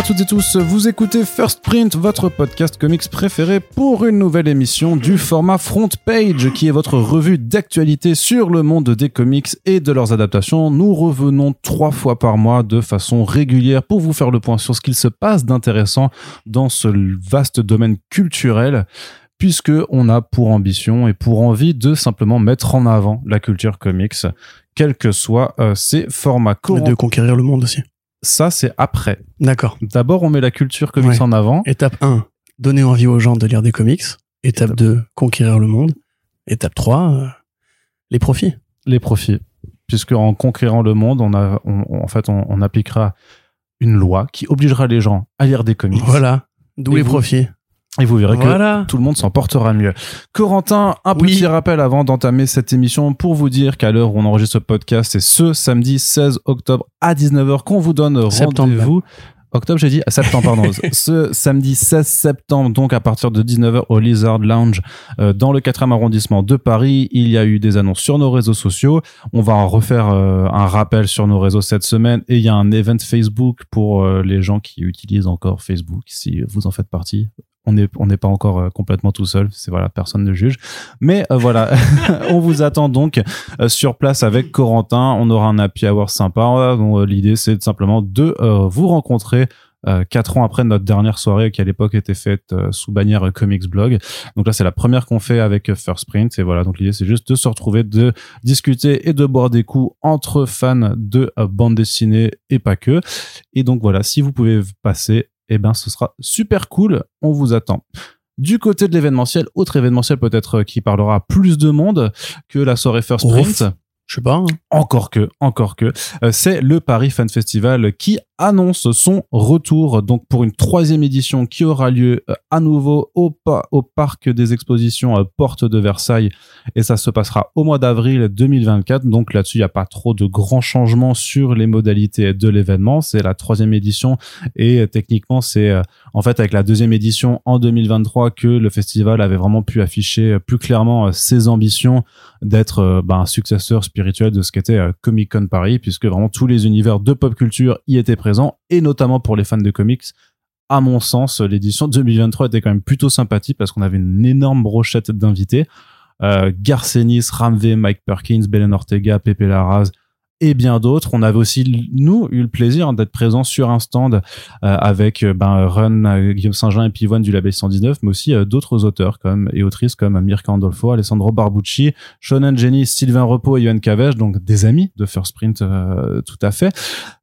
Bonjour à toutes et tous, vous écoutez First Print, votre podcast comics préféré pour une nouvelle émission du format Front Page, qui est votre revue d'actualité sur le monde des comics et de leurs adaptations. Nous revenons trois fois par mois de façon régulière pour vous faire le point sur ce qu'il se passe d'intéressant dans ce vaste domaine culturel puisque on a pour ambition et pour envie de simplement mettre en avant la culture comics, quels que soient euh, ses formats. Et de conquérir le monde aussi. Ça, c'est après. D'accord. D'abord, on met la culture comics Ouais. en avant. Étape 1, donner envie aux gens de lire des comics. Étape 2, conquérir le monde. Étape 3, euh, les profits. les profits. Puisque en conquérant le monde, on a, on- on- en fait, on, on appliquera une loi qui obligera les gens à lire des comics. Voilà. D'où les vous- profits. Et vous verrez que tout le monde s'en portera mieux. Corentin, un Oui. petit rappel avant d'entamer cette émission pour vous dire qu'à l'heure où on enregistre ce podcast, c'est ce samedi 16 octobre à 19h qu'on vous donne rendez-vous. Octobre, j'ai dit Ah, septembre, pardon. ce samedi 16 septembre, donc à partir de 19h au Lizard Lounge, euh, dans le 4e arrondissement de Paris. Il y a eu des annonces sur nos réseaux sociaux. On va en refaire euh, un rappel sur nos réseaux cette semaine. Et il y a un event Facebook pour euh, les gens qui utilisent encore Facebook, si vous en faites partie. On n'est on pas encore euh, complètement tout seul, c'est voilà, personne ne juge. Mais euh, voilà, on vous attend donc euh, sur place avec Corentin. On aura un happy hour sympa. Euh, L'idée, c'est simplement de euh, vous rencontrer euh, quatre ans après notre dernière soirée qui à l'époque était faite euh, sous bannière euh, Comics Blog. Donc là, c'est la première qu'on fait avec First Print. Et voilà, donc l'idée, c'est juste de se retrouver, de discuter et de boire des coups entre fans de bande dessinée et pas que. Et donc voilà, si vous pouvez passer, eh ben, ce sera super cool. On vous attend. Du côté de l'événementiel, autre événementiel peut-être euh, qui parlera à plus de monde que la soirée First. Print. Je sais pas. hein. Encore que, encore que, euh, c'est le Paris Fan Festival qui annonce son retour donc pour une troisième édition qui aura lieu euh, à nouveau au, pa- au parc des expositions euh, Porte de Versailles et ça se passera au mois d'avril 2024. Donc là-dessus, il n'y a pas trop de grands changements sur les modalités de l'événement. C'est la troisième édition et euh, techniquement, c'est en fait avec la deuxième édition en 2023 que le festival avait vraiment pu afficher plus clairement ses ambitions d'être bah, un successeur spirituel de ce qu'était Comic Con Paris, puisque vraiment tous les univers de pop culture y étaient présents, et notamment pour les fans de comics. À mon sens, l'édition 2023 était quand même plutôt sympathique parce qu'on avait une énorme brochette d'invités. Euh, Garcenis, Ramvé, Mike Perkins, Belen Ortega, Pepe Larraz et bien d'autres. On avait aussi, nous, eu le plaisir d'être présents sur un stand euh, avec euh, ben, Run, euh, Guillaume Saint-Jean et Pivoine du Label 119, mais aussi euh, d'autres auteurs comme, et autrices comme Mirka Andolfo, Alessandro Barbucci, Shonen Jenny, Sylvain Repos et Yohan Cavège, donc des amis de First Print euh, tout à fait.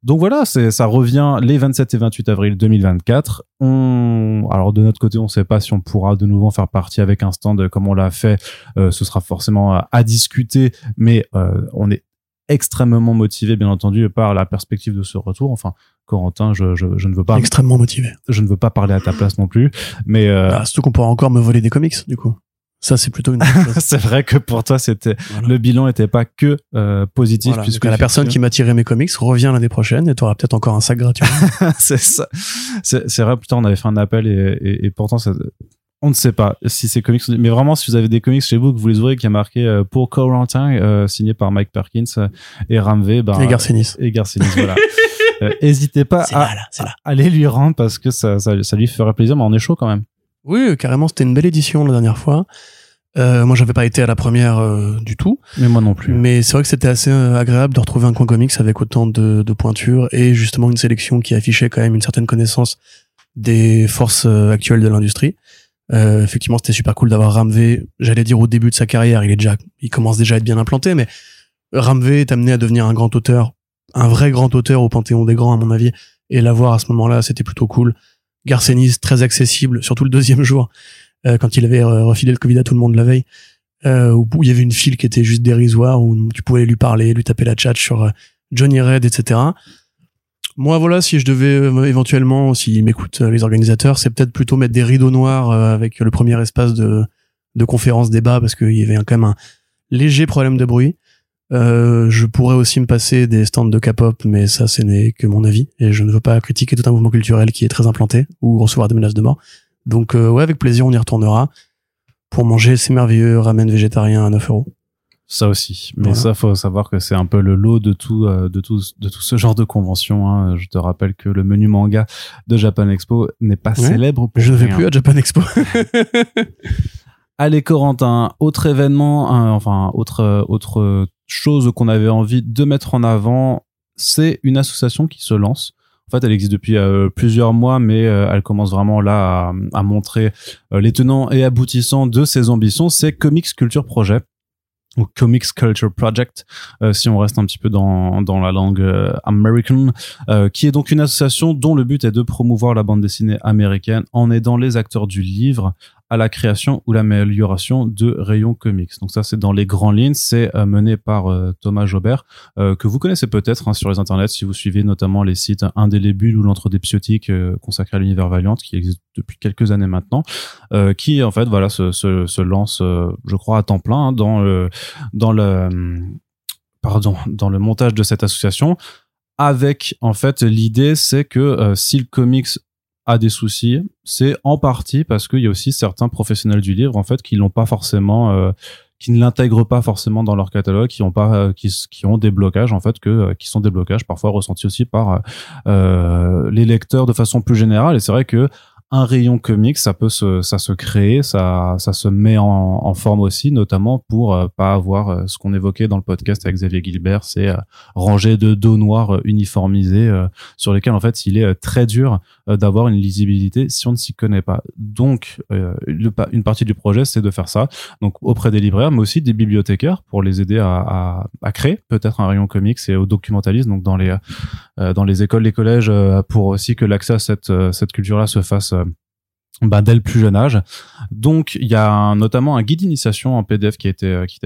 Donc voilà, ça revient les 27 et 28 avril 2024. On, alors de notre côté, on ne sait pas si on pourra de nouveau en faire partie avec un stand comme on l'a fait. Ce sera forcément à, à discuter, mais on est extrêmement motivé, bien entendu, par la perspective de ce retour. Enfin, Corentin, je, je, je ne veux pas, Extrêmement motivé. je ne veux pas parler à ta place non plus, mais euh, Ah, surtout qu'on pourra encore me voler des comics, du coup. Ça, c'est plutôt une c'est vrai que pour toi, c'était Voilà. le bilan n'était pas que euh, positif, Voilà. puisque la personne qui m'a tiré mes comics revient l'année prochaine et tu auras peut-être encore un sac gratuit. c'est ça. C'est c'est vrai, putain, on avait fait un appel et, et, et pourtant, ça, on ne sait pas si ces comics, mais vraiment, si vous avez des comics chez vous que vous les ouvrez, qui a marqué euh, pour Corentin, euh, signé par Mike Perkins euh, et Ramvé, ben, Les Garcenis. et Garcinis, voilà. Euh, Hésitez pas à, là, là, c'est là. à aller lui rendre parce que ça, ça, ça lui ferait plaisir, mais on est chaud quand même. Oui, carrément, c'était une belle édition la dernière fois. Moi, j'avais pas été à la première du tout, Mais moi non plus. mais c'est vrai que c'était assez agréable de retrouver un coin comics avec autant de, de pointures et justement une sélection qui affichait quand même une certaine connaissance des forces actuelles de l'industrie. Euh, effectivement, c'était super cool d'avoir Ramvé. J'allais dire au début de sa carrière, il est déjà, il commence déjà à être bien implanté, mais Ramvé est amené à devenir un grand auteur, un vrai grand auteur au panthéon des grands à mon avis, et l'avoir à ce moment-là, c'était plutôt cool. Garcenis très accessible, surtout le deuxième jour, euh, quand il avait euh, refilé le Covid à tout le monde la veille, euh, où il y avait une file qui était juste dérisoire, où tu pouvais lui parler, lui taper la chat sur euh, Johnny Red, etc. Moi, voilà, si je devais euh, éventuellement, s'ils m'écoutent euh, les organisateurs, c'est peut-être plutôt mettre des rideaux noirs euh, avec le premier espace de, conférence débat, parce qu'il y avait quand même un léger problème de bruit. Je pourrais aussi me passer des stands de K-pop, mais ça, ce n'est que mon avis, et je ne veux pas critiquer tout un mouvement culturel qui est très implanté ou recevoir des menaces de mort. Donc, ouais, avec plaisir, on y retournera pour manger ces merveilleux ramen végétariens à 9 euros. Ça aussi. Mais Voilà. ça, faut savoir que c'est un peu le lot de tout, euh, de tout, de tout ce genre de conventions. Hein. Je te rappelle que le menu manga de Japan Expo n'est pas Ouais. célèbre pour Je ne vais plus à Japan Expo. Allez Corentin, autre événement, hein, enfin autre autre chose qu'on avait envie de mettre en avant, c'est une association qui se lance. En fait, elle existe depuis euh, plusieurs mois, mais euh, elle commence vraiment là à, à montrer les tenants et aboutissants de ses ambitions. C'est Comics Culture Project Comics Culture Project, euh, si on reste un petit peu dans, dans la langue euh, American, euh, qui est donc une association dont le but est de promouvoir la bande dessinée américaine en aidant les acteurs du livre à la création ou l'amélioration de rayons comics. Donc ça, c'est dans les grandes lignes. C'est euh, mené par euh, Thomas Jobert, euh, que vous connaissez peut-être hein, sur les internets si vous suivez notamment les sites Indélébule ou l'Entre des Psiotiques euh, consacré à l'univers Valiant, qui existe depuis quelques années maintenant, qui en fait voilà se, lance, je crois, à temps plein hein, dans le dans le pardon dans le montage de cette association. Avec en fait l'idée, c'est que si le comics a des soucis, c'est en partie parce qu'il y a aussi certains professionnels du livre en fait qui l'ont pas forcément, euh, qui ne l'intègrent pas forcément dans leur catalogue, qui ont pas, euh, qui, ont des blocages en fait que, euh, qui sont des blocages parfois ressentis aussi par les lecteurs de façon plus générale. Et c'est vrai que un rayon comics, ça peut se, ça se créer, ça, ça se met en, forme aussi, notamment pour euh, pas avoir ce qu'on évoquait dans le podcast avec Xavier Gilbert, c'est euh, rangée de dos noirs uniformisés sur lesquels en fait il est très dur d'avoir une lisibilité si on ne s'y connaît pas. Donc euh, une partie du projet c'est de faire ça, donc auprès des libraires, mais aussi des bibliothécaires pour les aider à, créer peut-être un rayon comics et aux documentalistes, donc dans les euh, dans les écoles, les collèges, euh, pour aussi que l'accès à cette euh, culture-là se fasse euh, bah, dès le plus jeune âge. Donc, il y a notamment un guide d'initiation en PDF qui a été euh, qui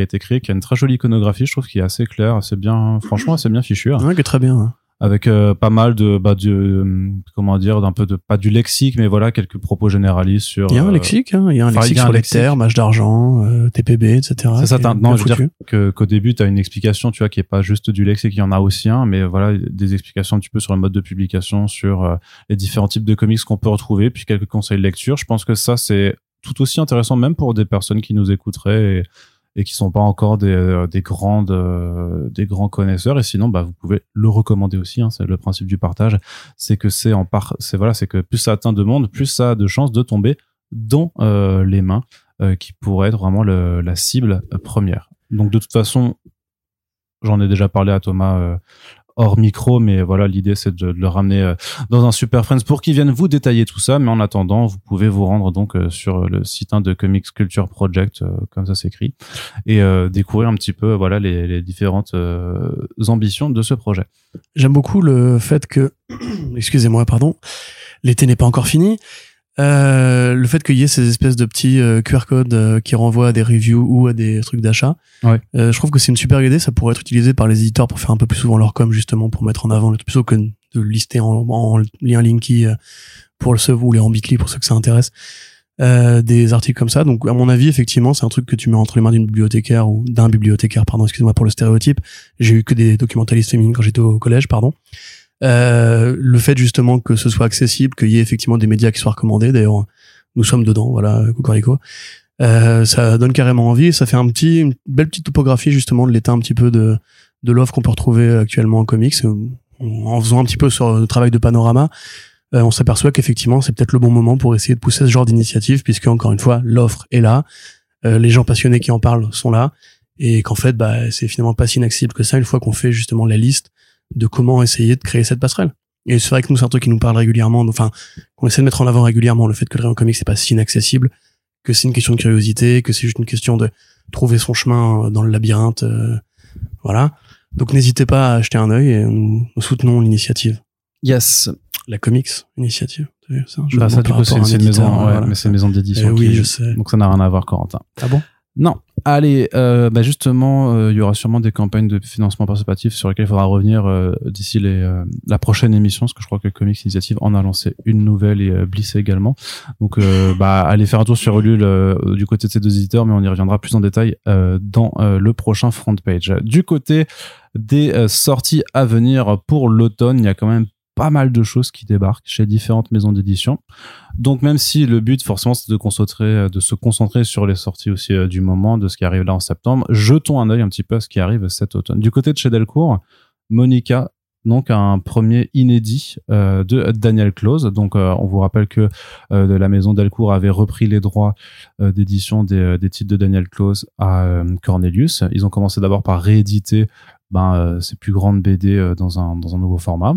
a, été créé, qui a une très jolie iconographie, je trouve, qui est assez claire, assez bien, franchement, assez bien fichu, hein, Ouais, qui est très bien. hein. Avec euh, pas mal de, bah, de, euh, comment dire, d'un peu de, pas du lexique, mais voilà, quelques propos généralistes sur. Il y a un euh, lexique, hein. il y a un lexique a un sur les lexique. âge d'argent, euh, TPB, etc. C'est ça, t'as- non, je veux dire que qu'au début tu as une explication tu vois qui est pas juste du lexique il y en a aussi un mais voilà des explications un petit peu sur le mode de publication sur euh, les différents types de comics qu'on peut retrouver puis quelques conseils de lecture je pense que ça c'est tout aussi intéressant même pour des personnes qui nous écouteraient et, et qui sont pas encore des, euh, des grandes euh, des grands connaisseurs et sinon bah vous pouvez le recommander aussi hein, c'est le principe du partage c'est que c'est en part c'est voilà c'est que plus ça atteint de monde plus ça a de chances de tomber dans euh, les mains euh, qui pourrait être vraiment le- la cible première. Donc de toute façon, j'en ai déjà parlé à Thomas euh, hors micro, mais voilà, l'idée c'est de, le ramener euh, dans un Super Friends pour qu'il vienne vous détailler tout ça. Mais en attendant, vous pouvez vous rendre donc euh, sur le site hein, de Comics Culture Project, euh, comme ça s'écrit, et découvrir un petit peu voilà les, les différentes ambitions de ce projet. J'aime beaucoup le fait que, excusez-moi, pardon, l'été n'est pas encore fini. Euh, le fait qu'il y ait ces espèces de petits euh, QR codes euh, qui renvoient à des reviews ou à des trucs d'achat, Ouais. euh, je trouve que c'est une super idée. Ça pourrait être utilisé par les éditeurs pour faire un peu plus souvent leur com, justement, pour mettre en avant le plutôt que de lister en, en lien Linky pour ceux ou les en Bitly pour ceux que ça intéresse. Euh, des articles comme ça. Donc, à mon avis, effectivement, c'est un truc que tu mets entre les mains d'une bibliothécaire ou d'un bibliothécaire, pardon, excuse-moi pour le stéréotype. J'ai eu que des documentalistes féminines quand j'étais au collège, pardon. Euh, le fait justement que ce soit accessible, qu'il y ait effectivement des médias qui soient recommandés. D'ailleurs, nous sommes dedans, voilà, Cocorico. Euh, ça donne carrément envie. Ça fait un petit, une belle petite topographie justement de l'état un petit peu de de l'offre qu'on peut retrouver actuellement en comics. En faisant un petit peu sur le travail de panorama, euh, on s'aperçoit qu'effectivement c'est peut-être le bon moment pour essayer de pousser ce genre d'initiative, puisque encore une fois l'offre est là, euh, les gens passionnés qui en parlent sont là, et qu'en fait bah c'est finalement pas si inaccessible que ça une fois qu'on fait justement la liste de comment essayer de créer cette passerelle. Et c'est vrai que nous, c'est un truc qui nous parle régulièrement, enfin, qu'on essaie de mettre en avant régulièrement, le fait que le rayon comics, c'est pas si inaccessible, que c'est une question de curiosité, que c'est juste une question de trouver son chemin dans le labyrinthe, euh, voilà. Donc n'hésitez pas à jeter un œil et nous, nous soutenons l'initiative. Yes. La comics initiative. Vu ça? Je Bah, ça du coup c'est une maison, ouais, voilà. mais c'est une maison d'édition. Eh oui, je sais. Donc ça n'a rien à voir, Corentin. Ah bon? Non. Allez, euh, bah justement, euh, il y aura sûrement des campagnes de financement participatif sur lesquelles il faudra revenir euh, d'ici euh, la prochaine émission, parce que je crois que Comics Initiative en a lancé une nouvelle et euh, Bliss également. Donc, euh, bah, allez faire un tour sur Ulule euh, du côté de ces deux éditeurs, mais on y reviendra plus en détail euh, dans euh, le prochain front page. Du côté des sorties à venir pour l'automne, il y a quand même pas mal de choses qui débarquent chez différentes maisons d'édition. Donc même si le but forcément c'est de concentrer, de se concentrer sur les sorties aussi euh, du moment, de ce qui arrive là en septembre, jetons un œil un petit peu à ce qui arrive cet automne. Du côté de chez Delcourt, Monica donc un premier inédit euh, de Daniel Close. Donc euh, on vous rappelle que euh, la maison Delcourt avait repris les droits d'édition des, des, titres de Daniel Close à Cornelius. Ils ont commencé d'abord par rééditer ben, ces plus grandes BD dans un, dans un nouveau format.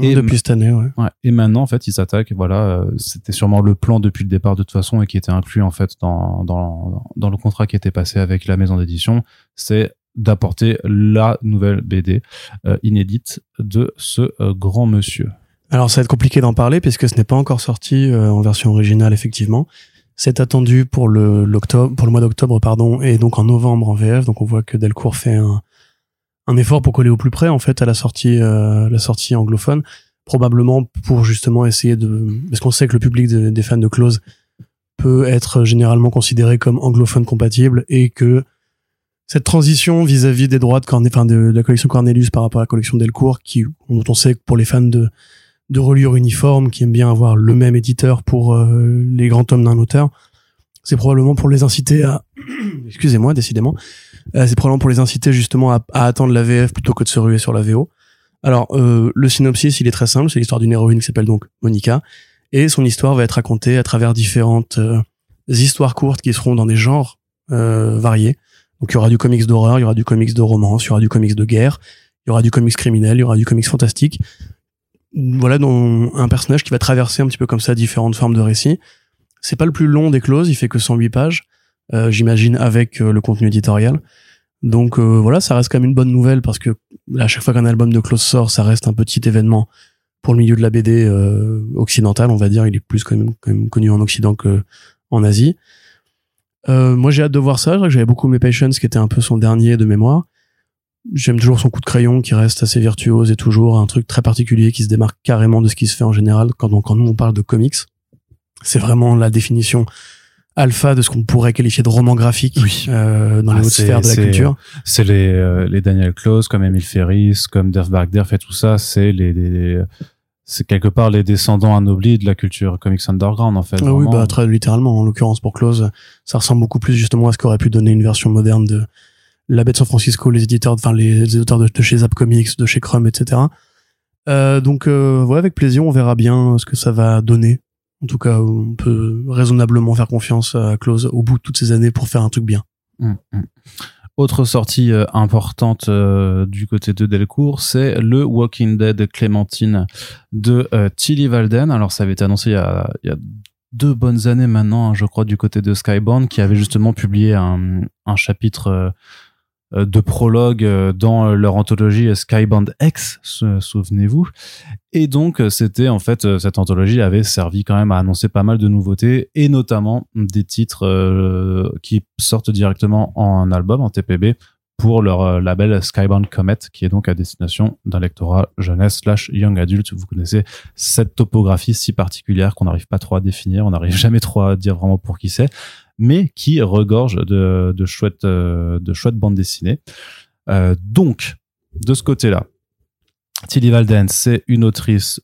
Et depuis cette année, ouais. ouais. Et maintenant, en fait, ils s'attaquent. Voilà, c'était sûrement le plan depuis le départ de toute façon et qui était inclus en fait dans, dans, dans le contrat qui était passé avec la maison d'édition. C'est d'apporter la nouvelle BD euh, inédite de ce euh, grand monsieur. Alors ça va être compliqué d'en parler puisque ce n'est pas encore sorti euh, en version originale effectivement. C'est attendu pour le l'octobre pour le mois d'octobre pardon et donc en novembre en VF donc on voit que Delcourt fait un un effort pour coller au plus près en fait à la sortie la sortie anglophone. Probablement pour justement essayer de parce qu'on sait que le public des fans de Close peut être généralement considéré comme anglophone compatible et que cette transition vis-à-vis des droits de, enfin de, la collection Cornelius par rapport à la collection Delcourt, qui, dont on sait que pour les fans de, de reliure uniforme, qui aiment bien avoir le même éditeur pour euh, les grands tomes d'un auteur, c'est probablement pour les inciter à, excusez-moi, décidément, euh, c'est probablement pour les inciter justement à, à, attendre la VF plutôt que de se ruer sur la VO. Alors, euh, le synopsis, il est très simple, c'est l'histoire d'une héroïne qui s'appelle donc Monica, et son histoire va être racontée à travers différentes histoires courtes qui seront dans des genres variés. Donc il y aura du comics d'horreur, il y aura du comics de romance, il y aura du comics de guerre, il y aura du comics criminel, il y aura du comics fantastique. Voilà, dont un personnage qui va traverser un petit peu comme ça différentes formes de récits. C'est pas le plus long des clauses, il fait que 108 pages, euh, j'imagine avec euh, le contenu éditorial. Donc euh, voilà, ça reste quand même une bonne nouvelle parce que à chaque fois qu'un album de close sort, ça reste un petit événement pour le milieu de la BD euh, occidentale, on va dire. Il est plus quand même, quand même connu en Occident que en Asie. Euh, moi, j'ai hâte de voir ça. J'avais beaucoup mes Patience, qui était un peu son dernier de mémoire. J'aime toujours son coup de crayon, qui reste assez virtuose et toujours un truc très particulier qui se démarque carrément de ce qui se fait en général. Quand, quand nous on parle de comics, c'est vraiment la définition alpha de ce qu'on pourrait qualifier de roman graphique euh, dans les ah, hautes sphères de la culture. C'est les, euh, les Daniel Close, comme Emile Ferris, comme Derf Bagder fait tout ça. C'est les, les c'est quelque part les descendants anoblis de la culture comics underground en fait. Ah oui, bah très littéralement. En l'occurrence pour Close, ça ressemble beaucoup plus justement à ce qu'aurait pu donner une version moderne de La Bête de San Francisco, les éditeurs, enfin les, auteurs de, chez Zap Comics, de chez Crum, etc. Euh, donc euh, ouais, avec plaisir, on verra bien ce que ça va donner. En tout cas, on peut raisonnablement faire confiance à Close au bout de toutes ces années pour faire un truc bien. Hum, hum. Autre sortie euh, importante euh, du côté de Delcourt, c'est le Walking Dead Clémentine de euh, Tilly Valden. Alors ça avait été annoncé il y a, deux bonnes années maintenant, hein, je crois, du côté de Skybound, qui avait justement publié un, chapitre de prologue euh, dans leur anthologie Skybound X, souvenez-vous. Et donc, c'était en fait, cette anthologie avait servi quand même à annoncer pas mal de nouveautés et notamment des titres euh, qui sortent directement en album, en TPB, pour leur label Skybound Comet, qui est donc à destination d'un lectorat jeunesse slash young adulte. Vous connaissez cette topographie si particulière qu'on n'arrive pas trop à définir, on n'arrive jamais trop à dire vraiment pour qui c'est mais qui regorge de, de chouettes, euh, de chouettes bandes dessinées. Euh, donc, de ce côté-là, Tilly Valden, c'est une autrice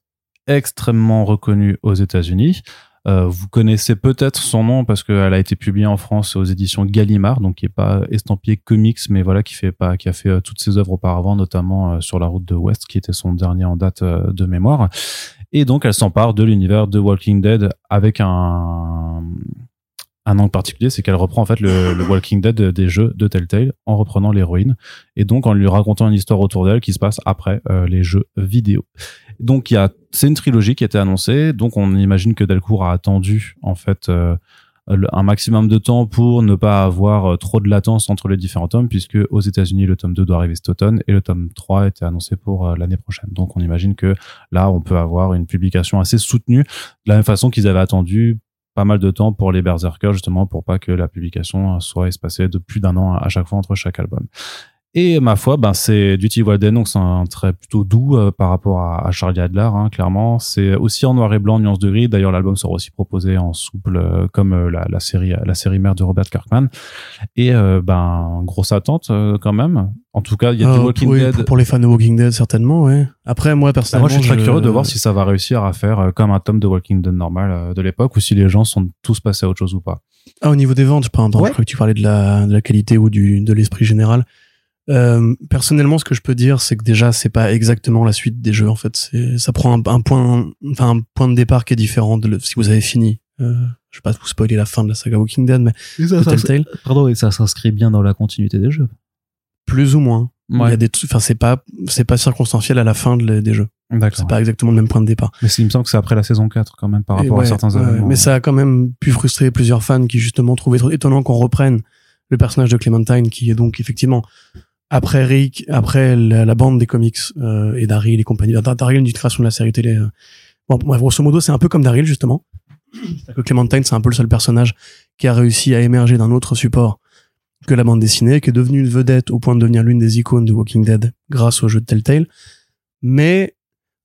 extrêmement reconnue aux États-Unis. Euh, vous connaissez peut-être son nom parce qu'elle a été publiée en France aux éditions Gallimard, donc qui est pas estampillé comics, mais voilà qui fait pas, qui a fait toutes ses œuvres auparavant, notamment sur la route de West, qui était son dernier en date de mémoire. Et donc elle s'empare de l'univers de Walking Dead avec un un angle particulier, c'est qu'elle reprend en fait le, Walking Dead des jeux de Telltale en reprenant l'héroïne et donc en lui racontant une histoire autour d'elle qui se passe après euh, les jeux vidéo. Donc il y a, c'est une trilogie qui a été annoncée, donc on imagine que Delcourt a attendu en fait euh, un maximum de temps pour ne pas avoir euh, trop de latence entre les différents tomes, puisque aux États-Unis le tome 2 doit arriver cet automne et le tome 3 était annoncé pour l'année prochaine. Donc on imagine que là on peut avoir une publication assez soutenue de la même façon qu'ils avaient attendu pas mal de temps pour les Berserkers justement pour pas que la publication soit espacée de plus d'un an à chaque fois entre chaque album. Et ma foi, ben c'est Duty Walden, donc c'est un trait plutôt doux euh, par rapport à, à Charlie Adler, hein, clairement. C'est aussi en noir et blanc, nuance de gris. D'ailleurs, l'album sera aussi proposé en souple, euh, comme euh, la, la, série, la série mère de Robert Kirkman. Et ben grosse attente quand même. En tout cas, il y a du Walking oui, Dead. Pour les fans de Walking Dead, certainement, ouais. Après, moi, Bah, personnellement. moi, je suis très curieux de voir si ça va réussir à faire comme un tome de Walking Dead normal de l'époque ou si les gens sont tous passés à autre chose ou pas. Ah, au niveau des ventes, par exemple, Ouais. je crois que tu parlais de la, de la qualité ou du, de l'esprit général. Euh, personnellement, ce que je peux dire, c'est que déjà, c'est pas exactement la suite des jeux. En fait, c'est, ça prend un, un point, enfin, un point de départ qui est différent de le- si vous avez fini. Euh, je vais pas vous spoiler la fin de la saga Walking Dead, mais de Telltale, Pardon, et ça s'inscrit bien dans la continuité des jeux. plus ou moins. Il y Ouais, a des, trucs- enfin, c'est pas, c'est pas circonstanciel à la fin de- des jeux. d'accord. C'est pas exactement le même point de départ. Mais il me semble que c'est après la saison 4 quand même par Et rapport ouais, à certains ouais, événements. Mais ça a quand même pu frustrer plusieurs fans qui justement trouvaient trop étonnant qu'on reprenne le personnage de Clementine qui est donc effectivement après Rick, après la, bande des comics euh, et Daryl et compagnie. Dar- Daryl d'une création de la série télé. euh. Bon, bref, grosso modo, c'est un peu comme Daryl justement. Que Clementine, c'est un peu le seul personnage qui a réussi à émerger d'un autre support que la bande dessinée, qui est devenue une vedette au point de devenir l'une des icônes de Walking Dead grâce au jeu de Telltale. Mais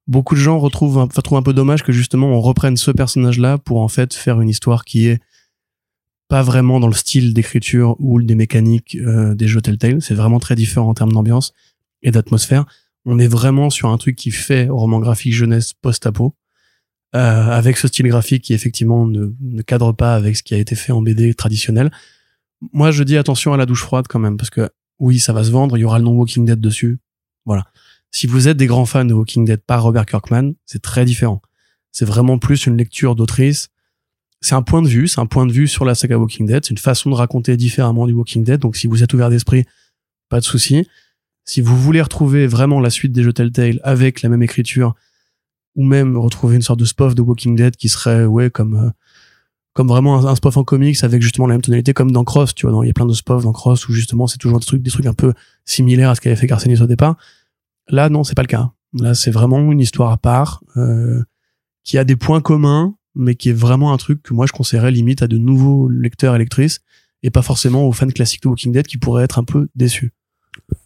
beaucoup de gens retrouvent enfin, trouvent un peu dommage que justement on reprenne ce personnage-là pour en fait faire une histoire qui est pas vraiment dans le style d'écriture ou des mécaniques euh, des jeux Telltale. C'est vraiment très différent en termes d'ambiance et d'atmosphère. On est vraiment sur un truc qui fait roman graphique jeunesse post-apo, euh, avec ce style graphique qui effectivement ne, ne cadre pas avec ce qui a été fait en BD traditionnel. Moi, je dis attention à la douche froide quand même, parce que oui, ça va se vendre, il y aura le nom Walking Dead dessus. Voilà. Si vous êtes des grands fans de Walking Dead par Robert Kirkman, c'est très différent. C'est vraiment plus une lecture d'autrice. C'est un point de vue, c'est un point de vue sur la saga Walking Dead. C'est une façon de raconter différemment du Walking Dead. Donc, si vous êtes ouvert d'esprit, pas de souci. Si vous voulez retrouver vraiment la suite des jeux Telltale avec la même écriture, ou même retrouver une sorte de spoof de Walking Dead qui serait, ouais, comme, euh, comme vraiment un, un spoof en comics avec justement la même tonalité comme dans Cross, tu vois, il y a plein de spoof dans Cross où justement c'est toujours des trucs, des trucs un peu similaires à ce qu'avait fait Garcenis au départ. Là, non, c'est pas le cas. Là, c'est vraiment une histoire à part, euh, qui a des points communs, mais qui est vraiment un truc que moi je conseillerais limite à de nouveaux lecteurs et lectrices, et pas forcément aux fans classiques de Walking Dead qui pourraient être un peu déçus.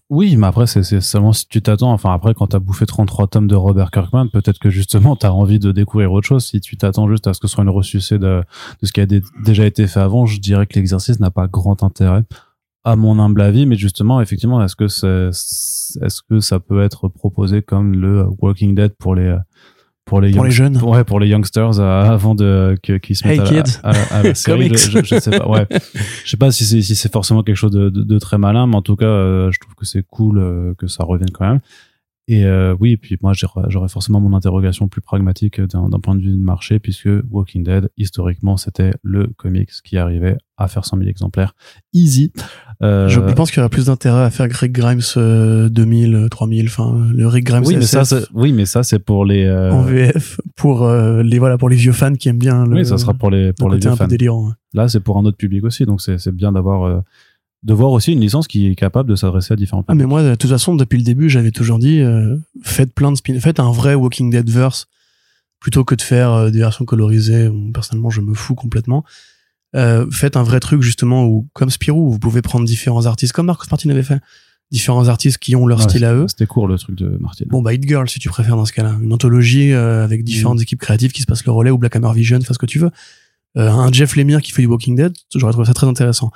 Oui, mais après, c'est seulement si tu t'attends. Enfin, après, quand t'as bouffé 33 tomes de Robert Kirkman, peut-être que justement, t'as envie de découvrir autre chose. Si tu t'attends juste à ce que ce soit une ressucée de, ce qui a dé- déjà été fait avant, je dirais que l'exercice n'a pas grand intérêt, à mon humble avis. Mais justement, effectivement, c'est, est-ce que ça peut être proposé comme le Walking Dead pour les, pour les, Pour les young- jeunes. Ouais, pour les youngsters, euh, avant de, qu'ils se Hey, mettent à, la- kids. à, la- à la série. Je, je, je sais pas, ouais. Je sais pas si c'est si c'est forcément quelque chose de, de, de très malin, mais en tout cas, euh, je trouve que c'est cool euh, que ça revienne quand même. Et euh, oui, et puis moi j'aurais forcément mon interrogation plus pragmatique d'un point de vue de marché, puisque Walking Dead, historiquement, c'était le comics qui arrivait à faire 100 000 exemplaires easy. Euh, Je pense qu'il y aurait plus d'intérêt à faire Rick Grimes euh, 2000, 3000, enfin le Rick Grimes oui, mais ça, SF c'est- oui, mais ça c'est pour les. euh, en VF pour euh, les voilà pour les vieux fans qui aiment bien le, oui, ça sera pour les le pour les vieux un peu fans. délirant. ouais. Là, c'est pour un autre public aussi, donc c'est c'est bien d'avoir euh, de voir aussi une licence qui est capable de s'adresser à différents Ah mais moi de toute façon depuis le début j'avais toujours dit euh, faites plein de spin faites un vrai Walking Dead verse plutôt que de faire euh, des versions colorisées où, personnellement je me fous complètement. Euh, faites un vrai truc justement où comme Spirou vous pouvez prendre différents artistes comme Marcos Martin avait fait. Différents artistes qui ont leur Ouais, style à eux. C'était court le truc de Martin. bon bah Hit Girl si tu préfères dans ce cas-là. Une anthologie euh, avec différentes Mm. équipes créatives qui se passent le relais ou Black Hammer Vision fais ce que tu veux. Euh, un Jeff Lemire qui fait du Walking Dead j'aurais trouvé ça très intéressant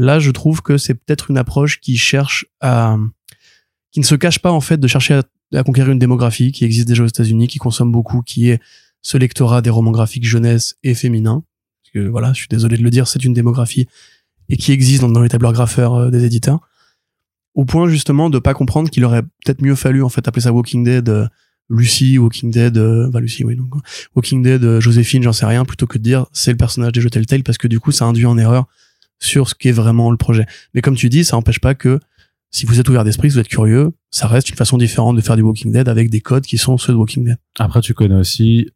là je trouve que c'est peut-être une approche qui cherche à qui ne se cache pas en fait de chercher à, conquérir une démographie qui existe déjà aux États-Unis qui consomme beaucoup qui est ce lectorat des romans graphiques jeunesse et féminin que voilà je suis désolé de le dire c'est une démographie et qui existe dans, les tableurs graffeurs euh, des éditeurs. Au point justement de pas comprendre qu'il aurait peut-être mieux fallu en fait appeler ça Walking Dead euh, Lucy Walking Dead euh, Lucy oui donc Walking Dead euh, Joséphine j'en sais rien plutôt que de dire c'est le personnage des jeux Telltale parce que du coup ça induit en erreur sur ce qui est vraiment le projet mais comme tu dis ça n'empêche pas que si vous êtes ouvert d'esprit si vous êtes curieux ça reste une façon différente de faire du Walking Dead avec des codes qui sont ceux de Walking Dead Après, tu connais aussi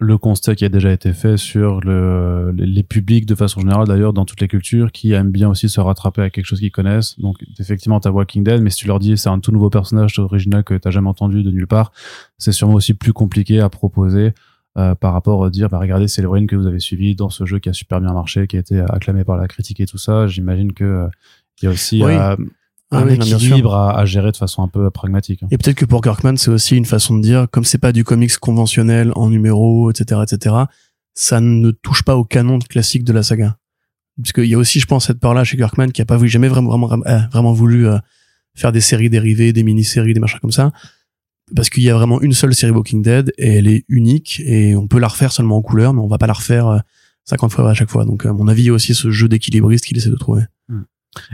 le constat qui a déjà été fait sur le, les, publics de façon générale d'ailleurs dans toutes les cultures qui aiment bien aussi se rattraper à quelque chose qu'ils connaissent. Donc effectivement, t'as Walking Dead, mais si tu leur dis c'est un tout nouveau personnage original que t'as jamais entendu de nulle part, c'est sûrement aussi plus compliqué à proposer euh, par rapport à dire bah regardez c'est l'héroïne que vous avez suivi dans ce jeu qui a super bien marché, qui a été acclamé par la critique et tout ça. J'imagine que euh, il y a aussi Oui. euh, un oui, équilibre à, à gérer de façon un peu pragmatique. hein. Et peut-être que pour Kirkman, c'est aussi une façon de dire, comme c'est pas du comics conventionnel en numéros, etc., etc., ça ne touche pas au canon classique de la saga. Parce qu'il y a aussi, je pense, cette part-là chez Kirkman qui a pas voulu, jamais vraiment, vraiment, vraiment voulu euh, faire des séries dérivées, des mini-séries, des machins comme ça. Parce qu'il y a vraiment une seule série Walking Dead et elle est unique et on peut la refaire seulement en couleur, mais on va pas la refaire euh, 50 fois à chaque fois. Donc, à mon avis, il y a aussi ce jeu d'équilibriste qu'il essaie de trouver.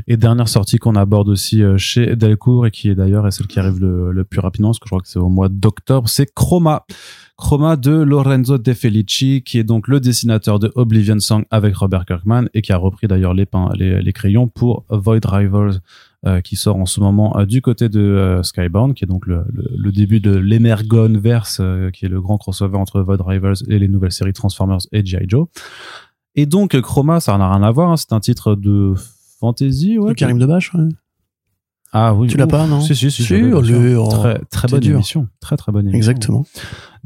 Et dernière sortie qu'on aborde aussi euh, chez Delcourt et qui est d'ailleurs celle qui arrive le, le plus rapidement, parce que je crois que c'est au mois d'octobre, c'est Chroma. Chroma de Lorenzo De Felici, qui est donc le dessinateur de Oblivion Song avec Robert Kirkman et qui a repris d'ailleurs les, les, crayons pour Void Rivals, euh, qui sort en ce moment euh, du côté de euh, Skybound, qui est donc le, le, le début de l'Emergon Verse, euh, qui est le grand crossover entre Void Rivals et les nouvelles séries Transformers et G.I. Joe. Et donc Chroma, ça n'a rien à voir, hein, c'est un titre de fantasy, ouais. Le Karim Debache, ouais. Ah oui. Tu l'as pas, non Si, si, si. Si, le- oh, très, bonne dur. émission. Très, très bonne émission. Exactement.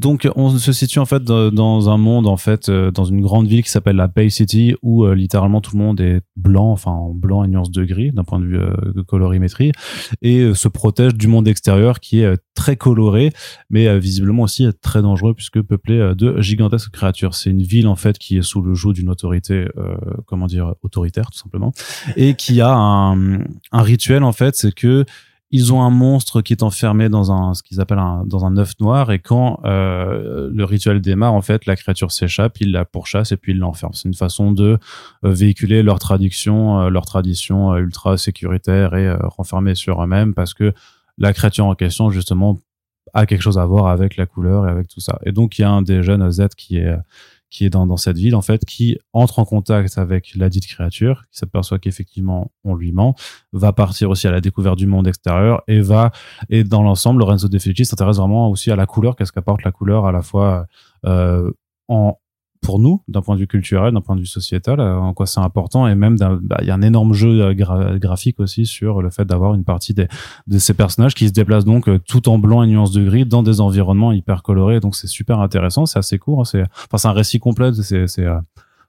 Donc, on se situe en fait dans un monde, en fait, euh, dans une grande ville qui s'appelle la Bay City, où euh, littéralement tout le monde est blanc, enfin en blanc et nuance de gris, d'un point de vue euh, de colorimétrie, et euh, se protège du monde extérieur qui est euh, très coloré, mais euh, visiblement aussi très dangereux puisque peuplé de gigantesques créatures. C'est une ville en fait qui est sous le joug d'une autorité, comment dire, autoritaire tout simplement, et qui a un, un rituel en fait, c'est que ils ont un monstre qui est enfermé dans un ce qu'ils appellent un dans un œuf noir. Et quand euh, le rituel démarre en fait la créature s'échappe ils la pourchassent et puis ils l'enferment. C'est une façon de euh, véhiculer leur tradition euh, leur tradition euh, ultra sécuritaire et euh, renfermée sur eux-mêmes parce que la créature en question justement a quelque chose à voir avec la couleur et avec tout ça. Et donc il y a un des jeunes Z qui est qui est dans, dans cette ville en fait qui entre en contact avec la dite créature qui s'aperçoit qu'effectivement on lui ment va partir aussi à la découverte du monde extérieur et va et dans l'ensemble Lorenzo De Felici s'intéresse vraiment aussi à la couleur qu'est-ce qu'apporte la couleur à la fois euh, en pour nous d'un point de vue culturel d'un point de vue sociétal euh, en quoi c'est important. Et même bah, il y a un énorme jeu euh, gra- graphique aussi sur le fait d'avoir une partie de ces personnages qui se déplacent donc euh, tout en blanc et nuances de gris dans des environnements hyper colorés. Donc c'est super intéressant c'est assez court hein, c'est enfin c'est un récit complet c'est c'est euh,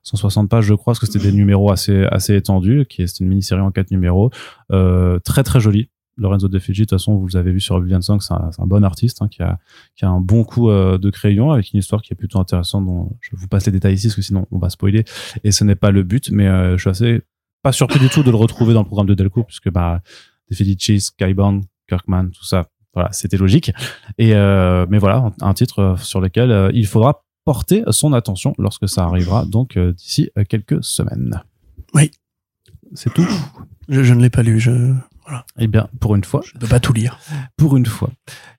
160 pages je crois parce que c'était des numéros assez assez étendus qui est une mini-série en quatre numéros très très joli Lorenzo De Figi, de toute façon, vous l'avez vu sur Oblivion Song, c'est un, bon artiste hein, qui, a, qui a un bon coup euh, de crayon avec une histoire qui est plutôt intéressante. Dont je vous passe les détails ici parce que sinon on va spoiler et ce n'est pas le but. Mais euh, je suis assez pas surpris du tout de le retrouver dans le programme de Delco puisque bah, De Felici, Skybound, Kirkman, tout ça, voilà, c'était logique. Et euh, mais voilà, un, titre euh, sur lequel il faudra porter son attention lorsque ça arrivera, donc d'ici quelques semaines. Oui. C'est tout. Je, je ne l'ai pas lu. Je Eh bien, pour une fois, ne peux pas tout lire. pour une fois.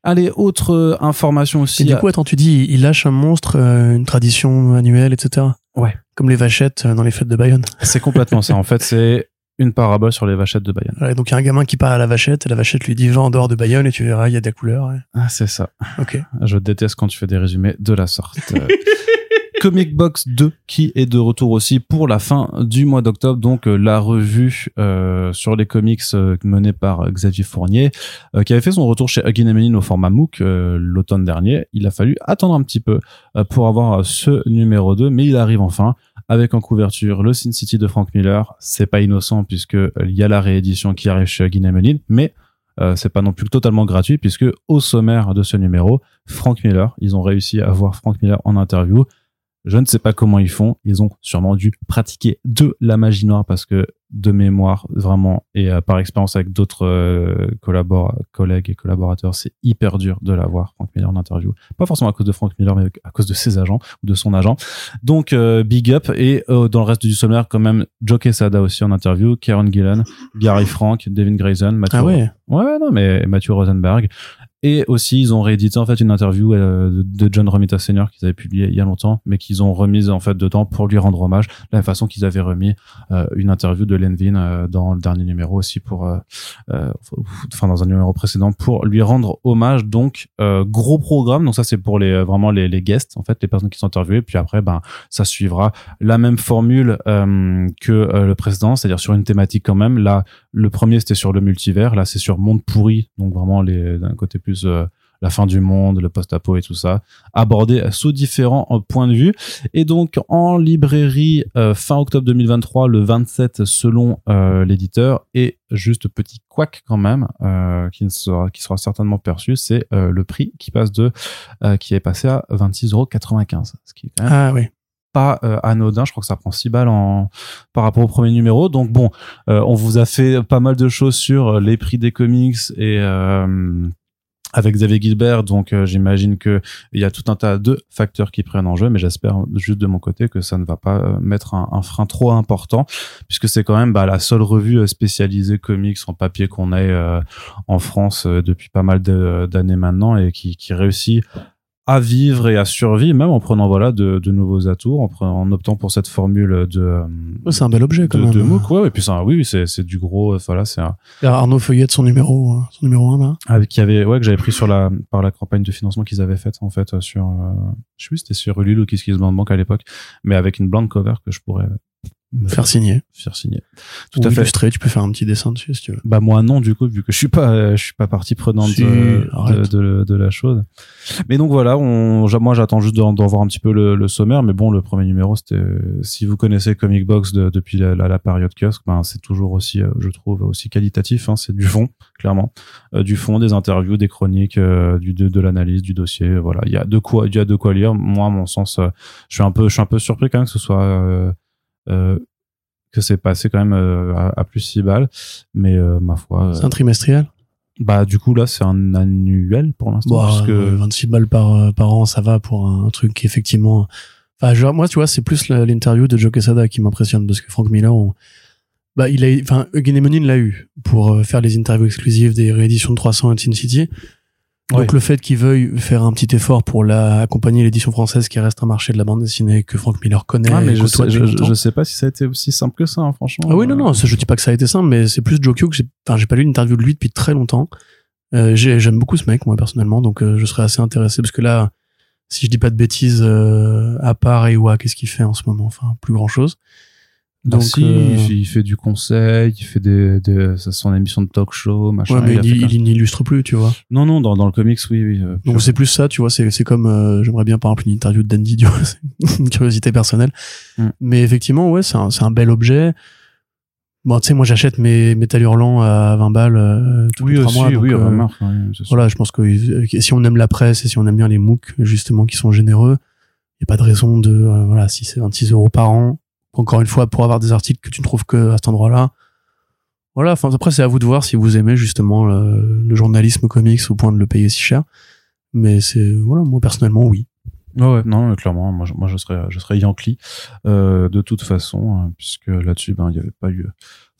Allez, autre euh, information aussi. Et du coup, attends, tu dis, il lâche un monstre, euh, une tradition annuelle, etc. Ouais. Comme les vachettes euh, dans les fêtes de Bayonne. c'est complètement ça. En fait, c'est une parabole sur les vachettes de Bayonne. Ouais, donc il y a un gamin qui part à la vachette, et la vachette lui dit va en dehors de Bayonne et tu verras, il y a des couleurs. ouais. Ah, c'est ça. Ok. Je déteste quand tu fais des résumés de la sorte. Comic Box 2 qui est de retour aussi pour la fin du mois d'octobre. Donc euh, la revue euh, sur les comics euh, menée par Xavier Fournier qui avait fait son retour chez Huggin Emeline au format MOOC l'automne dernier. Il a fallu attendre un petit peu pour avoir ce numéro 2 mais il arrive enfin avec en couverture le Sin City de Frank Miller. C'est pas innocent puisque il y a la réédition qui arrive chez Huggin Emeline mais c'est pas non plus totalement gratuit puisque au sommaire de ce numéro Frank Miller ils ont réussi à voir Frank Miller en interview je ne sais pas comment ils font. Ils ont sûrement dû pratiquer de la magie noire parce que de mémoire, vraiment, et euh, par expérience avec d'autres euh, collègues et collaborateurs, c'est hyper dur de l'avoir, Frank Miller en interview. Pas forcément à cause de Frank Miller, mais à cause de ses agents ou de son agent. Donc, euh, big up. Et euh, dans le reste du sommaire, quand même, Joe Quesada aussi en interview, Karen Gillan, Gary Frank, Devin Grayson, Matthew Ah ouais. Ouais, ouais, non, mais Matthew Rosenberg. Et aussi, ils ont réédité en fait une interview euh, de John Romita Sr. qu'ils avaient publié il y a longtemps, mais qu'ils ont remise en fait dedans pour lui rendre hommage, de la même façon qu'ils avaient remis euh, une interview de Lenvin euh, dans le dernier numéro aussi pour, enfin dans un numéro précédent pour lui rendre hommage. Donc gros programme. Donc ça c'est pour les vraiment les, les guests en fait, les personnes qui sont interviewées. Puis après, ben ça suivra la même formule que le précédent, c'est-à-dire sur une thématique quand même. Là, le premier c'était sur le multivers, là c'est sur monde pourri, donc vraiment les d'un côté plus euh, la fin du monde, le post-apo et tout ça, abordé sous différents points de vue. Et donc en librairie fin octobre 2023, le 27 selon l'éditeur. Et juste petit quack quand même, qui sera, qui sera certainement perçu, c'est le prix qui passe de, qui est passé à 26,95€. Ce qui est quand même Ah oui. pas euh, anodin. Je crois que ça prend 6 balles en, par rapport au premier numéro. Donc bon, euh, on vous a fait pas mal de choses sur les prix des comics et euh, avec Xavier Gilbert. Donc euh, j'imagine que il y a tout un tas de facteurs qui prennent en jeu, mais j'espère juste de mon côté que ça ne va pas euh, mettre un, frein trop important, puisque c'est quand même bah, la seule revue euh, spécialisée comics en papier qu'on ait en France depuis pas mal d'années maintenant et qui réussit à vivre et à survivre, même en prenant voilà de, de nouveaux atours, en, prenant- en optant pour cette formule de euh, Ouais, c'est un bel objet quand de, même. de MOOC, ouais, et puis ça, oui, oui, c'est c'est du gros, euh, voilà, c'est un, Arnaud Feuillette, son numéro, euh, son numéro 1 là. avec qui avait ouais que j'avais pris sur la par la campagne de financement qu'ils avaient faite en fait sur euh, je sais plus c'était sur Ulule ou Kiss Kiss Bank à l'époque mais avec une blank cover que je pourrais me Faire signer. faire signer. Tout Ou à fait. illustrer, tu peux faire un petit dessin dessus si tu veux. bah moi non du coup vu que je suis pas euh, je suis pas partie prenante Si, de, de, arrête. de, de la chose. Mais donc voilà on moi j'attends juste d'en voir un petit peu le, le sommaire mais bon le premier numéro c'était si vous connaissez Comic Box de- depuis la, la, la période kiosque ben c'est toujours aussi euh, je trouve aussi qualitatif hein, c'est du fond clairement. Euh, du fond des interviews des chroniques euh, du de, de l'analyse du dossier voilà. Il y a de quoi il y a de quoi lire. Moi à mon sens euh, je suis un peu je suis un peu surpris quand même que ce soit euh, euh, que c'est passé quand même euh, à, à plus 6 balles mais euh, ma foi euh, C'est un trimestriel? bah du coup là c'est un annuel pour l'instant parce que euh, 26 balles par, euh, par an, ça va pour un truc qui effectivement. Enfin, genre, moi, tu vois, c'est plus l'interview de Joe Quesada qui m'impressionne parce que Frank Miller, on- bah, il a, enfin, Eugen Emeline l'a eu pour euh, faire les interviews exclusives des rééditions de 300 et Sin City. Donc le fait qu'il veuille faire un petit effort pour la, accompagner l'édition française qui reste un marché de la bande dessinée que Frank Miller connaît. ah, mais je sais, je, je- sais pas si ça a été aussi simple que ça hein, franchement Ah oui, non, Euh, non, ça, je dis pas que ça a été simple, mais c'est plus Joe Q que j'ai, enfin, j'ai pas lu une interview de lui depuis très longtemps. Euh, j'ai- j'aime beaucoup ce mec, moi, personnellement, donc euh, je serais assez intéressé parce que là, si je dis pas de bêtises, euh, à part Ewa, qu'est-ce qu'il fait en ce moment? Enfin, plus grand chose. Donc, si, euh, il, fait, il fait du conseil il fait des, des son émission de talk show machin ouais, mais il il, n'illustre plus, tu vois. non non dans, dans le comics oui oui euh, Donc c'est plus ça, tu vois, c'est c'est comme euh, j'aimerais bien par exemple une interview de Dandy, tu vois, c'est une curiosité personnelle. Mm. Mais effectivement, ouais, c'est un, c'est un bel objet. Bon, tu sais, moi j'achète mes métal hurlants à 20 balles euh, tous oui les trois aussi mois. donc, oui euh, remarque voilà, je pense que euh, si on aime la presse et si on aime bien les MOOC, justement, qui sont généreux, il n'y a pas de raison de, voilà, si c'est 26 euros par an, encore une fois, pour avoir des articles que tu ne trouves que à cet endroit-là. Voilà, enfin, après, c'est à vous de voir si vous aimez justement le, le journalisme comics au point de le payer si cher. Mais c'est, voilà, moi personnellement, oui. Ouais, ouais, non, clairement, moi, je, moi, je serais, je serais Yankee, euh, de toute façon, euh, puisque là-dessus, ben, il n'y avait pas eu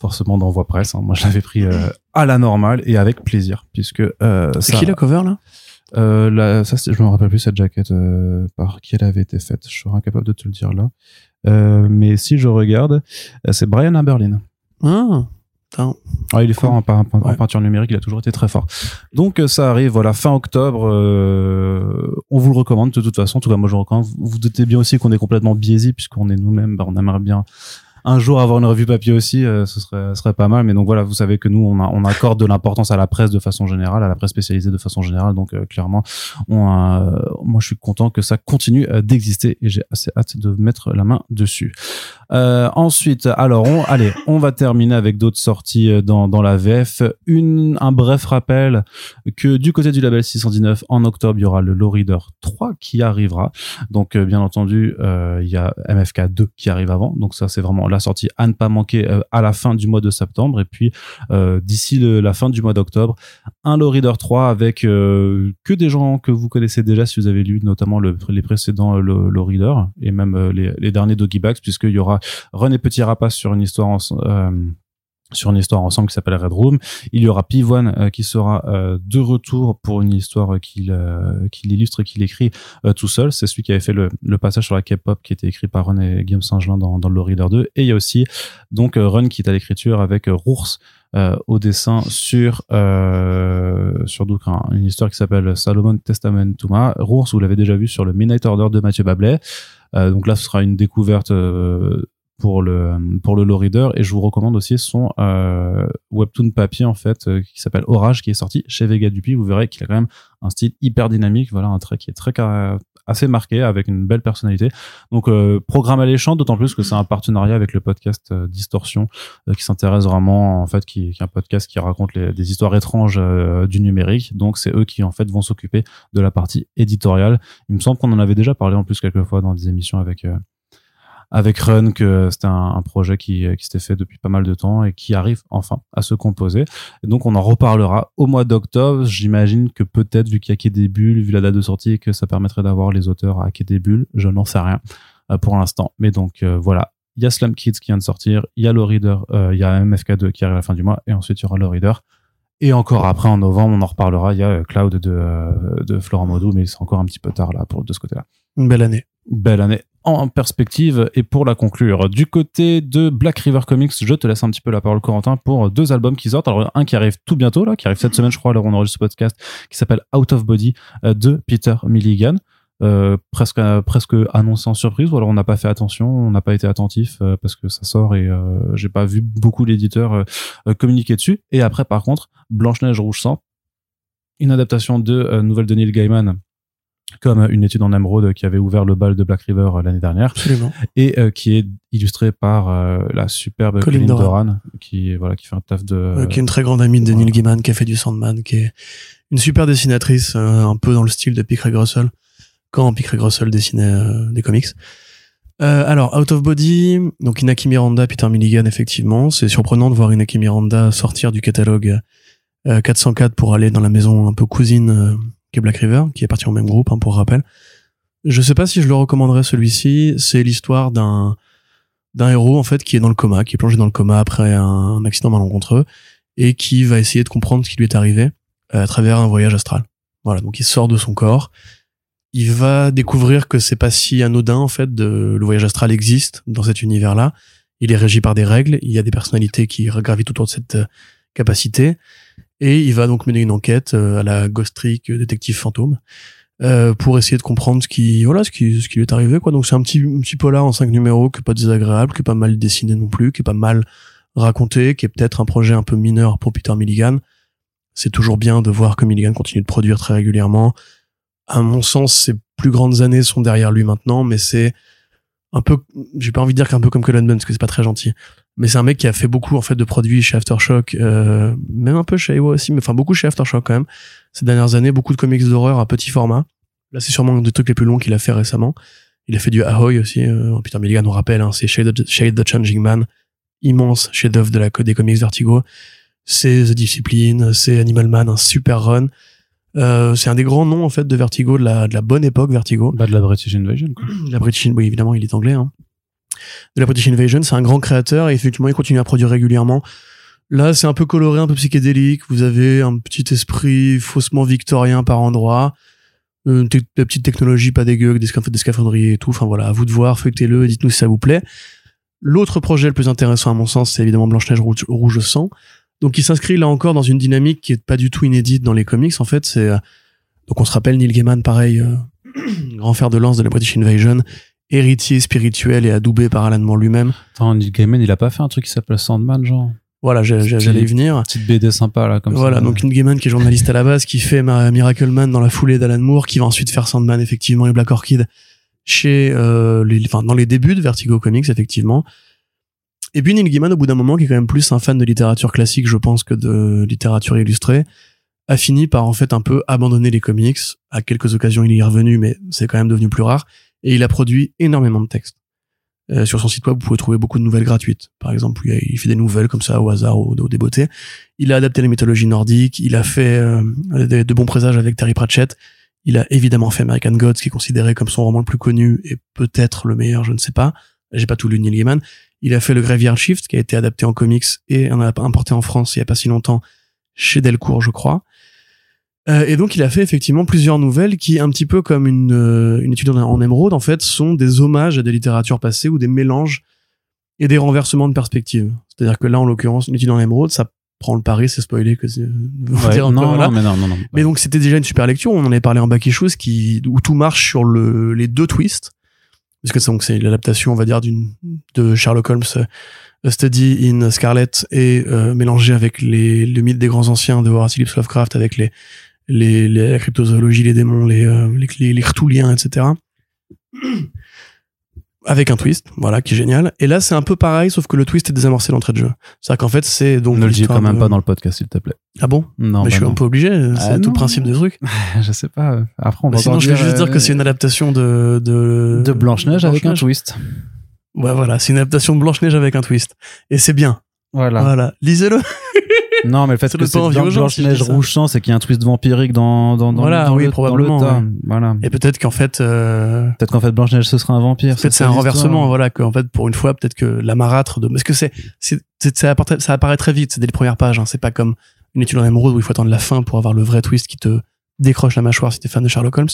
forcément d'envoi presse. hein. Moi, je l'avais pris euh, à la normale et avec plaisir, puisque euh, C'est ça, qui la cover, là? Euh, la- ça, je me rappelle plus cette jaquette euh, par qui elle avait été faite. Je serais incapable de te le dire là. Euh, mais si je regarde, euh, c'est Brian Aberlin. Ah. Ah, il est fort en, pein- en Ouais. peinture numérique, il a toujours été très fort. Donc euh, ça arrive, voilà, fin octobre. euh, on vous le recommande de toute façon. En tout cas, moi je le recommande. Vous vous doutez bien aussi qu'on est complètement biaisé puisqu'on est nous-mêmes. bah, on aimerait bien un jour avoir une revue papier aussi. euh, ce serait, pas mal. Mais donc voilà, vous savez que nous, on, accorde de l'importance à la presse de façon générale, à la presse spécialisée de façon générale. Donc euh, clairement, euh, moi je suis content que ça continue d'exister et j'ai assez hâte de mettre la main dessus. Euh, ensuite, alors, on, allez, on va terminer avec d'autres sorties euh, dans, dans la VF. Une, un bref rappel que du côté du label 619, en octobre, il y aura le Low Reader 3 qui arrivera. Donc, euh, bien entendu, euh, il y a MFK 2 qui arrive avant. Donc, ça, c'est vraiment la sortie à ne pas manquer euh, à la fin du mois de septembre. Et puis, euh, d'ici la fin du mois d'octobre, un Low Reader 3 avec que des gens que vous connaissez déjà si vous avez lu notamment le, les précédents Low, Reader et même les, derniers Doggy Bags puisqu'il y aura Run et Petit Rapace sur une histoire en- euh, sur une histoire ensemble qui s'appelle Red Room. Il y aura Pivoine euh, qui sera euh, de retour pour une histoire qu'il qu'il illustre et qu'il écrit tout seul. C'est celui qui avait fait le, passage sur la K-pop qui était écrit par Run et Guillaume Saint-Gelin dans, dans le Reader 2. Et il y a aussi donc Run qui est à l'écriture avec Rours au dessin sur sur un- une histoire qui s'appelle Salomon Testamentuma. Rours, vous l'avez déjà vu sur le Midnight Order de Mathieu Bablet. Euh, donc là, ce sera une découverte euh, pour le pour le reader et je vous recommande aussi son euh, webtoon papier en fait euh, qui s'appelle Orage qui est sorti chez Vega Dupi vous verrez qu'il a quand même un style hyper dynamique. Voilà un trait qui est très assez marqué avec une belle personnalité. Donc euh, programme alléchant d'autant plus que c'est un partenariat avec le podcast euh, Distorsion qui s'intéresse vraiment en fait qui, qui, est un podcast qui raconte les, des histoires étranges du numérique. Donc c'est eux qui en fait vont s'occuper de la partie éditoriale. Il me semble qu'on en avait déjà parlé en plus quelques fois dans des émissions avec avec Run que c'était un, projet qui, qui s'était fait depuis pas mal de temps et qui arrive enfin à se composer. Et donc on en reparlera au mois d'octobre. J'imagine que peut-être vu qu'il y a des bulles, vu la date de sortie, que ça permettrait d'avoir les auteurs à des bulles. Je n'en sais rien euh, pour l'instant. Mais donc euh, voilà, il y a Slam Kids qui vient de sortir, il y a le Reader, euh, il y a MFK2 qui arrive à la fin du mois et ensuite il y aura le Reader. Et encore après, en novembre, on en reparlera. Il y a Cloud de, de Florent Modou, mais c'est encore un petit peu tard là pour de ce côté-là. Une belle année. Belle année en perspective. Et pour la conclure, du côté de Black River Comics, je te laisse un petit peu la parole, Corentin, pour deux albums qui sortent. Alors, un qui arrive tout bientôt, là, qui arrive cette semaine, je crois, alors on enregistre ce podcast, qui s'appelle Out of Body euh, de Peter Milligan. Euh, presque presque annoncé en surprise ou alors on n'a pas fait attention on n'a pas été attentif euh, parce que ça sort et j'ai pas vu beaucoup d'éditeurs communiquer dessus et après par contre Blanche Neige Rouge Sang une adaptation de nouvelle de Neil Gaiman comme une étude en émeraude qui avait ouvert le bal de Black River euh, l'année dernière. Absolument. et euh, qui est illustrée par euh, la superbe Colin, Doran. qui voilà qui fait un taf de qui est une très grande amie de Neil Gaiman qui a fait du Sandman qui est une super dessinatrice un peu dans le style de Pick Russell quand Pick Russell dessinait des comics. Alors Out of Body donc Inaki Miranda Peter Milligan effectivement. C'est surprenant de voir Inaki Miranda sortir du catalogue 404 pour aller dans la maison un peu cousine qui est Black River, qui est parti au même groupe, hein, pour rappel. Je sais pas si je le recommanderais celui-ci. C'est l'histoire d'un d'un héros en fait qui est dans le coma, qui est plongé dans le coma après un, accident malencontreux et qui va essayer de comprendre ce qui lui est arrivé euh, à travers un voyage astral. Voilà, donc il sort de son corps. Il va découvrir que c'est pas si anodin en fait de le voyage astral existe dans cet univers-là. Il est régi par des règles. Il y a des personnalités qui gravitent autour de cette euh, capacité. Et il va donc mener une enquête euh, à la Ghost Trick euh, détective fantôme euh, pour essayer de comprendre ce qui voilà ce qui ce qui lui est arrivé quoi. Donc c'est un petit un petit polar en cinq numéros qui est pas désagréable, qui est pas mal dessiné non plus, qui est pas mal raconté, qui est peut-être un projet un peu mineur pour Peter Milligan. C'est toujours bien de voir que Milligan continue de produire très régulièrement. À mon sens, ses plus grandes années sont derrière lui maintenant, mais c'est un peu, j'ai pas envie de dire qu'un peu comme Cullen Bunn, parce que c'est pas très gentil mais c'est un mec qui a fait beaucoup en fait de produits chez Aftershock euh, même un peu chez Ewa aussi mais enfin beaucoup chez Aftershock quand même. Ces dernières années beaucoup de comics d'horreur à petit format. Là c'est sûrement un des trucs les plus longs qu'il a fait récemment. Il a fait du Ahoy aussi euh, Peter Milligan on rappelle hein, c'est Shade, the Changing Man immense chef d'œuvre de la des comics Vertigo c'est The Discipline c'est Animal Man un super run. Euh, c'est un des grands noms en fait de Vertigo de la, de la bonne époque Vertigo. Bah de la British Invasion quoi. la British oui évidemment il est anglais hein de la British Invasion. C'est un grand créateur et effectivement, il continue à produire régulièrement. Là, c'est un peu coloré, un peu psychédélique. Vous avez un petit esprit faussement victorien par endroit. Une petite technologie pas dégueu, des, scaphandriers et tout. Enfin voilà, à vous de voir, feuilletez-le, dites-nous si ça vous plaît. L'autre projet le plus intéressant à mon sens, c'est évidemment Blanche-Neige rouge, rouge sang. Donc il s'inscrit là encore dans une dynamique qui est pas du tout inédite dans les comics. En fait, c'est euh, donc on se rappelle Neil Gaiman, pareil, euh, grand fer de lance de la British Invasion, héritier spirituel et adoubé par Alan Moore lui-même. Attends, Neil Gaiman, il a pas fait un truc qui s'appelle Sandman, genre voilà, j'allais y venir. Petite BD sympa là, comme ça. Voilà, donc Neil Gaiman qui est journaliste à la base, qui fait Miracle Man dans la foulée d'Alan Moore, qui va ensuite faire Sandman effectivement et Black Orchid chez, euh, les, enfin dans les débuts de Vertigo Comics effectivement. Et puis Neil Gaiman, au bout d'un moment, qui est quand même plus un fan de littérature classique, je pense, que de littérature illustrée, a fini par en fait un peu abandonner les comics. À quelques occasions, il y est revenu, mais c'est quand même devenu plus rare et il a produit énormément de textes. Euh, sur son site web, vous pouvez trouver beaucoup de nouvelles gratuites. Par exemple, il fait des nouvelles comme ça au hasard au, des beautés. Il a adapté les mythologies nordiques. Il a fait euh, de, bons présages avec Terry Pratchett. Il a évidemment fait American Gods, qui est considéré comme son roman le plus connu et peut-être le meilleur, je ne sais pas. J'ai pas tout lu Neil Gaiman. Il a fait le Graveyard Shift, qui a été adapté en comics et en a importé en France il y a pas si longtemps chez Delcourt, je crois. Euh, et donc il a fait effectivement plusieurs nouvelles qui, un petit peu comme une, euh, une étude en, émeraude, en fait, sont des hommages à des littératures passées ou des mélanges et des renversements de perspectives. C'est-à-dire que là, en l'occurrence, une étude en émeraude, ça prend le pari, c'est spoilé que c'est... non, non, mais non, non, non. Mais donc c'était déjà une super lecture, on en avait parlé en issues, qui, où tout marche sur le, les deux twists. puisque c'est donc c'est l'adaptation, on va dire, d'une de Sherlock Holmes, euh, A Study in Scarlet, et euh, mélangé avec les le mythe des grands anciens de Horace Phillips Lovecraft, avec les les, les la cryptozoologie, les démons, les euh, les, les, etc. Avec un twist, voilà, qui est génial. Et là, c'est un peu pareil, sauf que le twist est désamorcé d'entrée de jeu. C'est-à-dire qu'en fait, c'est donc. Ne le dis quand même de- pas dans le podcast, s'il te plaît. Ah bon? Non, Mais bah je suis non. un peu obligé, c'est Ah tout non. le principe du truc. je sais pas. Après, on va Bah, sinon, je vais juste euh, dire que c'est une adaptation de de, de Blanche-Neige avec un twist. Ouais, voilà, c'est une adaptation de Blanche-Neige avec un twist. Et c'est bien. Voilà. Voilà, lisez-le. non, mais le fait que c'est dans Blanche-Neige rouge sang, c'est qu'il y a un twist vampirique dans, dans, dans, Voilà, dans oui, le, probablement, dans le ouais. Voilà. Et peut-être qu'en fait, euh, Peut-être qu'en fait, Blanche-Neige, ce sera un vampire. peut-être c'est un renversement, voilà, qu'en fait, pour une fois, peut-être que la marâtre de, parce que c'est, c'est, ça, apparaît, ça apparaît très vite, c'est dès les premières pages, hein. c'est pas comme une étude en émeraude où il faut attendre la fin pour avoir le vrai twist qui te décroche la mâchoire si t'es fan de Sherlock Holmes.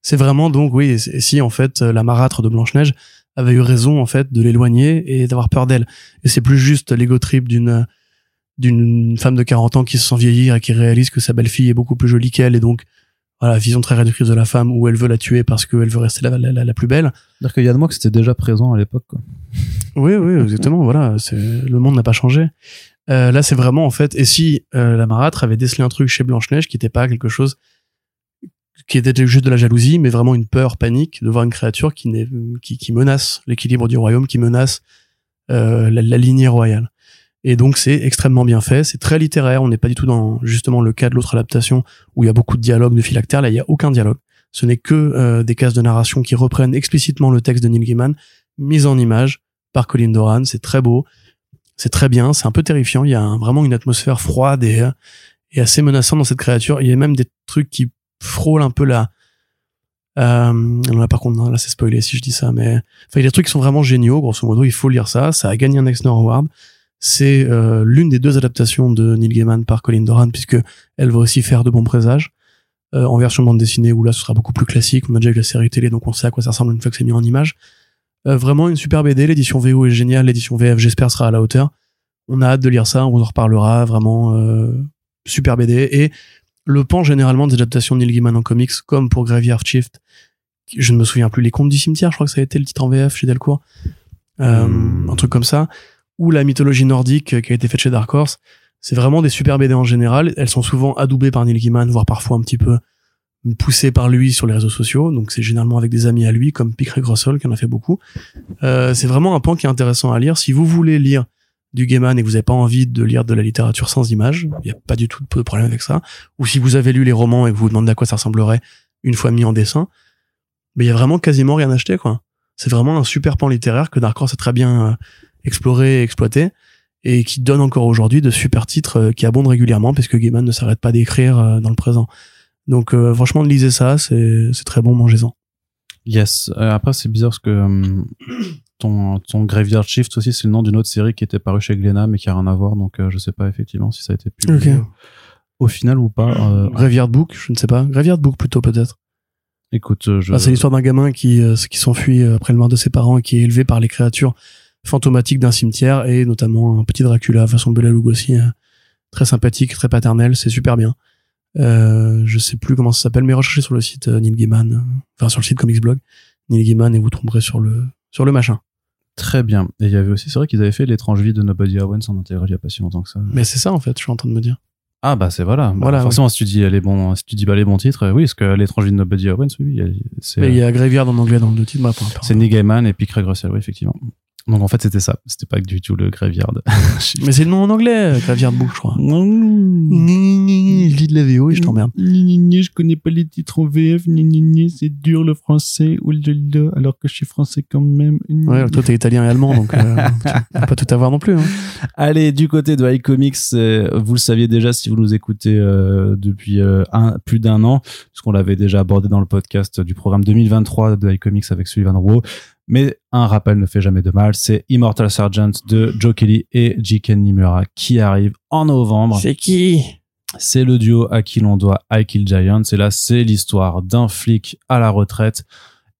C'est vraiment donc, oui, et si- si en fait, la marâtre de Blanche-Neige avait eu raison, en fait, de l'éloigner et d'avoir peur d'elle. Et c'est plus juste l'ego trip d'une, d'une femme de 40 ans qui se sent vieillir et qui réalise que sa belle-fille est beaucoup plus jolie qu'elle et donc, voilà, vision très réductrice de la femme où elle veut la tuer parce qu'elle veut rester la, la, la, plus belle. C'est-à-dire qu'il y a de moi que c'était déjà présent à l'époque. Oui, oui, exactement. voilà, c'est le monde n'a pas changé. Euh, là, c'est vraiment en fait. Et si euh, la marâtre avait décelé un truc chez Blanche Neige qui n'était pas quelque chose qui était juste de la jalousie, mais vraiment une peur, panique de voir une créature qui, n'est- qui, qui menace l'équilibre du royaume, qui menace euh, la, la lignée royale. Et donc c'est extrêmement bien fait, c'est très littéraire. On n'est pas du tout dans justement le cas de l'autre adaptation où il y a beaucoup de dialogues de phylactères. Là, il y a aucun dialogue. Ce n'est que euh, des cases de narration qui reprennent explicitement le texte de Neil Gaiman, mis en image par Colin Doran. C'est très beau, c'est très bien, c'est un peu terrifiant. Il y a vraiment une atmosphère froide et, et assez menaçante dans cette créature. Il y a même des trucs qui frôlent un peu la. Euh, là, par contre, non, là c'est spoilé si je dis ça, mais enfin, il y a des trucs qui sont vraiment géniaux. Grosso modo, il faut lire ça. Ça a gagné un Eisner Award. C'est euh, l'une des deux adaptations de Neil Gaiman par Colin Doran, puisque elle va aussi faire de bons présages. Euh, en version bande dessinée, où là ce sera beaucoup plus classique. On a déjà vu la série télé, donc on sait à quoi ça ressemble une fois que c'est mis en image. Euh, vraiment une super BD. L'édition VO est géniale. L'édition VF, j'espère, sera à la hauteur. On a hâte de lire ça. On vous en reparlera. Vraiment euh, super BD. Et le pan généralement des adaptations de Neil Gaiman en comics, comme pour Graveyard Shift, je ne me souviens plus, Les Contes du Cimetière, je crois que ça a été le titre en VF chez Delcourt. Euh, Hmm. Un truc comme ça. Ou la mythologie nordique euh, qui a été faite chez Dark Horse. C'est vraiment des super BD en général. Elles sont souvent adoubées par Neil Gaiman, voire parfois un petit peu poussées par lui sur les réseaux sociaux. Donc c'est généralement avec des amis à lui, comme Picre Grossol, qui en a fait beaucoup. Euh, c'est vraiment un pan qui est intéressant à lire. Si vous voulez lire du Gaiman et que vous n'avez pas envie de lire de la littérature sans images, il n'y a pas du tout de problème avec ça. Ou si vous avez lu les romans et que vous vous demandez à quoi ça ressemblerait une fois mis en dessin, mais il y a vraiment quasiment rien à acheter, quoi. C'est vraiment un super pan littéraire que Dark Horse a très bien euh, exploré et exploité et qui donne encore aujourd'hui de super titres euh, qui abondent régulièrement parce que Gaiman ne s'arrête pas d'écrire euh, dans le présent. Donc euh, franchement, lisez ça, c'est très bon, mangez-en. Yes. Euh, après, c'est bizarre parce que euh, ton, ton Graveyard Shift aussi, c'est le nom d'une autre série qui était parue chez Glénat, mais qui a rien à voir. Donc, je sais pas effectivement si ça a été publié au final ou pas. Graveyard Book, je ne sais pas. Graveyard Book plutôt peut-être. écoute, je. Ah, c'est l'histoire d'un gamin qui, qui s'enfuit après le mort de ses parents et qui est élevé par les créatures fantomatiques d'un cimetière et notamment un petit Dracula façon Bela Lugosi, euh, très sympathique, très paternel, c'est super bien. Euh, je sais plus comment ça s'appelle, mais recherchez sur le site euh, Neil Gaiman, euh, enfin sur le site Comics Blog, Neil Gaiman et vous tomberez sur le sur le machin. Très bien. Et il y avait aussi, c'est vrai qu'ils avaient fait l'étrange vie de Nobody Owens en intégrale il y a pas si longtemps que ça. Mais c'est ça en fait, je suis en train de me dire. Ah bah c'est voilà. Bah, forcément, si tu dis les bons, si tu dis pas les bons titres, euh, oui, parce que l'étrange vie de Nobody Owens, oui, c'est. Mais il y a Graveyard en anglais dans le deux titres, bah. C'est Neil Gaiman et puis Craig Russell, oui, effectivement. Donc en fait, c'était ça. C'était pas du tout le Graveyard. Mais c'est le nom en anglais, euh, Graveyard Book, je crois. Je lis de la VO et je t'emmerde. Je connais pas les titres en VF. C'est dur le français. alors que je suis français quand même. Ouais, alors toi t'es italien et allemand, donc euh, tu peux pas tout avoir non plus. Hein. Allez, du côté de iComics, euh, vous le saviez déjà si vous nous écoutez euh, depuis euh, un, plus d'un an, puisqu'on l'avait déjà abordé dans le podcast du programme 2023 de iComics avec Sullivan Rowe. Mais un rappel ne fait jamais de mal, c'est Immortal Sergeant de Joe Kelly et Jiken Nimura qui arrive en novembre. C'est qui? C'est le duo à qui l'on doit I Kill Giants. Et là, c'est l'histoire d'un flic à la retraite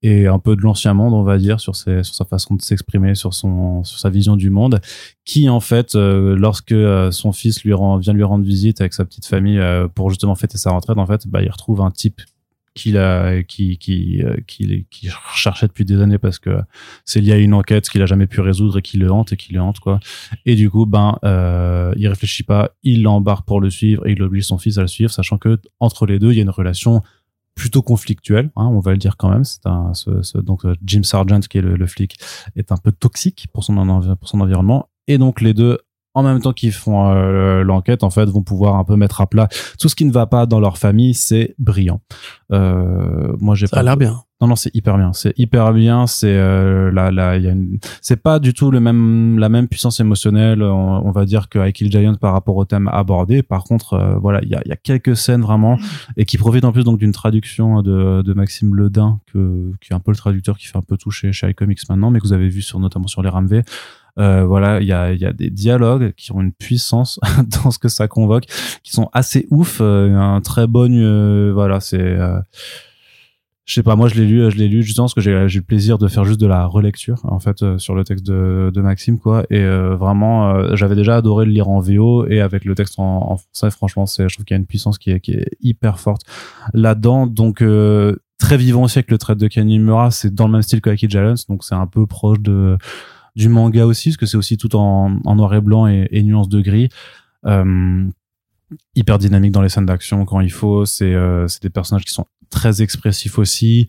et un peu de l'ancien monde, on va dire, sur, ses, sur sa façon de s'exprimer, sur son, sur sa vision du monde, qui en fait, euh, lorsque euh, son fils lui rend, vient lui rendre visite avec sa petite famille euh, pour justement fêter sa retraite, en fait, bah, il retrouve un type qu'il a, qui, qui, euh, qui, depuis des années parce que c'est lié à une enquête qu'il a jamais pu résoudre et qui le hante et qui le hante quoi. Et du coup, ben, euh, il réfléchit pas, il l'embarque pour le suivre et il oblige son fils à le suivre, sachant que entre les deux, il y a une relation plutôt conflictuelle, hein, on va le dire quand même. C'est donc euh, Jim Sargent qui est le, le, flic est un peu toxique pour son pour son environnement et donc les deux en même temps qu'ils font euh, l'enquête, en fait, vont pouvoir un peu mettre à plat tout ce qui ne va pas dans leur famille. C'est brillant. Euh, moi, j'ai ça a l'air bien. Non, non, c'est hyper bien. C'est hyper bien. C'est euh, là, là, il y a une. C'est pas du tout le même, la même puissance émotionnelle, on, va dire que Kill Giant par rapport au thème abordé. Par contre, euh, voilà, il y a, y a quelques scènes vraiment et qui profitent en plus donc d'une traduction de, de Maxime Ledin, que qui est un peu le traducteur qui fait un peu toucher chez iComics maintenant, mais que vous avez vu sur notamment sur les Ramv. Euh, voilà, il y a, y a des dialogues qui ont une puissance dans ce que ça convoque, qui sont assez ouf. Euh, un très bon, euh, voilà, c'est euh, je sais pas moi je l'ai lu je l'ai lu justement parce que j'ai eu le plaisir de faire juste de la relecture en fait euh, sur le texte de, de Maxime quoi et euh, vraiment j'avais déjà adoré le lire en VO et avec le texte en, en français franchement c'est je trouve qu'il y a une puissance qui est qui est hyper forte là-dedans donc très vivant aussi avec le trait de Kenny Mura c'est dans le même style que Aki Jalens donc c'est un peu proche de du manga aussi parce que c'est aussi tout en, noir et blanc et, nuances de gris hyper dynamique dans les scènes d'action quand il faut c'est c'est des personnages qui sont très expressif aussi.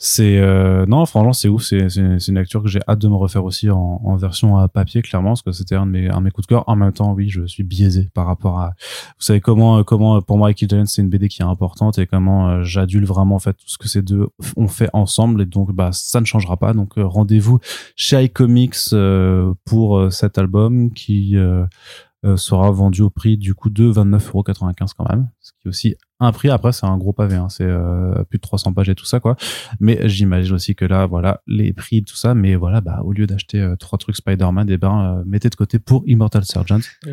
C'est euh, non, franchement, c'est ouf. C'est une lecture que j'ai hâte de me refaire aussi en, en version à papier, clairement, parce que c'était un de mes un de mes coups de cœur. En même temps, oui, je suis biaisé par rapport à. Vous savez comment comment pour moi, Kill c'est une BD qui est importante et comment euh, j'adule vraiment en fait tout ce que ces deux ont fait ensemble et donc bah ça ne changera pas. Donc euh, rendez-vous chez iComics euh, pour cet album qui sera vendu au prix du coup de 29,95€ quand même, ce qui est aussi un prix. Après, c'est un gros pavé, hein. c'est euh, plus de 300 pages et tout ça, quoi. Mais j'imagine aussi que là, voilà, les prix, tout ça. Mais voilà, bah, au lieu d'acheter euh, trois trucs Spider-Man, eh ben, euh, mettez de côté pour Immortal Sergeant.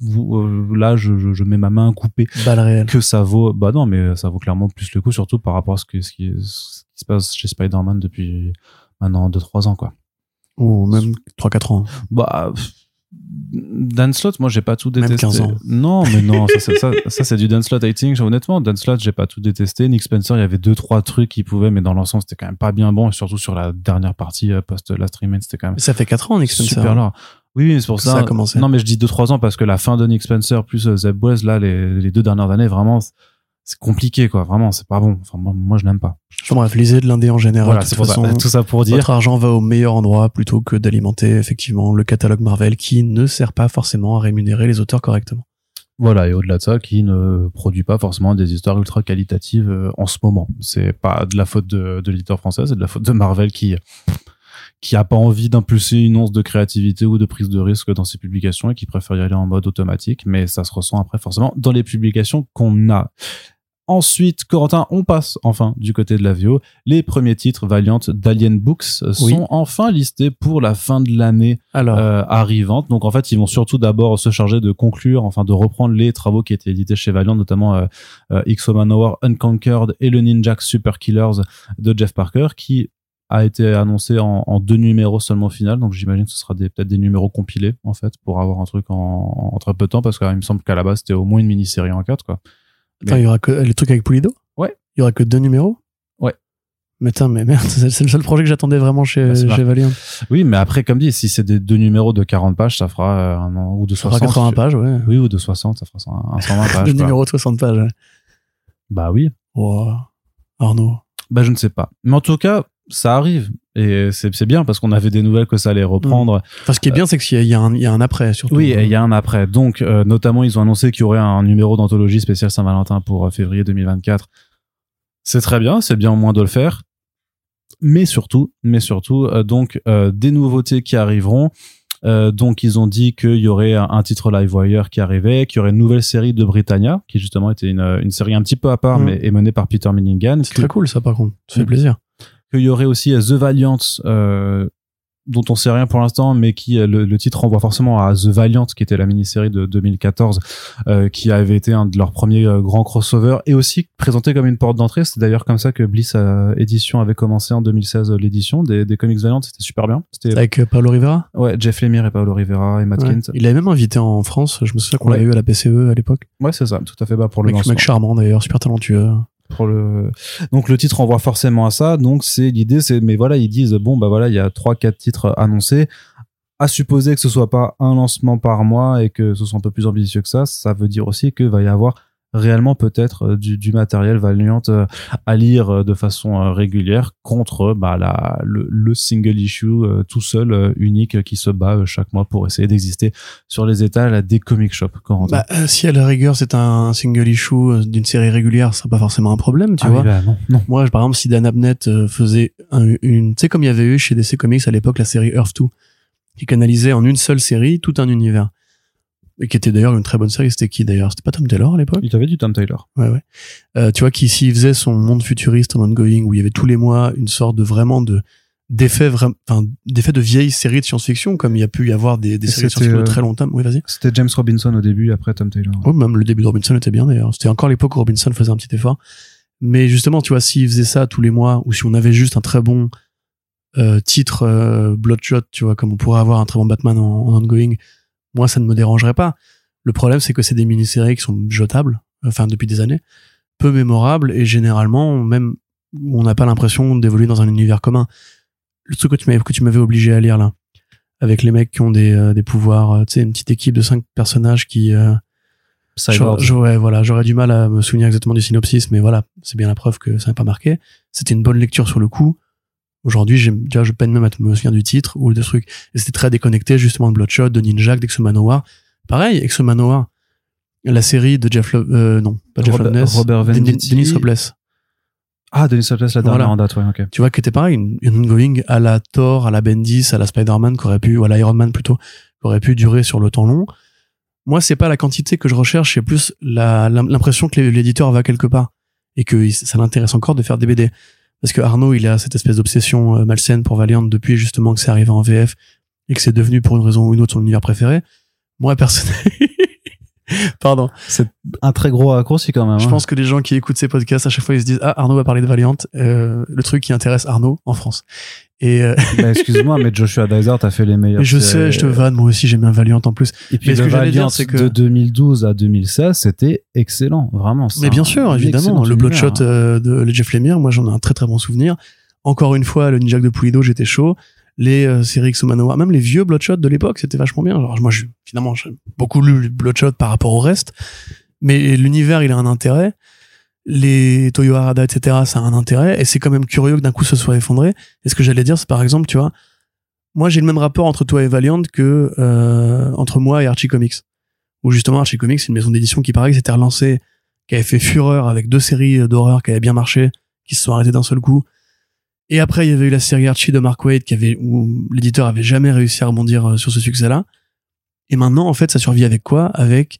Vous, là, je, je, je, mets ma main coupée. Que ça vaut, bah non, mais ça vaut clairement plus le coup, surtout par rapport à ce, que, ce, qui, ce qui se passe chez Spider-Man depuis maintenant 2-3 ans, quoi. Ou même 3-4 ans. Bah, Dan Slott, moi j'ai pas tout détesté. Même 15 ans. Non, mais non, ça, ça, ça, ça c'est du Dan Slott think Honnêtement, Dan Slott, j'ai pas tout détesté. Nick Spencer, il y avait deux trois trucs qu'il pouvait, mais dans l'ensemble, c'était quand même pas bien bon. Et surtout sur la dernière partie euh, post Last Remain, c'était quand même. Ça fait 4 ans, Nick Spencer. Super là. Oui, c'est pour ça. ça a commencé. Non, mais je dis 2-3 ans parce que la fin de Nick Spencer plus euh, Zeb Wells, là, les, les deux dernières années, vraiment, c'est compliqué quoi vraiment c'est pas bon. Enfin moi, moi je n'aime pas. Bref lisez de l'indé en général voilà c'est tout ça pour dire. Votre argent va au meilleur endroit plutôt que d'alimenter effectivement le catalogue Marvel qui ne sert pas forcément à rémunérer les auteurs correctement. Voilà et au-delà de ça qui ne produit pas forcément des histoires ultra qualitatives euh, en ce moment. C'est pas de la faute de, de l'éditeur français c'est de la faute de Marvel qui qui a pas envie d'impulser une once de créativité ou de prise de risque dans ses publications et qui préfère y aller en mode automatique mais ça se ressent après forcément dans les publications qu'on a Ensuite, Corentin, on passe enfin du côté de la VO. Les premiers titres Valiant d'Alien Books sont enfin listés pour la fin de l'année euh, arrivante. Donc en fait, ils vont surtout d'abord se charger de conclure, enfin de reprendre les travaux qui étaient édités chez Valiant, notamment euh, euh, X-O Manowar Unconquered et le Ninja Super Killers de Jeff Parker, qui a été annoncé en, en deux numéros seulement au final. Donc j'imagine que ce sera peut-être des numéros compilés en fait pour avoir un truc en, en très peu de temps parce qu'il me semble qu'à la base c'était au moins une mini-série en quatre quoi. Attends, il y aura que le truc avec Pulido? Ouais. Il y aura que deux numéros? Ouais. Mais tiens, mais merde, c'est le seul projet que j'attendais vraiment chez, Bah, chez Valiant. Oui, mais après, comme dit, si c'est des deux numéros de 40 pages, ça fera euh, un an, ou de Ça fera 60. 80 pages, ouais. Oui, ou de 60, ça fera un, un 120 pages. Deux numéros de 60 pages. ouais. Bah oui. Wow. Arnaud. Bah je ne sais pas. Mais en tout cas, ça arrive. Et c'est bien parce qu'on avait des nouvelles que ça allait reprendre. Enfin, ce qui est bien, c'est qu'il y, a- y, un- il y a un après, surtout. Oui, il y a un après. Donc, euh, notamment, ils ont annoncé qu'il y aurait un numéro d'anthologie spécial Saint-Valentin pour euh, février 2024. C'est très bien, c'est bien au moins de le faire. Mais surtout, mais surtout, euh, donc, des nouveautés qui arriveront. Donc, ils ont dit qu'il y aurait un, un titre Livewire qui arrivait, qu'il y aurait une nouvelle série de Britannia, qui justement était une, une série un petit peu à part, Mm. mais est menée par Peter Milligan. C'est très cool, ça, par contre. Ça fait Mm. plaisir. Qu'il y aurait aussi euh, The Valiant, euh, dont on sait rien pour l'instant, mais qui euh, le, le titre renvoie forcément à The Valiant, qui était la mini-série de 2014, euh, qui avait été un de leurs premiers euh, grands crossovers, et aussi présenté comme une porte d'entrée. C'est d'ailleurs comme ça que Bliss euh, Édition avait commencé en 2016 euh, l'édition des, des comics Valiant. C'était super bien. C'était Avec Paolo Rivera? ouais, Jeff Lemire et Paolo Rivera et Matt Ouais. Kint. Il l'avait même invité en France. Je me souviens qu'on Ouais. l'avait eu à la PCE à l'époque. Ouais, c'est ça, tout à fait. Bah, pour le Mec, mec charmant d'ailleurs, super talentueux. Donc le titre renvoie forcément à ça. Donc c'est l'idée c'est mais voilà ils disent bon bah voilà il y a trois quatre titres annoncés. À supposer que ce soit pas un lancement par mois et que ce soit un peu plus ambitieux que ça ça veut dire aussi que va y avoir réellement peut-être euh, du, du matériel Valiant euh, à lire euh, de façon régulière contre bah, la, le, le single issue tout seul unique qui se bat chaque mois pour essayer d'exister sur les étals des comic shops. Bah, si à la rigueur c'est un single issue d'une série régulière, ce sera pas forcément un problème, tu ah vois. bah, non, non. Moi, par exemple, si Dan Abnett faisait un, une, tu sais comme il y avait eu chez DC Comics à l'époque la série Earth 2 qui canalisait en une seule série tout un univers qui était d'ailleurs une très bonne série. C'était qui d'ailleurs? C'était pas Tom Taylor à l'époque? Il t'avait du Tom Taylor. Ouais, ouais. Euh, tu vois, qui s'il faisait son monde futuriste en ongoing, où il y avait tous les mois une sorte de vraiment de d'effets vraiment, enfin d'effets de vieilles séries de science-fiction, comme il y a pu y avoir des, des séries de science-fiction de très longtemps. Oui, vas-y. C'était James Robinson au début, après Tom Taylor. Oui, même le début de Robinson était bien d'ailleurs. C'était encore l'époque où Robinson faisait un petit effort. Mais justement, tu vois, s'il faisait ça tous les mois, ou si on avait juste un très bon euh, titre euh, Bloodshot, tu vois, comme on pourrait avoir un très bon Batman en, en ongoing, moi ça ne me dérangerait pas. Le problème, c'est que c'est des mini-séries qui sont jetables, enfin depuis des années, peu mémorables et généralement même on n'a pas l'impression d'évoluer dans un univers commun. Le truc que tu m'avais que tu m'avais obligé à lire là, avec les mecs qui ont des, euh, des pouvoirs, euh, tu sais, une petite équipe de cinq personnages qui euh, j'aurais voilà, j'aurais du mal à me souvenir exactement du synopsis, mais voilà, c'est bien la preuve que ça n'a pas marqué. C'était une bonne lecture sur le coup. Aujourd'hui, déjà, je peine même à me souvenir du titre ou de trucs. Et c'était très déconnecté justement de Bloodshot, de Ninja, d'Exo Manowar. Pareil, Exo Manowar, la série de Jeff, Lo euh, non, pas Jeff Robert- Loveness, Robert Denis- Venditti. Denis Hopeless. Ah, Denis Hopeless, la dernière Voilà. en date, ouais, ok. Tu vois, qui était pareil, une, une ongoing à la Thor, à la Bendis, à la Spider-Man, qui aurait pu, ou à l'Iron Man plutôt, qui aurait pu durer sur le temps long. Moi, c'est pas la quantité que je recherche, c'est plus l'impression que l'éditeur va quelque part. Et que ça l'intéresse encore de faire des BD. Parce que Arnaud, il a cette espèce d'obsession euh, malsaine pour Valiant depuis justement que c'est arrivé en VF et que c'est devenu pour une raison ou une autre son univers préféré. Moi, personnellement, pardon. Un très gros raccourci quand même. Je hein. pense que les gens qui écoutent ces podcasts, à chaque fois, ils se disent, ah, Arnaud va parler de Valiant, euh, le truc qui intéresse Arnaud en France. Et, euh, Bah, excuse-moi, mais Joshua Dizer, t'as fait les meilleurs. je sais, je te vanne, moi aussi, j'aime bien Valiant en plus. Et puis Mais ce le que dire, Valiant c'est que- de 2012 à 2016, c'était excellent, vraiment. Mais bien sûr, évidemment, le. Bloodshot euh, de Jeff Lemire, moi, j'en ai un très très bon souvenir. Encore une fois, le Ninja de Pulido, j'étais chaud. Les euh, séries Manowar, même les vieux Bloodshot de l'époque, c'était vachement bien. Genre, moi, je, finalement, j'ai beaucoup lu Bloodshot par rapport au reste. Mais l'univers, il a un intérêt. Les Toyo Harada, etc., ça a un intérêt. Et c'est quand même curieux que d'un coup, ce soit effondré. Et ce que j'allais dire, c'est par exemple, tu vois, moi, j'ai le même rapport entre toi et Valiant que euh, entre moi et Archie Comics. Où justement, Archie Comics, c'est une maison d'édition qui, pareil, s'était relancée, qui avait fait fureur avec deux séries d'horreur qui avaient bien marché, qui se sont arrêtées d'un seul coup. Et après, il y avait eu la série Archie de Mark Waid, qui avait, où l'éditeur avait jamais réussi à rebondir euh, sur ce succès-là. Et maintenant, en fait, ça survit avec quoi? Avec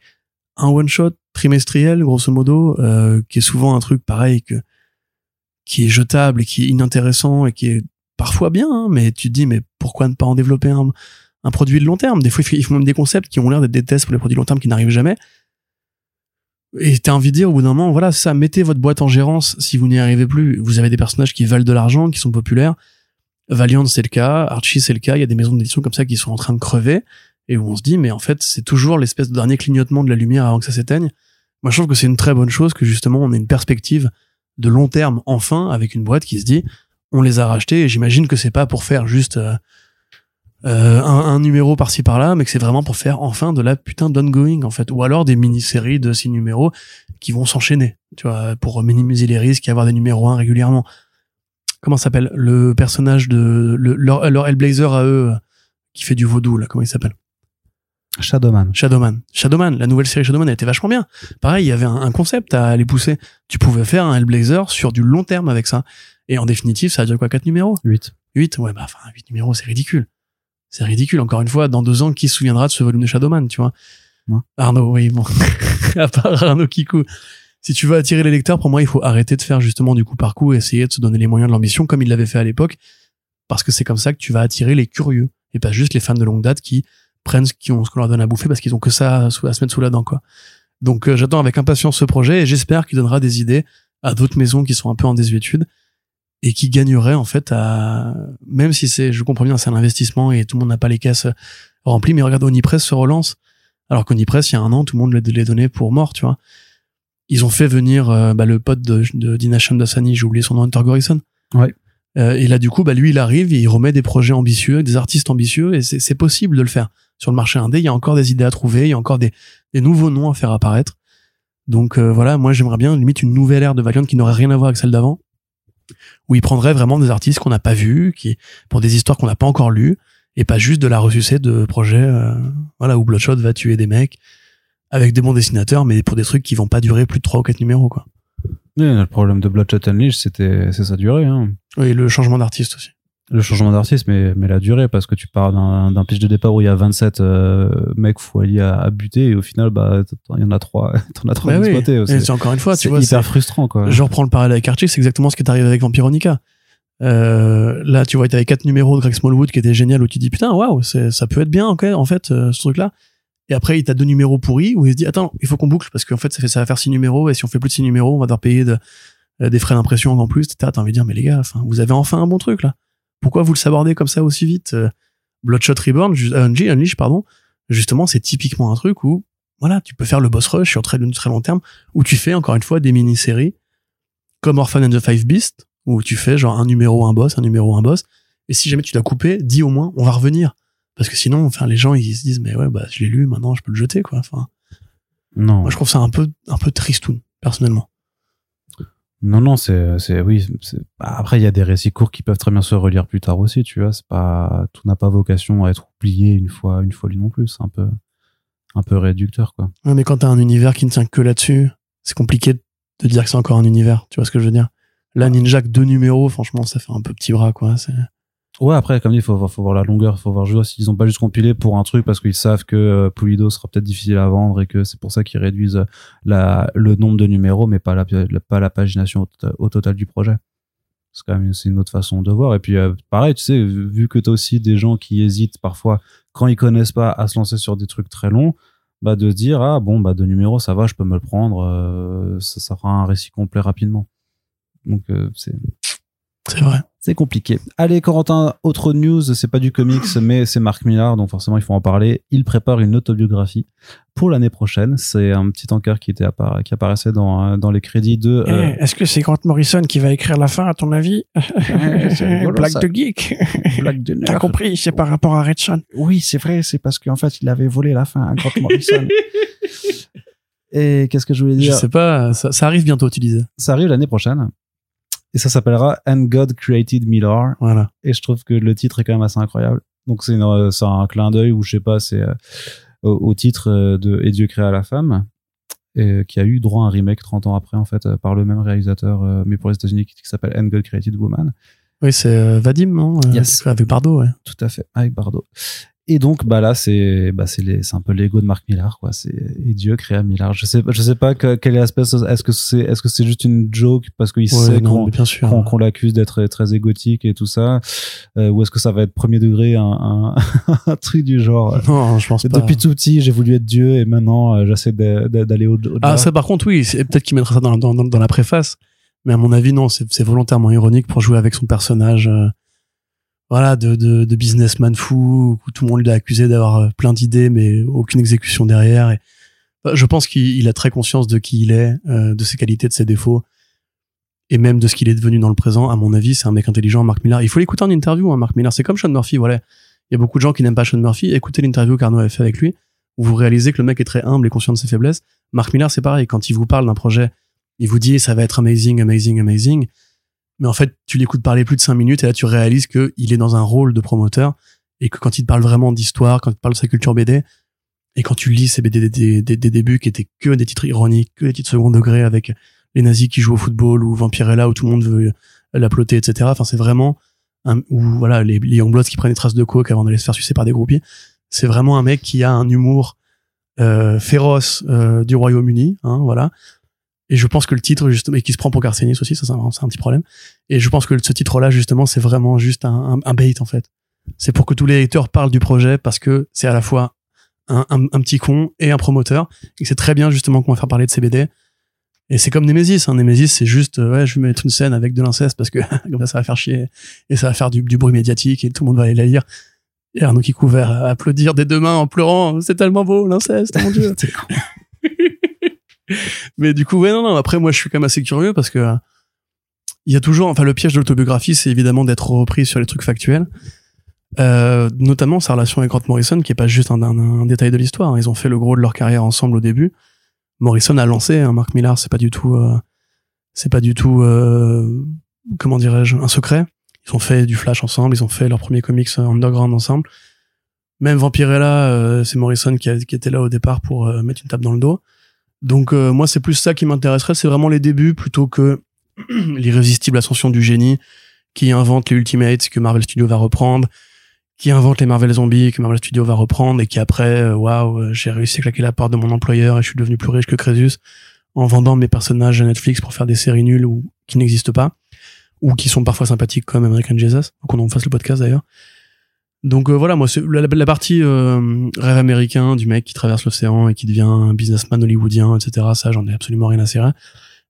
un one-shot trimestriel, grosso modo, euh, qui est souvent un truc pareil que qui est jetable et qui est inintéressant et qui est parfois bien, hein, mais tu te dis, mais pourquoi ne pas en développer un, un produit de long terme? Des fois, il faut même des concepts qui ont l'air d'être des tests pour les produits de long terme qui n'arrivent jamais. Et t'as envie de dire, au bout d'un moment, voilà, ça, mettez votre boîte en gérance si vous n'y arrivez plus. Vous avez des personnages qui valent de l'argent, qui sont populaires. Valiant, c'est le cas. Archie, c'est le cas. Il y a des maisons d'édition comme ça qui sont en train de crever. Et où on se dit, mais en fait, c'est toujours l'espèce de dernier clignotement de la lumière avant que ça s'éteigne. Moi, je trouve que c'est une très bonne chose que justement, on ait une perspective de long terme, enfin, avec une boîte qui se dit, on les a rachetés et j'imagine que c'est pas pour faire juste euh, euh, un, un numéro par-ci par-là, mais que c'est vraiment pour faire enfin de la putain d'ongoing en fait, ou alors des mini-séries de six numéros qui vont s'enchaîner, tu vois, pour minimiser les risques et avoir des numéros 1 régulièrement. Comment s'appelle? Le personnage de le, leur, leur Hellblazer à eux euh, qui fait du vaudou là, comment il s'appelle? Shadowman. Shadowman. Shadowman, la nouvelle série Shadowman, elle était vachement bien. Pareil, il y avait un, un concept à aller pousser. Tu pouvais faire un Hellblazer sur du long terme avec ça. Et en définitive, ça a duré quoi, quatre numéros? 8. 8 Ouais, bah, enfin, 8 numéros, c'est ridicule. C'est ridicule. Encore une fois, dans deux ans, qui se souviendra de ce volume de Shadowman, tu vois? Moi. Arnaud, oui, bon. à part Arnaud Kikou. Si tu veux attirer les lecteurs, pour moi, il faut arrêter de faire justement du coup par coup et essayer de se donner les moyens de l'ambition comme il l'avait fait à l'époque. Parce que c'est comme ça que tu vas attirer les curieux. Et pas juste les fans de longue date qui prennent ce qu'on leur donne à bouffer parce qu'ils ont que ça à, se mettre sous la dent, quoi. Donc, euh, j'attends avec impatience ce projet et j'espère qu'il donnera des idées à d'autres maisons qui sont un peu en désuétude et qui gagneraient, en fait, à, même si c'est, je comprends bien, c'est un investissement et tout le monde n'a pas les caisses remplies, mais regarde, Onipress se relance. Alors qu'Onipress, il y a un an, tout le monde les donnait pour mort, tu vois. ils ont fait venir euh, bah, le pote de, de Dinasham Dasani, j'ai oublié son nom, Hunter Gorison. Ouais. Euh, et là, du coup, bah, lui, il arrive, et il remet des projets ambitieux, des artistes ambitieux, et c'est possible de le faire. Sur le marché indé, il y a encore des idées à trouver, il y a encore des, des nouveaux noms à faire apparaître. Donc euh, voilà, moi j'aimerais bien limite une nouvelle ère de Valiant qui n'aurait rien à voir avec celle d'avant, où il prendrait vraiment des artistes qu'on n'a pas vus, qui pour des histoires qu'on n'a pas encore lues, et pas juste de la ressucée de projets, euh, voilà, où Bloodshot va tuer des mecs avec des bons dessinateurs, mais pour des trucs qui vont pas durer plus de trois ou quatre numéros, quoi. Oui, le problème de Bloodshot Unleashed, c'était, c'est sa durée, hein. Oui, le changement d'artiste aussi. Le changement d'artiste, mais, mais la durée, parce que tu pars d'un, d'un pitch de départ où il y a 27 euh, mecs fouillis à, à buter, et au final, bah, il y en a trois, t'en as trois Bah oui. exploités. Et C'est, c'est encore une fois, tu c'est vois, hyper c'est- frustrant, quoi. je reprends le parallèle avec Archie, c'est exactement ce qui est arrivé avec Vampironica. Euh, là, tu vois, t'avais quatre numéros de Greg Smallwood qui étaient génial où tu dis putain, waouh, ça peut être bien, en fait, euh, ce truc-là. Et après, il t'a deux numéros pourris où il se dit attends, il faut qu'on boucle parce qu'en fait, ça, fait, ça va faire six numéros et si on fait plus de six numéros, on va devoir payer de- euh, des frais d'impression en plus. T'as envie de dire mais les gars, vous avez enfin un bon truc là. Pourquoi vous le sabordez comme ça aussi vite Euh, Bloodshot Reborn, euh, Unleash, Unleash, pardon. Justement, c'est typiquement un truc où voilà, tu peux faire le boss rush sur très, très long terme où tu fais encore une fois des mini-séries comme Orphan and the Five Beasts où tu fais genre un numéro un boss, un numéro un boss. Et si jamais tu l'as coupé, dis au moins on va revenir parce que sinon, enfin les gens ils se disent mais ouais bah je l'ai lu, maintenant je peux le jeter quoi. Enfin, Non. moi je trouve ça un peu un peu tristoun personnellement. Non, non, c'est, c'est, oui. c'est- bah, Après, il y a des récits courts qui peuvent très bien se relire plus tard aussi, tu vois. C'est pas, tout n'a pas vocation à être oublié une fois, une fois lu non plus. C'est un peu, un peu réducteur, quoi. Ouais, mais quand t'as un univers qui ne tient que là-dessus, c'est compliqué de dire que c'est encore un univers. Tu vois ce que je veux dire? Là, Ninja, que deux numéros, franchement, ça fait un peu petit bras, quoi. C'est- Ouais, après, comme dit, faut, voir- faut voir la longueur, faut voir juste s'ils ont pas juste compilé pour un truc parce qu'ils savent que euh, Pulido sera peut-être difficile à vendre et que c'est pour ça qu'ils réduisent euh, la, le nombre de numéros, mais pas la, pas la pagination au, tota- total du projet. C'est quand même une autre façon de voir. Et puis, euh, pareil, tu sais, vu que tu as aussi des gens qui hésitent parfois, quand ils connaissent pas, à se lancer sur des trucs très longs, bah, de dire, ah bon, bah, deux numéros, ça va, je peux me le prendre, euh, ça, ça fera un récit complet rapidement. Donc, euh, c'est C'est vrai. C'est compliqué. Allez, Corentin, autre news, c'est pas du comics, mais c'est Marc Millar, donc forcément il faut en parler. Il prépare une autobiographie pour l'année prochaine. C'est un petit encart qui était appara- qui apparaissait dans, dans les crédits de. Eh, euh, Est-ce que c'est Grant Morrison qui va écrire la fin, à ton avis? C'est rigolo, Blague ça. de geek. Blague de T'as compris, c'est par rapport à Red Son. Oui, c'est vrai, c'est parce qu'en fait il avait volé la fin à Grant Morrison. Et qu'est-ce que je voulais Je dire sais pas, ça, ça arrive bientôt, tu disais. Ça arrive l'année prochaine. Et ça s'appellera And God Created Millar. Voilà. et je trouve que le titre est quand même assez incroyable. Donc c'est euh, un clin d'œil ou je sais pas, c'est euh, au, au titre euh, de Et Dieu créa la femme, et, qui a eu droit à un remake 30 ans après en fait par le même réalisateur, mais pour les États-Unis, qui, qui s'appelle And God Created Woman. Oui, c'est Vadim, non? Yes. Avec Bardo, ouais. Tout à fait, avec Bardot. Et donc bah là c'est bah c'est les- c'est un peu l'ego de Marc Millar quoi. C'est et Dieu créa Millar. Je sais je sais pas que, quel est l'aspect. Est-ce que c'est est-ce que c'est juste une joke parce qu'il Ouais, sait qu'on l'accuse d'être très égotique et tout ça euh, ou est-ce que ça va être premier degré un, un, un truc du genre? Non, je pense pas. depuis tout petit j'ai voulu être Dieu et maintenant euh, j'essaie d'aller au- au-delà Ah, ça, par contre, oui, peut-être qu'il mettra ça dans, dans, dans, la préface. Mais à mon avis, non, c'est c'est volontairement ironique pour jouer avec son personnage, euh, voilà, de, de, de businessman fou, où tout le monde l'a accusé d'avoir euh, plein d'idées, mais aucune exécution derrière. Je pense qu'il il a très conscience de qui il est, euh, de ses qualités, de ses défauts, et même de ce qu'il est devenu dans le présent. À mon avis, c'est un mec intelligent, Mark Millar. Il faut l'écouter en interview, hein, Mark Millar. C'est comme Sean Murphy, voilà. Il y a beaucoup de gens qui n'aiment pas Sean Murphy. Écoutez l'interview qu'Arnaud avait fait avec lui, où vous réalisez que le mec est très humble et conscient de ses faiblesses. Mark Millar, c'est pareil. Quand il vous parle d'un projet, il vous dit ça va être amazing, amazing, amazing. Mais en fait, tu l'écoutes parler plus de cinq minutes et là, tu réalises que il est dans un rôle de promoteur et que quand il te parle vraiment d'histoire, quand il te parle de sa culture BD, et quand tu lis ces BD des, débuts qui étaient que des titres ironiques, que des titres second degré avec les nazis qui jouent au football ou Vampirella où tout le monde veut l'applaudir, etc. Enfin, c'est vraiment ou voilà, les, les qui prennent des traces de coke avant d'aller se faire sucer par des groupies. C'est vraiment un mec qui a un humour euh, féroce euh, du Royaume-Uni, hein, voilà. Et je pense que le titre, justement, et qui se prend pour Garcenis aussi, ça c'est un, petit problème. Et je pense que ce titre-là, justement, c'est vraiment juste un, bait, en fait. C'est pour que tous les lecteurs parlent du projet parce que c'est à la fois un, petit con et un promoteur. Et c'est très bien, justement, qu'on va faire parler de CBD. Et c'est comme Nemesis, hein. Nemesis, c'est juste, euh, ouais, je vais mettre une scène avec de l'inceste parce que comme ça, ça va faire chier et ça va faire du, du bruit médiatique et tout le monde va aller la lire. Et Arnaud qui couvert à applaudir des deux mains en pleurant, c'est tellement beau, l'inceste, mon dieu. Mais du coup, ouais, non, non. Après, moi, je suis quand même assez curieux parce que il y a toujours, enfin, le piège de l'autobiographie, c'est évidemment d'être repris sur les trucs factuels. Euh, notamment sa relation avec Grant Morrison, qui est pas juste un, détail de l'histoire. Ils ont fait le gros de leur carrière ensemble au début. Morrison a lancé, hein, Mark Millar, c'est pas du tout, euh, c'est pas du tout, euh, comment dirais-je, un secret. Ils ont fait du Flash ensemble, ils ont fait leur premier comics euh, underground ensemble. Même Vampirella, euh, c'est Morrison qui, a- qui était là au départ pour euh, mettre une tape dans le dos. Donc euh, moi, c'est plus ça qui m'intéresserait, c'est vraiment les débuts plutôt que l'irrésistible ascension du génie qui invente les Ultimates que Marvel Studios va reprendre, qui invente les Marvel Zombies que Marvel Studios va reprendre et qui après, euh, waouh, euh, j'ai réussi à claquer la part de mon employeur et je suis devenu plus riche que Crésus en vendant mes personnages à Netflix pour faire des séries nulles ou qui n'existent pas ou qui sont parfois sympathiques comme American Jesus, qu'on en fasse le podcast d'ailleurs. Donc euh, voilà, moi la, la partie euh, rêve américain du mec qui traverse l'océan et qui devient un businessman hollywoodien, etc. Ça, j'en ai absolument rien à cirer.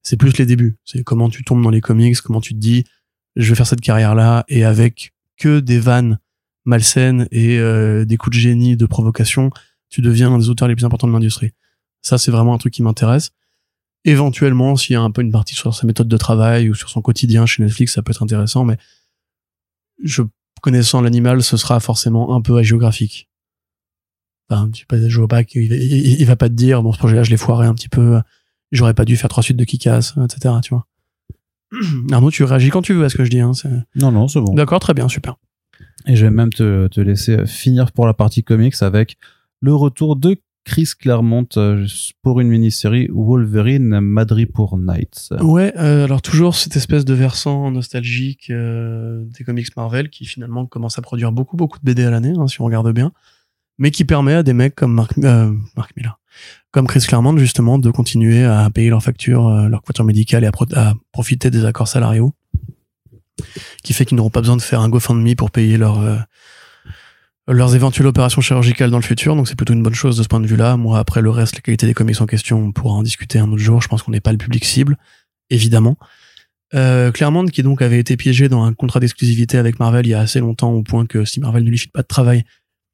C'est plus les débuts. C'est comment tu tombes dans les comics, comment tu te dis, je vais faire cette carrière-là et avec que des vannes malsaines et euh, des coups de génie, de provocation, tu deviens un des auteurs les plus importants de l'industrie. Ça, c'est vraiment un truc qui m'intéresse. Éventuellement, s'il y a un peu une partie sur sa méthode de travail ou sur son quotidien chez Netflix, ça peut être intéressant, mais je connaissant l'animal, ce sera forcément un peu hagiographique. Enfin, je, sais pas, je vois pas qu'il il, il va pas te dire, bon, ce projet-là, je l'ai foiré un petit peu, j'aurais pas dû faire trois suites de Kikas, etc., tu vois. Arnaud, tu réagis quand tu veux à ce que je dis, hein, Non, non, c'est bon. D'accord, très bien, super. Et je vais même te, te laisser finir pour la partie comics avec le retour de Chris Claremont euh, pour une mini-série Wolverine Madripoor Nights. Ouais, euh, alors toujours cette espèce de versant nostalgique euh, des comics Marvel qui finalement commence à produire beaucoup beaucoup de BD à l'année, hein, si on regarde bien, mais qui permet à des mecs comme Mark, Miller, comme Chris Claremont justement de continuer à payer leurs factures, leurs factures médicales et à, pro- à profiter des accords salariaux, qui fait qu'ils n'auront pas besoin de faire un GoFundMe pour payer leur, leurs éventuelles opérations chirurgicales dans le futur, donc c'est plutôt une bonne chose de ce point de vue-là. Moi, après le reste, la qualité des comics en question, on pourra en discuter un autre jour. Je pense qu'on n'est pas le public cible, évidemment. Euh, Claremont, qui donc avait été piégé dans un contrat d'exclusivité avec Marvel il y a assez longtemps, au point que si Marvel ne lui fit pas de travail,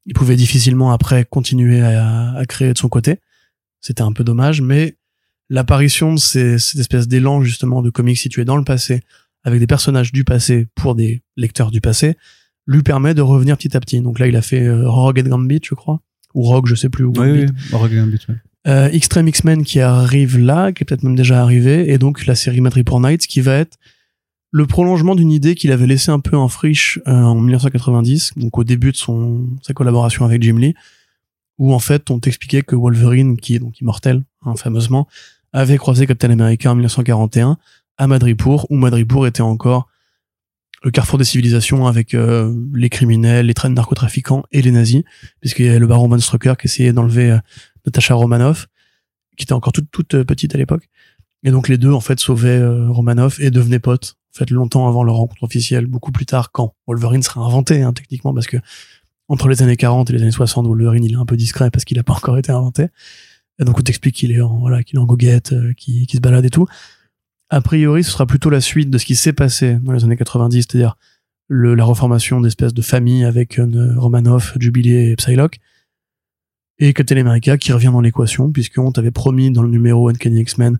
il pouvait difficilement après continuer à, à créer de son côté. C'était un peu dommage, mais l'apparition de ces- cette espèce d'élan justement de comics situés dans le passé, avec des personnages du passé pour des lecteurs du passé, lui permet de revenir petit à petit. Donc là, il a fait euh, Rogue and Gambit, je crois, ou Rogue, je sais plus. Ou Oui, Gambit. oui, Rogue Gambit, ouais. Euh, Extreme X-Men qui arrive là, qui est peut-être même déjà arrivé, et donc la série Madripoor Nights qui va être le prolongement d'une idée qu'il avait laissé un peu en friche euh, en 1990, donc au début de son sa collaboration avec Jim Lee, où en fait on t'expliquait que Wolverine, qui est donc immortel, hein, fameusement, avait croisé Captain America en 1941 à Madripoor, où Madripoor était encore le carrefour des civilisations avec euh, les criminels, les trains de narcotrafiquants et les nazis, puisqu'il y a le baron von Strucker qui essayait d'enlever euh, Natasha Romanoff, qui était encore toute, toute euh, petite à l'époque. Et donc les deux, en fait, sauvaient euh, Romanoff et devenaient potes, en fait, longtemps avant leur rencontre officielle, beaucoup plus tard, quand Wolverine sera inventé, hein, techniquement, parce que entre les années 40 et les années 60, Wolverine, il est un peu discret parce qu'il n'a pas encore été inventé. Et donc on t'explique qu'il est en, voilà, qu'il est en goguette, euh, se balade et tout. A priori, ce sera plutôt la suite de ce qui s'est passé dans les années 90, c'est-à-dire la reformation d'espèces de famille avec euh, Romanoff, Jubilee et Psylocke. Et Captain America qui revient dans l'équation puisqu'on t'avait promis dans le numéro Uncanny X-Men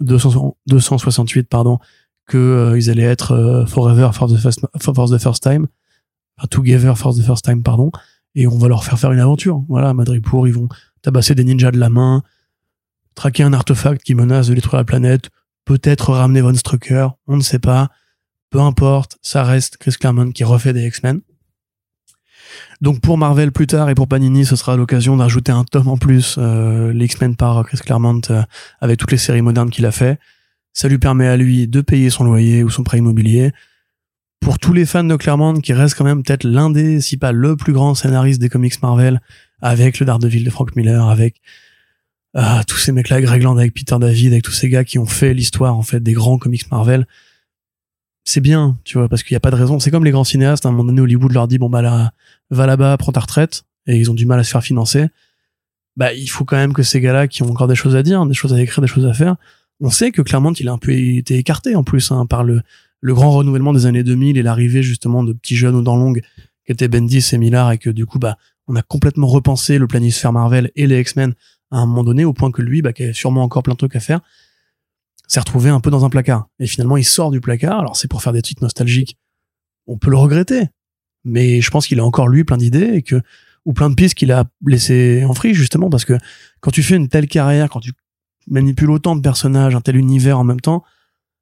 200 268 pardon euh, allaient être euh, forever for the first for the first time. Enfin, together for the first time pardon. Et on va leur faire faire une aventure. Voilà à Madripoor ils vont tabasser des ninjas de la main traquer un artefact qui menace de détruire la planète peut-être ramener Von Strucker on ne sait pas peu importe ça reste Chris Claremont qui refait des X-Men donc pour Marvel plus tard et pour Panini, ce sera l'occasion d'ajouter un tome en plus, euh, les X-Men par Chris Claremont euh, avec toutes les séries modernes qu'il a fait. Ça lui permet à lui de payer son loyer ou son prêt immobilier. Pour tous les fans de Claremont, qui reste quand même peut-être l'un des, si pas le plus grand scénariste des comics Marvel, avec le Daredevil de Frank Miller, avec ah, tous ces mecs-là, Greg Land, avec Peter David, avec tous ces gars qui ont fait l'histoire en fait des grands comics Marvel. C'est bien, tu vois, parce qu'il n'y a pas de raison. C'est comme les grands cinéastes. À un moment donné, Hollywood leur dit bon bah là, va là-bas, prends ta retraite, et ils ont du mal à se faire financer, bah, il faut quand même que ces gars-là qui ont encore des choses à dire, des choses à écrire, des choses à faire, on sait que Claremont, il a un peu été écarté en plus, hein, par le, le grand renouvellement des années 2000 et l'arrivée justement de petits jeunes aux dents longues qui étaient Bendis et Millar et que du coup, bah, on a complètement repensé le planisphère Marvel et les X-Men à un moment donné, au point que lui, bah, qui a sûrement encore plein de trucs à faire, s'est retrouvé un peu dans un placard. Et finalement, il sort du placard. Alors, c'est pour faire des trucs nostalgiques. On peut le regretter. Mais je pense qu'il a encore, lui, plein d'idées et que, ou plein de pistes qu'il a laissé en friche, justement, parce que quand tu fais une telle carrière, quand tu manipules autant de personnages, un tel univers en même temps,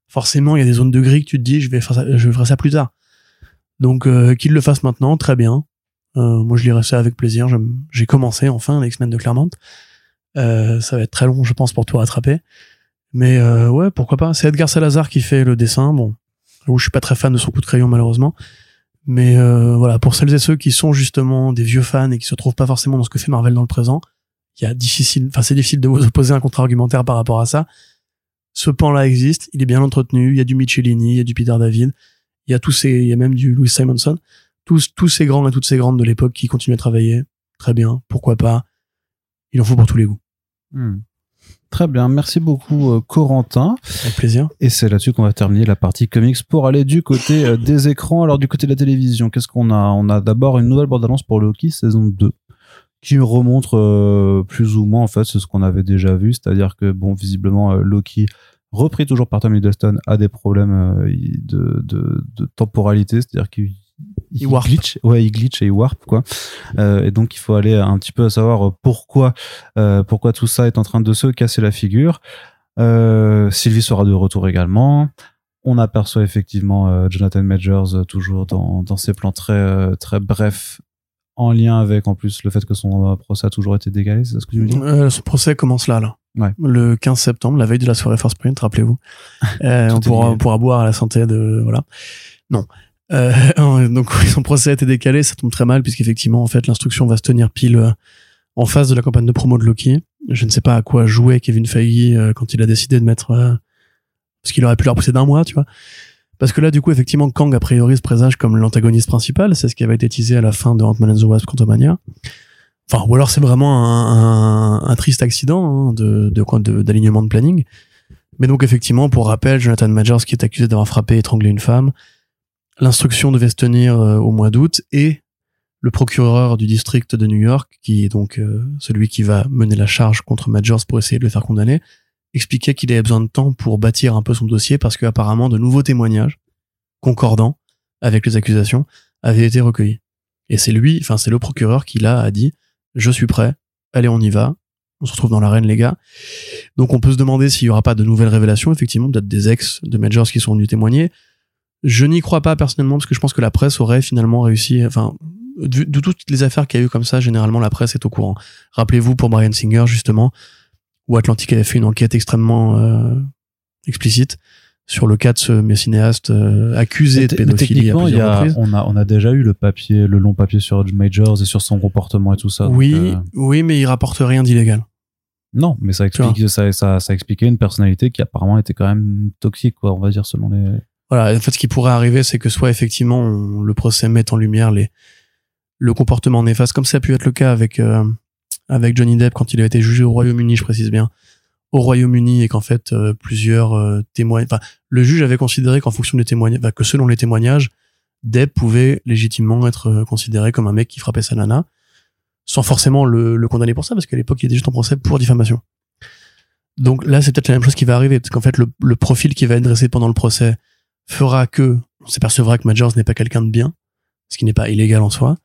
forcément, il y a des zones de gris que tu te dis, je vais faire ça, je ferai ça plus tard. Donc, euh, qu'il le fasse maintenant, très bien. Euh, moi, je lirai ça avec plaisir. J'ai commencé enfin les X-Men de Claremont. Euh, ça va être très long, je pense, pour tout rattraper. Mais euh, ouais, pourquoi pas. C'est Edgar Salazar qui fait le dessin. Bon, j'avoue, je suis pas très fan de son coup de crayon malheureusement. Mais euh, voilà, pour celles et ceux qui sont justement des vieux fans et qui se trouvent pas forcément dans ce que fait Marvel dans le présent, il y a difficile, enfin c'est difficile de vous opposer un contre-argumentaire par rapport à ça. Ce pan-là existe, il est bien entretenu. Il y a du Michelini, il y a du Peter David, il y a tous ces, il y a même du Louis Simonson, tous tous ces grands et toutes ces grandes de l'époque qui continuent à travailler. Très bien, pourquoi pas. Il en faut pour tous les goûts. Hmm. Très bien, merci beaucoup euh, Corentin. Avec plaisir. Et c'est là-dessus qu'on va terminer la partie comics pour aller du côté euh, des écrans. Alors du côté de la télévision, qu'est-ce qu'on a? On a d'abord une nouvelle bande-annonce pour Loki saison 2 qui remontre euh, plus ou moins en fait ce qu'on avait déjà vu, c'est-à-dire que bon visiblement Loki repris toujours par Tom Hiddleston a des problèmes euh, de, de, de temporalité, c'est-à-dire qu'il Il glitch, ouais, il glitch et il warp quoi. Euh, et donc il faut aller un petit peu savoir euh, pourquoi euh, pourquoi tout ça est en train de se casser la figure. Euh, Sylvie sera de retour également. On aperçoit effectivement Jonathan Majors toujours dans, dans ses plans très très brefs en lien avec en plus le fait que son procès a toujours été décalé, c'est ce que tu veux dire? Euh, son procès commence là, là. Ouais. Le 15 septembre, la veille de la soirée Force Print, rappelez-vous. Euh, pourra, on pourra boire à la santé de... Voilà. Non. Euh, donc son procès a été décalé, ça tombe très mal, puisqu'effectivement, en fait, l'instruction va se tenir pile euh, en face de la campagne de promo de Loki. Je ne sais pas à quoi jouait Kevin Feige euh, quand il a décidé de mettre... euh, parce qu'il aurait pu leur pousser d'un mois, tu vois. Parce que là, du coup, effectivement, Kang, a priori, se présage comme l'antagoniste principal. C'est ce qui avait été teasé à la fin de Ant-Man and the Wasp Quantumania. Enfin, ou alors c'est vraiment un, un, un triste accident hein, de, quoi- de- d'alignement de planning. Mais donc, effectivement, pour rappel, Jonathan Majors, qui est accusé d'avoir frappé et étranglé une femme, l'instruction devait se tenir euh, au mois d'août et le procureur du district de New York, qui est donc euh, celui qui va mener la charge contre Majors pour essayer de le faire condamner, expliquait qu'il avait besoin de temps pour bâtir un peu son dossier parce qu'apparemment de nouveaux témoignages concordants avec les accusations avaient été recueillis. Et c'est lui, enfin c'est le procureur qui là a dit je suis prêt, allez on y va, on se retrouve dans l'arène les gars. Donc on peut se demander s'il y aura pas de nouvelles révélations, effectivement peut-être des ex de Majors qui sont venus témoigner. Je n'y crois pas personnellement parce que je pense que la presse aurait finalement réussi, enfin de, de toutes les affaires qu'il y a eu comme ça, généralement la presse est au courant. Rappelez-vous pour Brian Singer justement, où Atlantic avait fait une enquête extrêmement euh, explicite sur le cas de ce cinéaste euh, accusé de Mais pédophilie à techniquement, il y plusieurs a, reprises. on a on a déjà eu le papier, le long papier sur Majors et sur son comportement et tout ça. donc, Oui, euh, oui, mais il rapporte rien d'illégal. non, mais ça explique ça, ça ça expliquait une personnalité qui apparemment était quand même toxique quoi, on va dire selon les Voilà, en fait, ce qui pourrait arriver, c'est que soit effectivement on- le procès met en lumière les le comportement néfaste, comme ça a pu être le cas avec euh, avec Johnny Depp quand il a été jugé au Royaume-Uni, je précise bien, au Royaume-Uni et qu'en fait euh, plusieurs euh, témoins, enfin le juge avait considéré qu'en fonction des témoignages, que selon les témoignages, Depp pouvait légitimement être euh, considéré comme un mec qui frappait sa nana, sans forcément le, le condamner pour ça, parce qu'à l'époque il était juste en procès pour diffamation. Donc là, c'est peut-être la même chose qui va arriver, parce qu'en fait le, le profil qui va être dressé pendant le procès fera que on s'apercevra que Majors n'est pas quelqu'un de bien, ce qui n'est pas illégal en soi,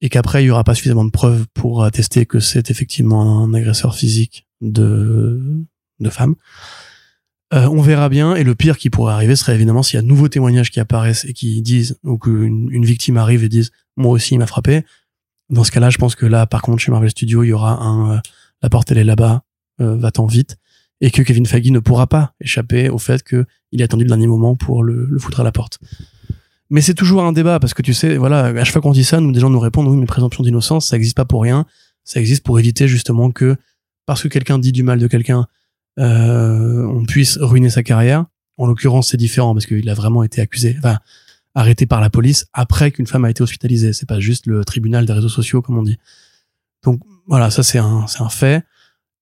et qu'après il y aura pas suffisamment de preuves pour attester que c'est effectivement un agresseur physique de de femmes. Euh, on verra bien, et le pire qui pourrait arriver serait évidemment s'il y a de nouveaux témoignages qui apparaissent et qui disent, ou qu'une une victime arrive et dise, moi aussi il m'a frappé. Dans ce cas-là, je pense que là, par contre, chez Marvel Studios, il y aura un, euh, la porte elle est là-bas, euh, va-t'en vite, et que Kevin Feige ne pourra pas échapper au fait que il a attendu le dernier moment pour le, le foutre à la porte. Mais c'est toujours un débat parce que tu sais, voilà, à chaque fois qu'on dit ça, nous des gens nous répondent oui, mais présomption d'innocence, ça existe pas pour rien. Ça existe pour éviter justement que parce que quelqu'un dit du mal de quelqu'un, euh, on puisse ruiner sa carrière. En l'occurrence, c'est différent parce qu'il a vraiment été accusé, enfin arrêté par la police après qu'une femme a été hospitalisée. C'est pas juste le tribunal des réseaux sociaux comme on dit. Donc voilà, ça c'est un c'est un fait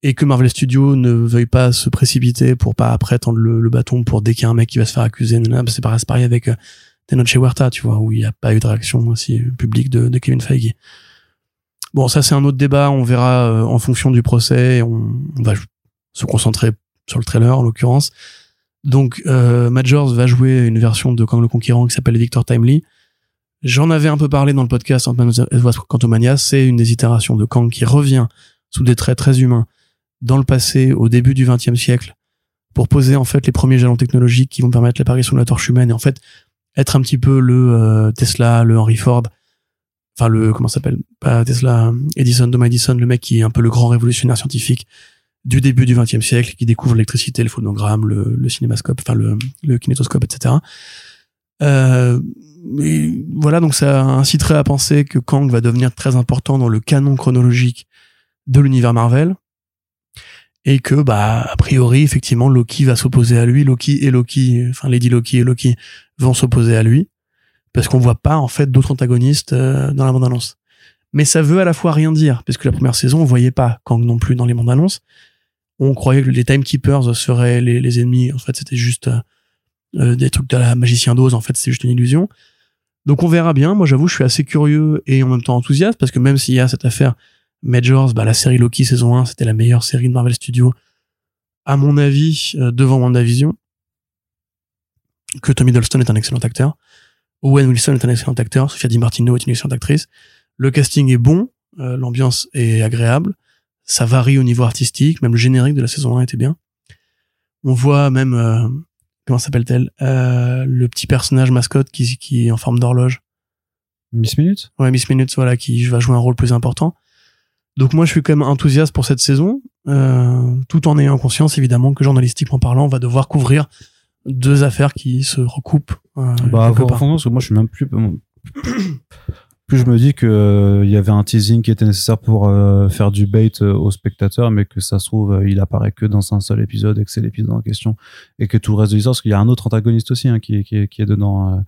et que Marvel Studios ne veuille pas se précipiter pour pas après tendre le, le bâton pour dès qu'il y a un mec qui va se faire accuser. C'est pareil, pareil avec euh, Tenoch Huerta, tu vois, où il n'y a pas eu de réaction aussi publique de, de Kevin Feige. Bon, ça c'est un autre débat. On verra euh, en fonction du procès. On, on va se concentrer sur le trailer en l'occurrence. Donc, euh, Majors va jouer une version de Kang le Conquérant qui s'appelle Victor Timely. J'en avais un peu parlé dans le podcast Quantumania. C'est une des itérations de Kang qui revient sous des traits très humains dans le passé, au début du XXe siècle, pour poser en fait les premiers jalons technologiques qui vont permettre l'apparition de la torche humaine et en fait être un petit peu le euh, Tesla, le Henry Ford, enfin le comment s'appelle? Pas Tesla, Edison, Thomas Edison, le mec qui est un peu le grand révolutionnaire scientifique du début du XXe siècle, qui découvre l'électricité, le phonogramme, le, cinémascope, enfin le, kinétoscope, etc. Euh, voilà, donc ça inciterait à penser que Kang va devenir très important dans le canon chronologique de l'univers Marvel et que bah a priori effectivement Loki va s'opposer à lui, Loki et Loki, enfin Lady Loki et Loki vont s'opposer à lui parce qu'on voit pas en fait d'autres antagonistes euh, dans la bande annonce. Mais ça veut à la fois rien dire parce que la première saison on voyait pas Kang non plus dans les bandes annonces. On croyait que les Timekeepers seraient les, ennemis, en fait c'était juste euh, des trucs de la magicien d'Oz, en fait c'est juste une illusion. Donc on verra bien. Moi j'avoue je suis assez curieux et en même temps enthousiaste parce que même s'il y a cette affaire Majors, bah, la série Loki saison 1, c'était la meilleure série de Marvel Studios, à mon avis, euh, devant WandaVision. Que Tommy Hiddleston est un excellent acteur. Owen Wilson est un excellent acteur. Sophia Di Martino est une excellente actrice. Le casting est bon. euh, L'ambiance est agréable. Ça varie au niveau artistique. Même le générique de la saison 1 était bien. On voit même, euh, comment s'appelle-t-elle euh, Le petit personnage mascotte qui, qui est en forme d'horloge. Miss Minute Ouais, Miss Minutes, voilà, qui va jouer un rôle plus important. Donc moi, je suis quand même enthousiaste pour cette saison, euh, tout en ayant conscience, évidemment, que journalistiquement parlant, on va devoir couvrir deux affaires qui se recoupent. euh, Bah, quelque part. parce que moi, je suis même plus. Plus je me dis que euh, il y avait un teasing qui était nécessaire pour euh, faire du bait euh, aux spectateurs, mais que ça se trouve, il apparaît que dans un seul épisode et que c'est l'épisode en question et que tout le reste de l'histoire, parce qu'il y a un autre antagoniste aussi hein, qui, est, qui, est, qui est dedans.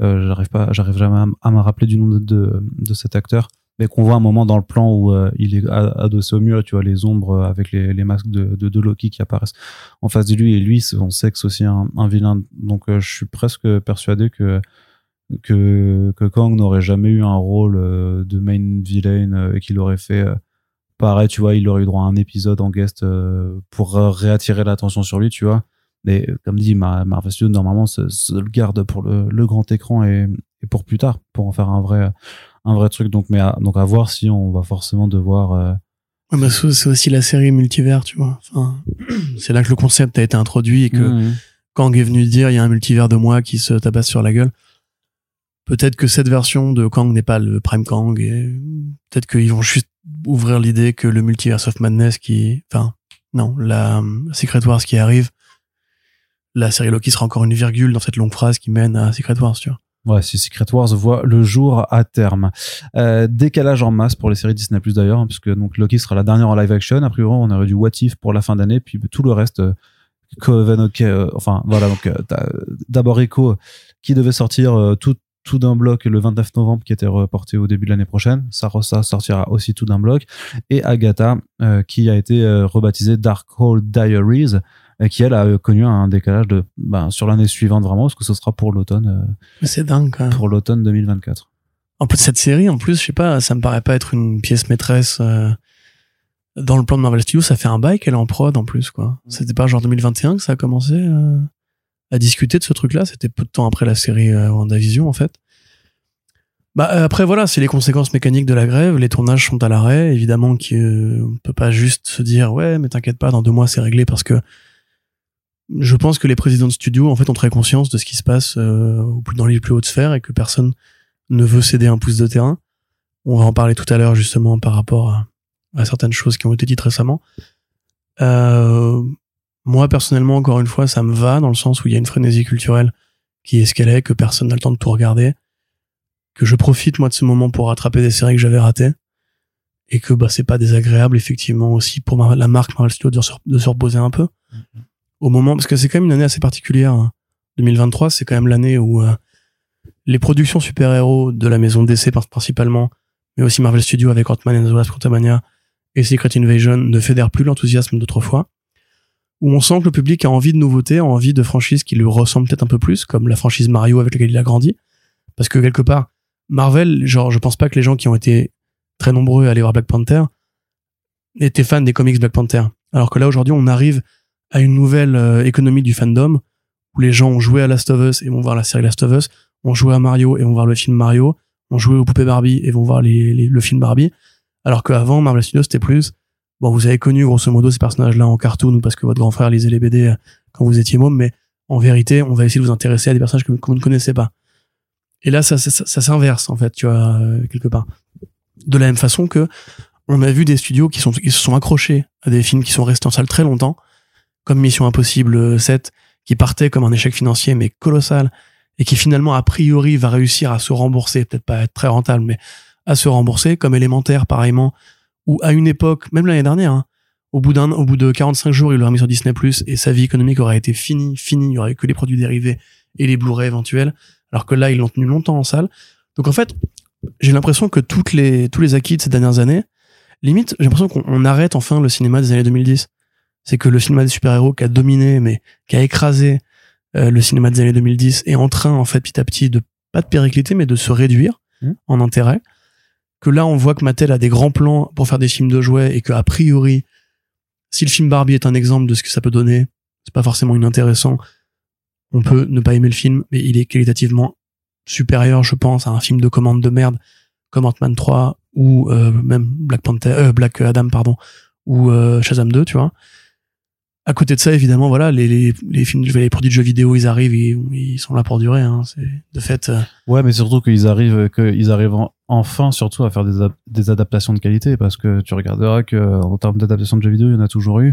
j'arrive pas, j'arrive jamais à, me rappeler du nom de, de, de cet acteur, qu'on voit un moment dans le plan où euh, il est adossé au mur et tu vois les ombres euh, avec les, masques de, de, Loki qui apparaissent en face de lui et lui, on sait que c'est aussi un, vilain. Donc, euh, je suis presque persuadé que que, Kang n'aurait jamais eu un rôle de main villain et qu'il aurait fait pareil, tu vois, il aurait eu droit à un épisode en guest pour réattirer l'attention sur lui, tu vois. Mais comme dit, Ma- Marvel Studios, normalement, se, se le garde pour le, le grand écran et, et pour plus tard, pour en faire un vrai, un vrai truc. Donc, mais à, donc à voir si on va forcément devoir. euh, Ouais, bah, c'est aussi la série multivers, tu vois. Enfin, c'est là que le concept a été introduit et que Mhm. Kang est venu dire il y a un multivers de moi qui se tabasse sur la gueule. Peut-être que cette version de Kang n'est pas le Prime Kang et peut-être qu'ils vont juste ouvrir l'idée que le multiverse of madness qui, enfin, non, la euh, Secret Wars qui arrive, la série Loki sera encore une virgule dans cette longue phrase qui mène à Secret Wars, tu vois. Ouais, si Secret Wars voit le jour à terme. Euh, décalage en masse pour les séries Disney Plus d'ailleurs, hein, puisque donc Loki sera la dernière en live action. A priori, on aurait du What If pour la fin d'année, puis tout le reste, euh, Coven, ok, euh, enfin voilà. Donc euh, d'abord Echo qui devait sortir tout tout d'un bloc le 29 novembre, qui était reporté au début de l'année prochaine. Ça sortira aussi tout d'un bloc. Et Agatha, qui a été rebaptisée Darkhold Diaries, euh, qui elle a euh, connu un décalage de ben, sur l'année suivante vraiment, parce que ce sera pour l'automne. euh, c'est dingue, quand même. pour l'automne 2024. En plus, cette série, en plus, je sais pas, ça me paraît pas être une pièce maîtresse euh, dans le plan de Marvel Studios. Ça fait un bail qu'elle est en prod, en plus, quoi. C'était pas genre 2021 que ça a commencé euh, à discuter de ce truc-là. C'était peu de temps après la série euh, WandaVision, en fait. Bah, après, voilà, c'est les conséquences mécaniques de la grève. Les tournages sont à l'arrêt. Évidemment qu'on ne peut pas juste se dire, ouais, mais t'inquiète pas, dans deux mois, c'est réglé parce que je pense que les présidents de studio, en fait, ont très conscience de ce qui se passe euh, dans les plus hautes sphères et que personne ne veut céder un pouce de terrain. On va en parler tout à l'heure justement par rapport à, certaines choses qui ont été dites récemment. Euh, moi personnellement, encore une fois, ça me va dans le sens où il y a une frénésie culturelle qui est ce qu'elle que personne n'a le temps de tout regarder, que je profite moi de ce moment pour rattraper des séries que j'avais ratées et que bah c'est pas désagréable effectivement aussi pour la marque Marvel Studios de se, de se reposer un peu au moment parce que c'est quand même une année assez particulière. hein. 2023, c'est quand même l'année où euh, les productions super-héros de la maison DC principalement, mais aussi Marvel Studios avec Ant-Man and the Wasp Quantumania et Secret Invasion ne fédèrent plus l'enthousiasme d'autrefois. Où on sent que le public a envie de nouveautés, a envie de franchises qui lui ressemblent peut-être un peu plus, comme la franchise Mario avec laquelle il a grandi. Parce que quelque part, Marvel, genre, je pense pas que les gens qui ont été très nombreux à aller voir Black Panther étaient fans des comics Black Panther. Alors que là, aujourd'hui, on arrive à une nouvelle euh, économie du fandom où les gens ont joué à Last of Us et vont voir la série Last of Us, ont joué à Mario et vont voir le film Mario, ont joué aux poupées Barbie et vont voir les, les- le film Barbie. Alors qu'avant, Marvel Studios, c'était plus, bon, vous avez connu grosso modo ces personnages-là en cartoon parce que votre grand frère lisait les BD euh, quand vous étiez môme, mais en vérité, on va essayer de vous intéresser à des personnages que, que vous ne connaissez pas. Et là, ça, ça, ça, ça s'inverse, en fait, tu vois, euh, quelque part. De la même façon que on a vu des studios qui, sont, qui se sont accrochés à des films qui sont restés en salle très longtemps, comme Mission Impossible 7, qui partait comme un échec financier, mais colossal, et qui finalement, a priori, va réussir à se rembourser, peut-être pas être très rentable, mais à se rembourser, comme Élémentaire, pareillement, où à une époque, même l'année dernière, hein, au bout d'un, au bout de 45 jours, il l'aurait mis sur Disney+, et sa vie économique aurait été finie, finie, il y aurait eu que les produits dérivés et les Blu-ray éventuels, alors que là, ils l'ont tenu longtemps en salle. Donc en fait, j'ai l'impression que toutes les, tous les acquis de ces dernières années, limite, j'ai l'impression qu'on on arrête enfin le cinéma des années 2010. C'est que le cinéma des super-héros qui a dominé, mais qui a écrasé euh, le cinéma des années 2010 est en train, en fait, petit à petit, de pas de péricliter, mais de se réduire Mhm. en intérêt. Que là, on voit que Mattel a des grands plans pour faire des films de jouets et que a priori, si le film Barbie est un exemple de ce que ça peut donner, c'est pas forcément inintéressant. On peut ne pas aimer le film, mais il est qualitativement supérieur, je pense, à un film de commande de merde comme Ant-Man 3 ou euh, même Black Panther, euh, Black Adam, pardon, ou euh, Shazam 2, tu vois. À côté de ça, évidemment, voilà, les, films, les produits de jeux vidéo, ils arrivent, et, ils sont là pour durer. Hein. De fait. euh, Ouais, mais surtout qu'ils arrivent, qu'ils arrivent en- enfin surtout à faire des, ad- des adaptations de qualité parce que tu regarderas que en termes d'adaptation de jeux vidéo, il y en a toujours eu.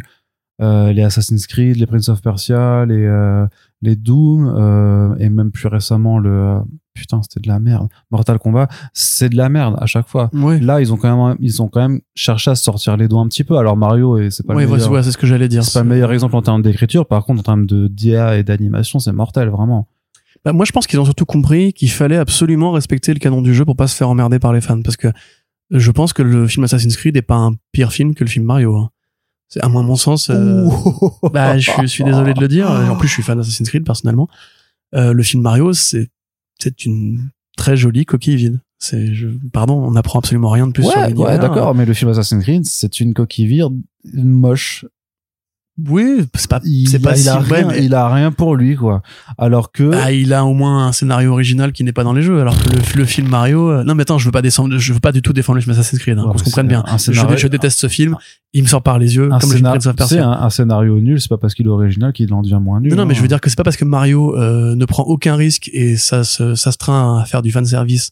Euh, les Assassin's Creed, les Prince of Persia, les, euh, les Doom, et même plus récemment le, putain, c'était de la merde. Mortal Kombat, c'est de la merde à chaque fois. Ouais. Là, ils ont quand même, ils ont quand même cherché à se sortir les doigts un petit peu. Alors Mario, et c'est pas Ouais, le meilleur, ouais, c'est ce que j'allais dire. c'est pas le meilleur exemple en termes d'écriture. Par contre, en termes de d'IA et d'animation, c'est mortel, vraiment. Bah, moi, je pense qu'ils ont surtout compris qu'il fallait absolument respecter le canon du jeu pour pas se faire emmerder par les fans. Parce que je pense que le film Assassin's Creed est pas un pire film que le film Mario. hein. C'est à moi, à mon sens. euh, bah, je, suis- je suis désolé de le dire. En plus, je suis fan d'Assassin's Creed personnellement. Euh, le film Mario, c'est c'est une très jolie coquille vide. C'est, je, pardon, on n'apprend absolument rien de plus sur Ouais, l'univers. ouais, d'accord, mais le film Assassin's Creed, c'est une coquille vide moche. Oui, c'est pas, Il, c'est pas il si a vrai, rien, mais- il a rien pour lui, quoi. Alors que, Ah, il a au moins un scénario original qui n'est pas dans les jeux, alors que le, le film Mario. euh, Non, mais attends, je veux pas descendre, je veux pas du tout défendre le film Assassin's Creed, hein, Ouais, qu'on se comprenne bien. Je, scénario- je déteste ce film, il me sort par les yeux, un, comme le film scénar- Persia. un, un scénario nul, c'est pas parce qu'il est original qu'il en devient moins nul. Non, non, mais hein. je veux dire que c'est pas parce que Mario euh, ne prend aucun risque et ça se, ça se train à faire du fanservice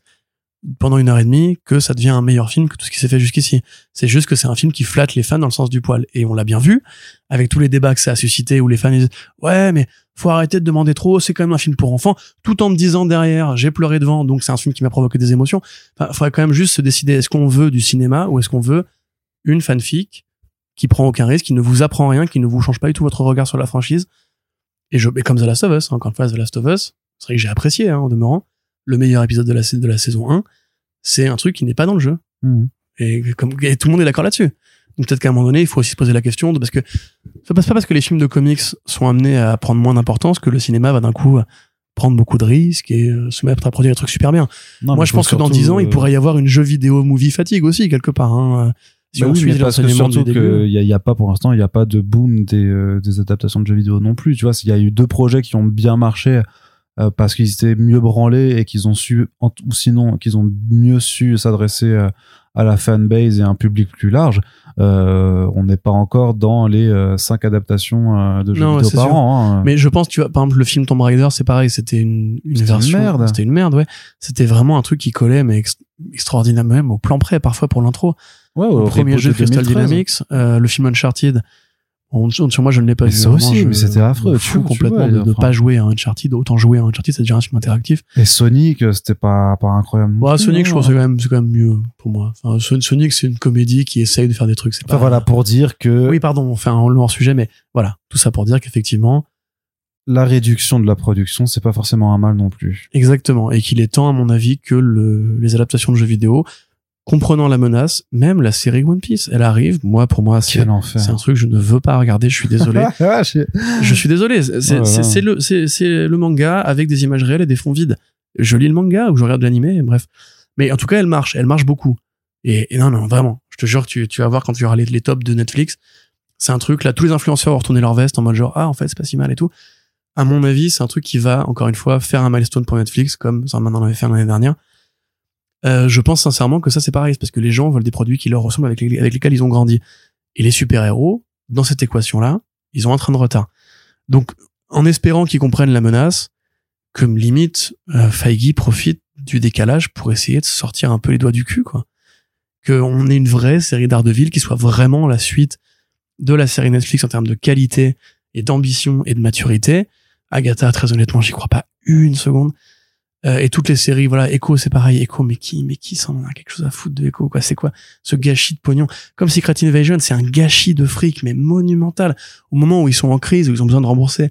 pendant une heure et demie que ça devient un meilleur film que tout ce qui s'est fait jusqu'ici. C'est juste que c'est un film qui flatte les fans dans le sens du poil. Et on l'a bien vu, avec tous les débats que ça a suscité où les fans disent Ouais, mais faut arrêter de demander trop, c'est quand même un film pour enfants, tout en me disant derrière, j'ai pleuré devant, donc c'est un film qui m'a provoqué des émotions. Enfin, faudrait quand même juste se décider, est-ce qu'on veut du cinéma ou est-ce qu'on veut une fanfic qui prend aucun risque, qui ne vous apprend rien, qui ne vous change pas du tout votre regard sur la franchise? Et, je, et comme The Last of Us, hein, encore une fois, The Last of Us, c'est vrai que j'ai apprécié, hein, en demeurant, le meilleur épisode de la, sa- de la saison 1, c'est un truc qui n'est pas dans le jeu. Mhm. Et, comme, et tout le monde est d'accord là-dessus. Donc peut-être qu'à un moment donné, il faut aussi se poser la question de parce que c'est pas c'est pas parce que les films de comics sont amenés à prendre moins d'importance que le cinéma va d'un coup prendre beaucoup de risques et euh, se mettre à produire des trucs super bien. Non, Moi, je pense que dans surtout, 10 ans, il euh, pourrait y avoir une jeu vidéo movie fatigue aussi quelque part. Hein, si bah on oui, suit parce que surtout qu'il n'y a, y a pas pour l'instant, il n'y a pas de boom des, euh, des adaptations de jeux vidéo non plus. Tu vois, il y a eu deux projets qui ont bien marché euh, parce qu'ils étaient mieux branlés et qu'ils ont su, ou sinon qu'ils ont mieux su s'adresser euh, à la fanbase et à un public plus large. Euh, on n'est pas encore dans les cinq adaptations de jeux Non, vidéo par sûr. an. hein. Mais je pense, tu vois, par exemple, le film Tomb Raider, c'est pareil, c'était une, version. merde. C'était une merde, ouais. C'était vraiment un truc qui collait, mais ex- extraordinaire même au plan près, parfois pour l'intro. Ouais, Le au premier jeu de Crystal 2013. Dynamics, euh, le film Uncharted. Bon, sur moi, je ne l'ai pas Mais vu. ça aussi, je mais c'était affreux, tu complètement vois, de ne pas jouer à Uncharted. Autant jouer à Uncharted, c'est déjà un film interactif. Et Sonic, euh, c'était pas, pas incroyable. plus, Sonic, je pense que c'est quand même, c'est quand même mieux pour moi. Enfin, Sonic, c'est une comédie qui essaye de faire des trucs. C'est Enfin pas... voilà, pour dire que Oui, pardon, on fait un long sujet, mais voilà. Tout ça pour dire qu'effectivement, la réduction de la production, c'est pas forcément un mal non plus. Exactement. Et qu'il est temps, à mon avis, que le, les adaptations de jeux vidéo, comprenant la menace, même la série One Piece, elle arrive. Moi, pour moi, c'est un truc que je ne veux pas regarder. Je suis désolé. Je- suis désolé. C'est c'est- Ouais, le, c'est- c'est le manga avec des images réelles et des fonds vides. Je lis le manga ou je regarde l'animé, bref. Mais en tout cas, elle marche. Elle marche beaucoup. Et, et non, non, vraiment. Je te jure tu, tu vas voir quand tu verras les, les tops de Netflix. C'est un truc, là, tous les influenceurs vont retourner leur veste en mode genre, ah, en fait, c'est pas si mal et tout. À mon avis, c'est un truc qui va, encore une fois, faire un milestone pour Netflix, comme ça maintenant on avait fait l'année dernière. Euh, je pense sincèrement que ça, c'est pareil. Parce que les gens veulent des produits qui leur ressemblent avec, les- avec lesquels ils ont grandi. Et les super-héros, dans cette équation-là, ils ont un train de retard. Donc, en espérant qu'ils comprennent la menace, comme limite, euh, Feige profite du décalage pour essayer de sortir un peu les doigts du cul, quoi. Qu'on ait une vraie série d'Ardeville qui soit vraiment la suite de la série Netflix en termes de qualité et d'ambition et de maturité. Agatha, très honnêtement, j'y crois pas une seconde. Euh, et toutes les séries, voilà, Echo, c'est pareil. Echo, mais qui, mais qui s'en a quelque chose à foutre de Echo, quoi? C'est quoi? Ce gâchis de pognon? Comme Secret Invasion, c'est un gâchis de fric, mais monumental. Au moment où ils sont en crise, où ils ont besoin de rembourser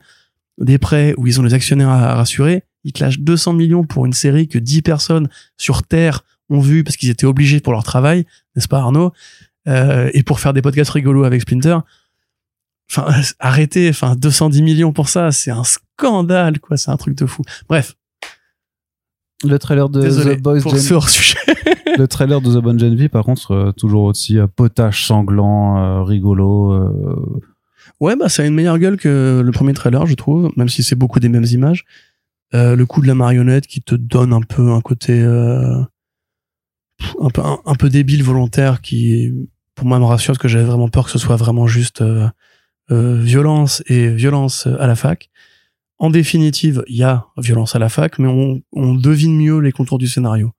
des prêts, où ils ont les actionnaires à, rassurer, ils te lâchent 200 millions pour une série que 10 personnes sur Terre ont vu parce qu'ils étaient obligés pour leur travail, n'est-ce pas Arnaud? Euh, Et pour faire des podcasts rigolos avec Splinter. Enfin, arrêtez, enfin 210 millions pour ça, c'est un scandale, quoi, c'est un truc de fou. Bref, Le trailer de désolé The Boys pour Gen- ce hors-sujet. le trailer de The Bonne Gen V, par contre, euh, toujours aussi euh, potage sanglant, euh, rigolo. euh, Ouais, bah ça a une meilleure gueule que le premier trailer, je trouve, même si c'est beaucoup des mêmes images. Le coup de la marionnette qui te donne un peu un côté un peu un, un peu débile volontaire qui pour moi me rassure parce que j'avais vraiment peur que ce soit vraiment juste violence et violence à la fac. En définitive, il y a violence à la fac, mais on, on devine mieux les contours du scénario.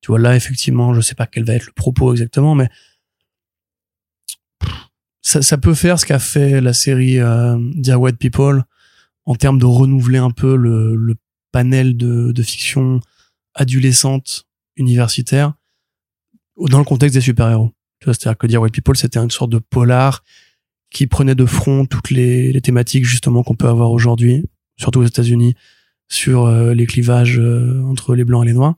Tu vois, là, effectivement, je sais pas quel va être le propos exactement, mais ça, ça peut faire ce qu'a fait la série euh, Dear White People en termes de renouveler un peu le, le panel de, de fiction adolescente universitaire dans le contexte des super-héros. C'est-à-dire que Dear White People, c'était une sorte de polar qui prenait de front toutes les, les thématiques justement qu'on peut avoir aujourd'hui, surtout aux États-Unis, sur euh, les clivages euh, entre les blancs et les noirs.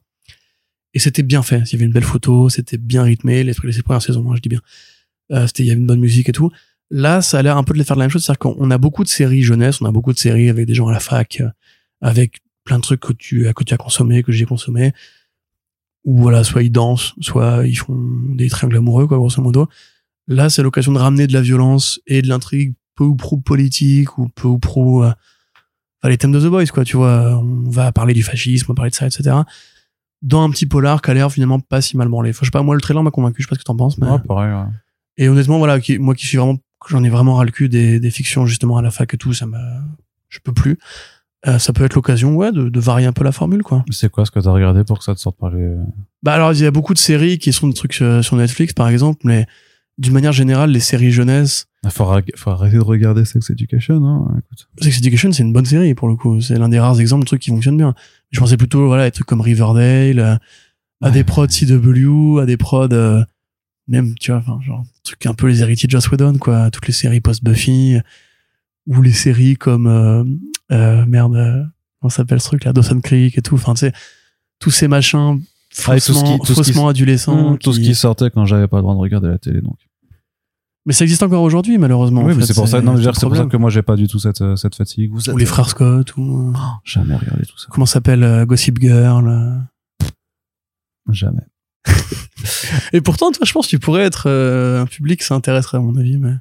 Et c'était bien fait. Il y avait une belle photo, c'était bien rythmé. Les, les premières saisons, hein, je dis bien. Euh, c'était, il y avait une bonne musique et tout. Là, ça a l'air un peu de les faire la même chose. C'est-à-dire qu'on a beaucoup de séries jeunesse, on a beaucoup de séries avec des gens à la fac, euh, avec plein de trucs que tu, que tu as consommé, que j'ai consommé. Ou voilà, soit ils dansent, soit ils font des triangles amoureux, quoi, grosso modo. Là, c'est l'occasion de ramener de la violence et de l'intrigue peu ou pro politique ou peu ou pro, euh, enfin, les thèmes de The Boys, quoi, tu vois. On va parler du fascisme, on va parler de ça, etc. Dans un petit polar qui a l'air finalement pas si mal branlé. Enfin, je sais pas, moi, le trailer m'a convaincu, je sais pas ce que t'en penses, mais. ouais, pareil. ouais. Et honnêtement, voilà, qui, moi qui suis vraiment, j'en ai vraiment ras le cul des, des fictions justement à la fac et tout, ça m'a, je peux plus. Euh, ça peut être l'occasion, ouais, de, de varier un peu la formule, quoi. C'est quoi ce que t'as regardé pour que ça te sorte par les. Bah alors, il y a beaucoup de séries qui sont des trucs euh, sur Netflix, par exemple, mais d'une manière générale, les séries jeunesse, Il faut, arrêter de regarder Sex Education, hein. Écoute. Sex Education, c'est une bonne série pour le coup. C'est l'un des rares exemples de trucs qui fonctionnent bien. Je pensais plutôt, voilà, à des trucs comme Riverdale, à Ouais. des prods CW, à des prods, euh, même, tu vois, enfin, genre, trucs un peu les héritiers de Joss Whedon, quoi. Toutes les séries post-Buffy, ou les séries comme, euh, euh, merde, euh, comment s'appelle ce truc là, Dawson Creek et tout. Enfin, tu sais, tous ces machins Ah, tout ce faussement, qui- tout ce qui- faussement adolescents. Mmh, tout ce qui- qui sortait quand j'avais pas le droit de regarder la télé, donc. Mais ça existe encore aujourd'hui, malheureusement. oui, en mais fait, c'est pour ça, non, c'est pour ça que moi j'ai pas du tout cette, euh, cette fatigue. Vous Ou les frères Scott, ou, euh, Jamais regardé tout ça. comment ça s'appelle, euh, Gossip Girl. euh. Jamais. Et pourtant, toi, je pense que tu pourrais être euh, un public ça intéresserait, à mon avis. Mais...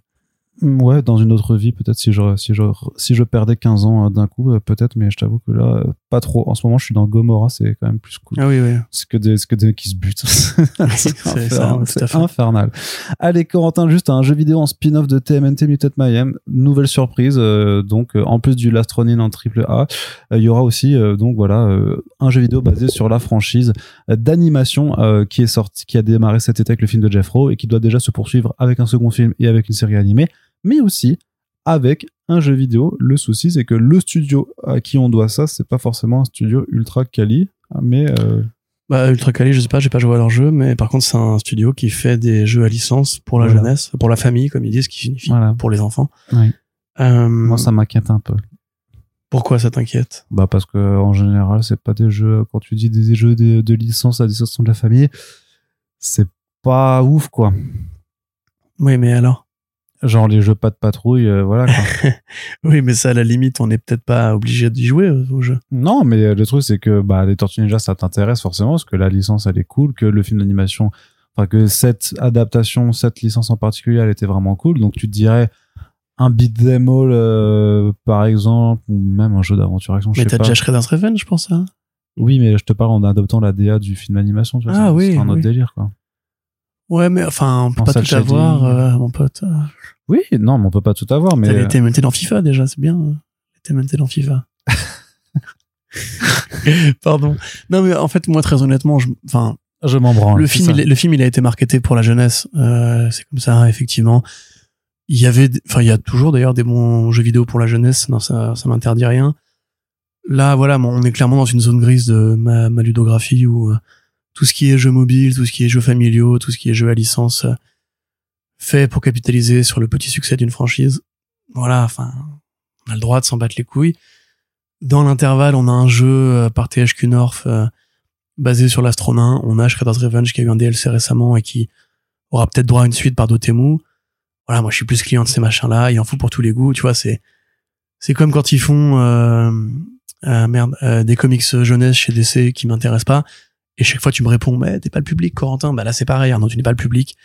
Ouais, dans une autre vie, peut-être si je, si je, si je perdais 15 ans euh, d'un coup, euh, peut-être, mais je t'avoue que là, euh, pas trop. En ce moment, je suis dans Gomorrah, c'est quand même plus cool. Ah oui, oui. C'est que des, que des qui se butent. c'est infernal. infernal. Allez, Corentin, juste un jeu vidéo en spin-off de TMNT Mutant Mayhem. Nouvelle surprise. euh, donc, en plus du Last Ronin en triple A, euh, il y aura aussi, euh, donc voilà, un jeu vidéo basé sur la franchise d'animation qui est sorti, qui a démarré cet été avec le film de Jeff Rowe et qui doit déjà se poursuivre avec un second film et avec une série animée, mais aussi avec un jeu vidéo. Le souci, c'est que le studio à qui on doit ça, c'est pas forcément un studio ultra quali, mais euh, Bah, Ultra Cali, je sais pas, j'ai pas joué à leur jeu, mais par contre, c'est un studio qui fait des jeux à licence pour la Voilà. jeunesse, pour la famille, comme ils disent, qui signifie Voilà. pour les enfants. Oui. Euh, moi, ça m'inquiète un peu. Pourquoi ça t'inquiète? Bah parce que en général, c'est pas des jeux. Quand tu dis des jeux de, de licence à destination de la famille, c'est pas ouf quoi. Oui, mais alors? Genre les jeux pas de patrouille, euh, voilà. Quoi. Oui, mais ça, à la limite, on n'est peut-être pas obligé d'y jouer euh, au jeu. non, mais le truc c'est que bah les Tortues Ninja ça t'intéresse forcément parce que la licence elle est cool, que le film d'animation. enfin que cette adaptation, cette licence en particulier, elle était vraiment cool. Donc tu te dirais un beat them all, euh, par exemple, ou même un jeu d'aventure action. Mais t'as déjà Shredder's Revenge, je pense, hein Oui, mais je te parle en adoptant la DA du film d'animation. Tu vois, Ah c'est- oui, c'est un autre oui. délire, quoi. Ouais, mais enfin, on peut En pas tout avoir, euh, mon pote. Oui, non, mais on peut pas tout avoir, mais T'as été implémenté dans FIFA déjà, c'est bien. hein. T'as implémenté dans FIFA. Pardon. Non, mais en fait, moi, très honnêtement, je, enfin, je m'en branle. le film, il, le film, il a été marketé pour la jeunesse. Euh, c'est comme ça, effectivement. Il y avait, enfin, il y a toujours d'ailleurs des bons jeux vidéo pour la jeunesse. Non, ça, ça m'interdit rien. Là, voilà, on est clairement dans une zone grise de ma, ma ludographie où euh, tout ce qui est jeux mobiles, tout ce qui est jeux familiaux, tout ce qui est jeux à licence, euh, fait pour capitaliser sur le petit succès d'une franchise. Voilà, enfin, on a le droit de s'en battre les couilles. Dans l'intervalle, on a un jeu euh, par THQ North euh, basé sur l'Astronaut. On a Shredder's Revenge qui a eu un DLC récemment et qui aura peut-être droit à une suite par Dotemu. Voilà, moi je suis plus client de ces machins-là. Il en faut pour tous les goûts, tu vois. C'est c'est comme quand ils font merde des comics jeunesse chez DC qui m'intéressent pas. Et chaque fois tu me réponds, mais t'es pas le public, Corentin. Bah là c'est pareil, Arnaud, tu n'es pas le public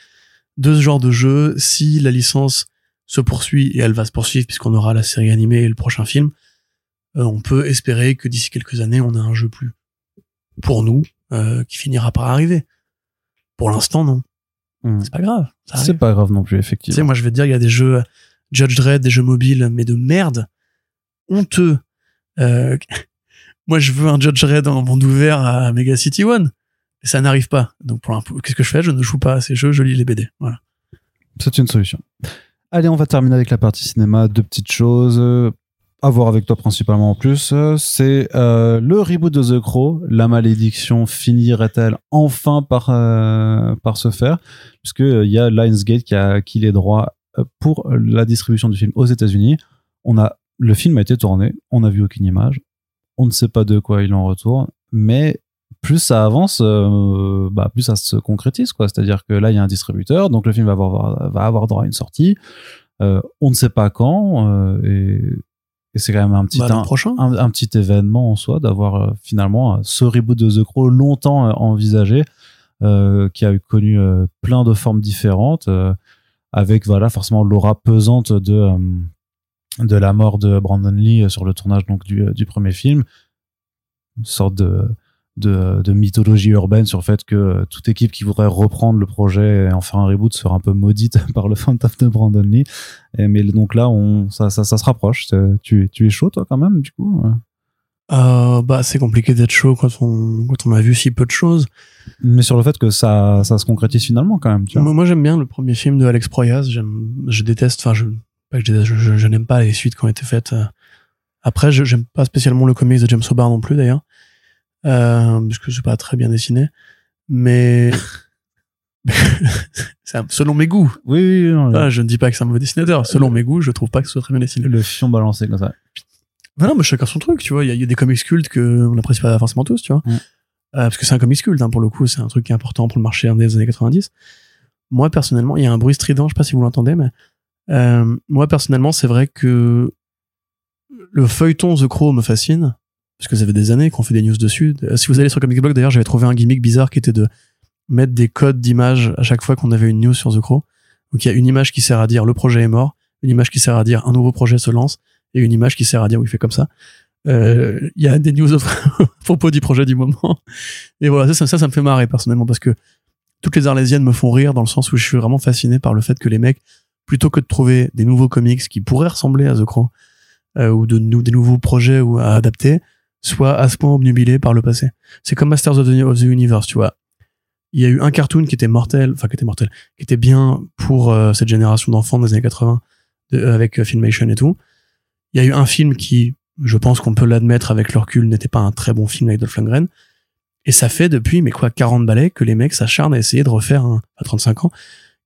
de ce genre de jeu. Si la licence se poursuit et elle va se poursuivre puisqu'on aura la série animée et le prochain film, euh, on peut espérer que d'ici quelques années on a un jeu plus pour nous euh, qui finira par arriver. Pour l'instant, non. Hmm. C'est pas grave. C'est pas grave non plus, Tu sais, effectivement. moi, je vais te dire, il y a des jeux euh, Judge Dredd, des jeux mobiles, mais de merde, honteux. Euh, moi, je veux un Judge Dredd en monde ouvert à Mega City One. Ça n'arrive pas. Donc, pour un- qu'est-ce que je fais? Je ne joue pas à ces jeux, je lis les BD. Voilà. C'est une solution. Allez, on va terminer avec la partie cinéma. Deux petites choses euh, à voir avec toi principalement en plus. C'est euh, le reboot de The Crow. La malédiction finirait-elle enfin par, euh, par se faire? Puisque il y a Lionsgate qui a acquis les droits pour la distribution du film aux États-Unis. On a le film a été tourné, on n'a vu aucune image, on ne sait pas de quoi il en retourne, mais plus ça avance, euh, bah, plus ça se concrétise, quoi. C'est-à-dire que là, il y a un distributeur, donc le film va avoir, va avoir droit à une sortie. Euh, on ne sait pas quand, euh, et, et c'est quand même un petit, Bah, un, prochain. un- un petit événement en soi d'avoir finalement ce reboot de The Crow longtemps envisagé, qui a connu plein de formes différentes, avec voilà forcément l'aura pesante de de la mort de Brandon Lee euh, sur le tournage donc du, euh, du premier film, une sorte de de, de mythologie urbaine sur le fait que euh, toute équipe qui voudrait reprendre le projet et en faire un reboot sera un peu maudite par le fantôme de Brandon Lee. Et, mais donc là, on, ça, ça, ça se rapproche. Tu, tu es chaud, toi, quand même, du coup ouais? Euh, bah, c'est compliqué d'être chaud quand on, quand on a vu si peu de choses. Mais sur le fait que ça, ça se concrétise finalement, quand même. Tu vois? Moi, moi, j'aime bien le premier film de Alex Proyas. J'aime, je déteste, enfin, je, pas que je, déteste, je, je- je n'aime pas les suites qui ont été faites. euh. Après, je, j'aime pas spécialement le comics de James Hobart non plus, d'ailleurs. Euh, parce que c'est pas très bien dessiné. Mais, un- selon mes goûts. Oui, oui, Ah, je ne dis pas que c'est un mauvais dessinateur. Selon mes goûts, je trouve pas que ce soit très bien dessiné. le fion balancé comme ça. Non, non, mais chacun son truc, tu vois. Il y, a- il y a des comics cultes que on n'apprécie pas forcément tous, tu vois. Mm. Euh, parce que c'est un comics culte, hein, pour le coup, c'est un truc qui est important pour le marché des années 90. Moi, personnellement, il y a un bruit strident, je sais pas si vous l'entendez, mais euh, moi, personnellement, c'est vrai que le feuilleton The Crow me fascine, parce que ça fait des années qu'on fait des news dessus. Euh, Si vous allez sur Comic Blog, d'ailleurs, j'avais trouvé un gimmick bizarre qui était de mettre des codes d'image à chaque fois qu'on avait une news sur The Crow. Donc, il y a une image qui sert à dire le projet est mort, une image qui sert à dire un nouveau projet se lance, et une image qui sert à dire oui, fait comme ça. Euh, Il y a des news à propos du projet du moment. Et voilà, ça, ça me fait marrer personnellement parce que toutes les Arlésiennes me font rire dans le sens où je suis vraiment fasciné par le fait que les mecs, plutôt que de trouver des nouveaux comics qui pourraient ressembler à The Crow, euh, ou de des nouveaux projets ou à adapter, soient à ce point obnubilés par le passé. C'est comme Masters of the, Universe, tu vois. Il y a eu un cartoon qui était mortel, enfin qui était mortel, qui était bien pour euh, cette génération d'enfants des années 80, de- avec euh, Filmation et tout. Il y a eu un film qui, je pense qu'on peut l'admettre avec le recul, n'était pas un très bon film avec Dolph Lundgren. Et ça fait depuis, mais quoi, 40 balais que les mecs s'acharnent à essayer de refaire un, à 35 ans,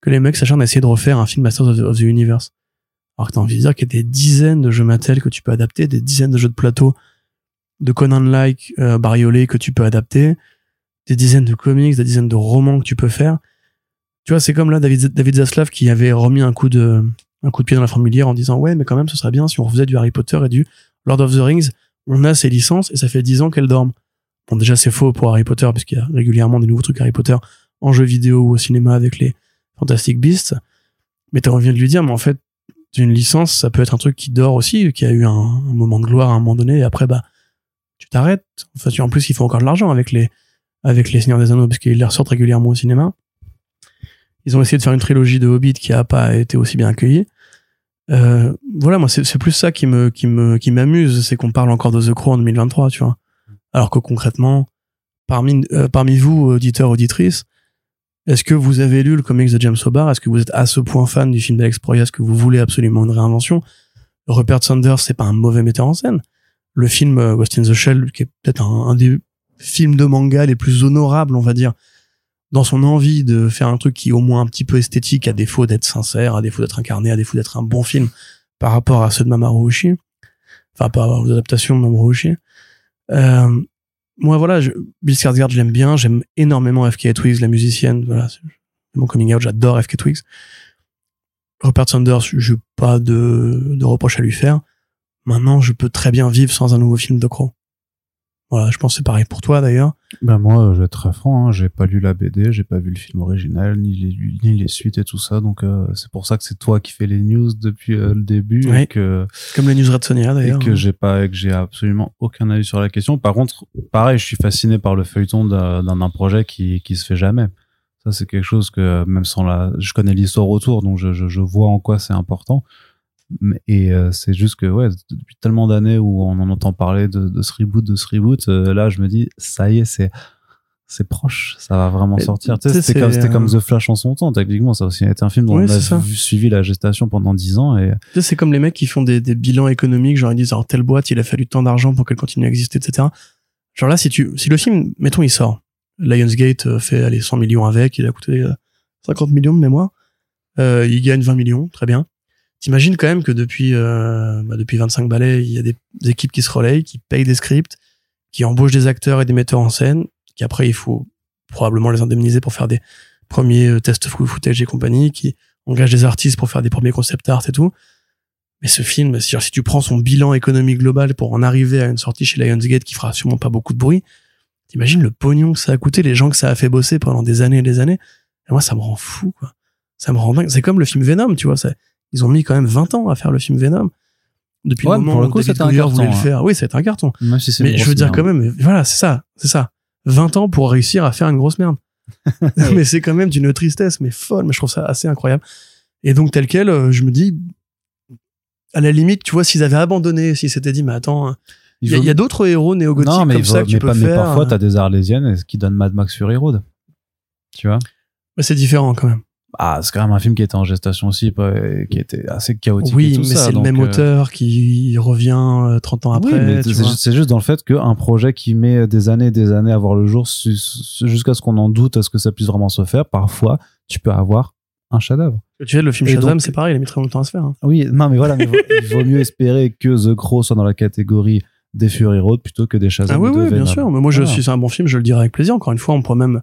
que les mecs s'acharnent à essayer de refaire un film Masters of the, Universe. Alors que t'as envie de dire qu'il y a des dizaines de jeux Mattel que tu peux adapter, des dizaines de jeux de plateau de Conan-like, euh, bariolés que tu peux adapter, des dizaines de comics, des dizaines de romans que tu peux faire. Tu vois, c'est comme là David, David Zaslav qui avait remis un coup de, un coup de pied dans la fourmilière en disant ouais, mais quand même, ce serait bien si on refaisait du Harry Potter et du Lord of the Rings. On a ces licences et ça fait 10 ans qu'elles dorment. Bon, déjà, c'est faux pour Harry Potter, puisqu'il y a régulièrement des nouveaux trucs Harry Potter en jeu vidéo ou au cinéma avec les Fantastic Beasts. Mais t'as envie de lui dire, mais en fait, une licence, ça peut être un truc qui dort aussi, qui a eu un, moment de gloire à un moment donné, et après, bah, tu t'arrêtes. Enfin, tu, en plus, il faut encore de l'argent avec les, avec les Seigneurs des Anneaux, parce qu'ils les ressortent régulièrement au cinéma. Ils ont essayé de faire une trilogie de Hobbit qui a pas été aussi bien accueillie. Euh, voilà, moi, c'est c'est plus ça qui me, qui me, qui m'amuse, c'est qu'on parle encore de The Crow en 2023, tu vois. Alors que concrètement, parmi, euh, parmi vous, auditeurs, auditrices, est-ce que vous avez lu le comics de James Hobart? Est-ce que vous êtes à ce point fan du film d'Alex Proyas que vous voulez absolument une réinvention? Rupert Sanders, c'est pas un mauvais metteur en scène. Le film euh, Ghost in the Shell, qui est peut-être un, un des films de manga les plus honorables, on va dire, dans son envie de faire un truc qui est au moins un petit peu esthétique, à défaut d'être sincère, à défaut d'être incarné, à défaut d'être un bon film par rapport à ceux de Mamoru Oshii, enfin par rapport aux adaptations de Mamoru Oshii. Euh, moi, voilà, Bill Skarsgård, je l'aime bien, j'aime énormément FK Twigs, la musicienne, voilà, mon coming out, j'adore FK Twigs. Rupert Sanders, je n'ai pas de, de reproche à lui faire. Maintenant, je peux très bien vivre sans un nouveau film de Crow. Voilà, je pense que c'est pareil pour toi d'ailleurs. Ben moi, je vais être très franc, hein, j'ai pas lu la BD, j'ai pas vu le film original, ni les, ni les suites et tout ça, donc euh, c'est pour ça que c'est toi qui fais les news depuis euh, le début Ouais. et que Comme les news Red Sonia et d'ailleurs. que j'ai pas et que j'ai absolument aucun avis sur la question. Par contre, pareil, je suis fasciné par le feuilleton d'un projet qui qui se fait jamais. Ça c'est quelque chose que même sans la, je connais l'histoire autour, donc je, je, je vois en quoi c'est important. Et euh, c'est juste que ouais, depuis tellement d'années où on en entend parler de, de ce reboot, de ce reboot, euh, là je me dis ça y est, c'est c'est proche, ça va vraiment sortir. C'était comme, c'était comme euh, The Flash en son temps. Techniquement, ça a aussi été un film dont Oui, on a vu- suivi la gestation pendant dix ans et Tu sais, c'est comme les mecs qui font des, des bilans économiques, genre ils disent alors telle boîte, il a fallu tant d'argent pour qu'elle continue à exister, etc. Genre là, si tu, si le film, mettons, il sort, Lionsgate euh, fait aller 100 millions avec, il a coûté euh, 50 millions de mémoire, euh, il gagne 20 millions, très bien. T'imagines quand même que depuis, euh, bah, depuis 25 balais, il y a des, équipes qui se relayent, qui payent des scripts, qui embauchent des acteurs et des metteurs en scène, qui après il faut probablement les indemniser pour faire des premiers euh, tests footage et compagnie, qui engagent des artistes pour faire des premiers concept art et tout. Mais ce film, si, tu prends son bilan économique global pour en arriver à une sortie chez Lionsgate qui fera sûrement pas beaucoup de bruit, t'imagines le pognon que ça a coûté, les gens que ça a fait bosser pendant des années et des années. Et moi, ça me rend fou, quoi. Ça me rend dingue. C'est comme le film Venom, tu vois. Ils ont mis quand même 20 ans à faire le film Venom. Depuis Ouais, le mais moment pour le où David c'était un carton, voulait le hein. faire. Oui, c'est un carton. même si Mais je veux dire merde. quand même, voilà, c'est ça, c'est ça. 20 ans pour réussir à faire une grosse merde. mais c'est quand même d'une tristesse, mais folle, mais je trouve ça assez incroyable. Et donc, tel quel, euh, je me dis, à la limite, tu vois, s'ils avaient abandonné, s'ils s'étaient dit, mais attends, il y, a- vaut- il y a d'autres héros néo-gothiques mais, comme ça que tu mais peux pas- mais faire. parfois, t'as des arlésiennes qui donnent Mad Max Fury Road. Tu vois? Mais c'est différent quand même. Ah, c'est quand même un film qui était en gestation aussi, qui était assez chaotique. et Oui, tout mais c'est le même euh, auteur qui revient euh, 30 ans oui, après. tu c'est juste dans le fait qu'un projet qui met des années et des années à voir le jour jusqu'à ce qu'on en doute à ce que ça puisse vraiment se faire, parfois, tu peux avoir un chef-d'œuvre. Tu sais, le film Et Shazam, c'est pareil, il a mis très longtemps à se faire. hein. Oui, non, mais voilà, mais il vaut mieux espérer que The Crow soit dans la catégorie des Fury Road plutôt que des Shazam Ah oui, de oui, bien sûr. Mais moi, je, c'est un bon film, je le dirai avec plaisir. Encore une fois, on pourrait même,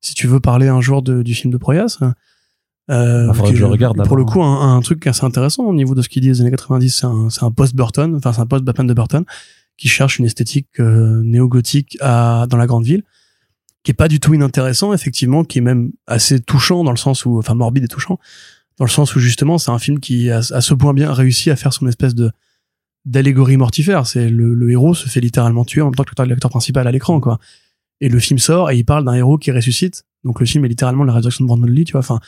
si tu veux parler un jour de, du film de Proyas, euh, faudrait que je le regarde Pour le coup, un, un truc assez intéressant au niveau de ce qu'il dit des années 90, c'est un, c'est un post-Burton, enfin, c'est un post-Batman de Burton, qui cherche une esthétique euh, néo-gothique à, dans la grande ville, qui est pas du tout inintéressant, effectivement, qui est même assez touchant dans le sens où, enfin, morbide et touchant, dans le sens où justement, c'est un film qui a à ce point bien réussi à faire son espèce de, d'allégorie mortifère. C'est le, le héros se fait littéralement tuer en même temps que l'acteur principal à l'écran, quoi. Et le film sort et il parle d'un héros qui ressuscite. Donc le film est littéralement la réalisation de Brandon Lee, tu vois. Enfin,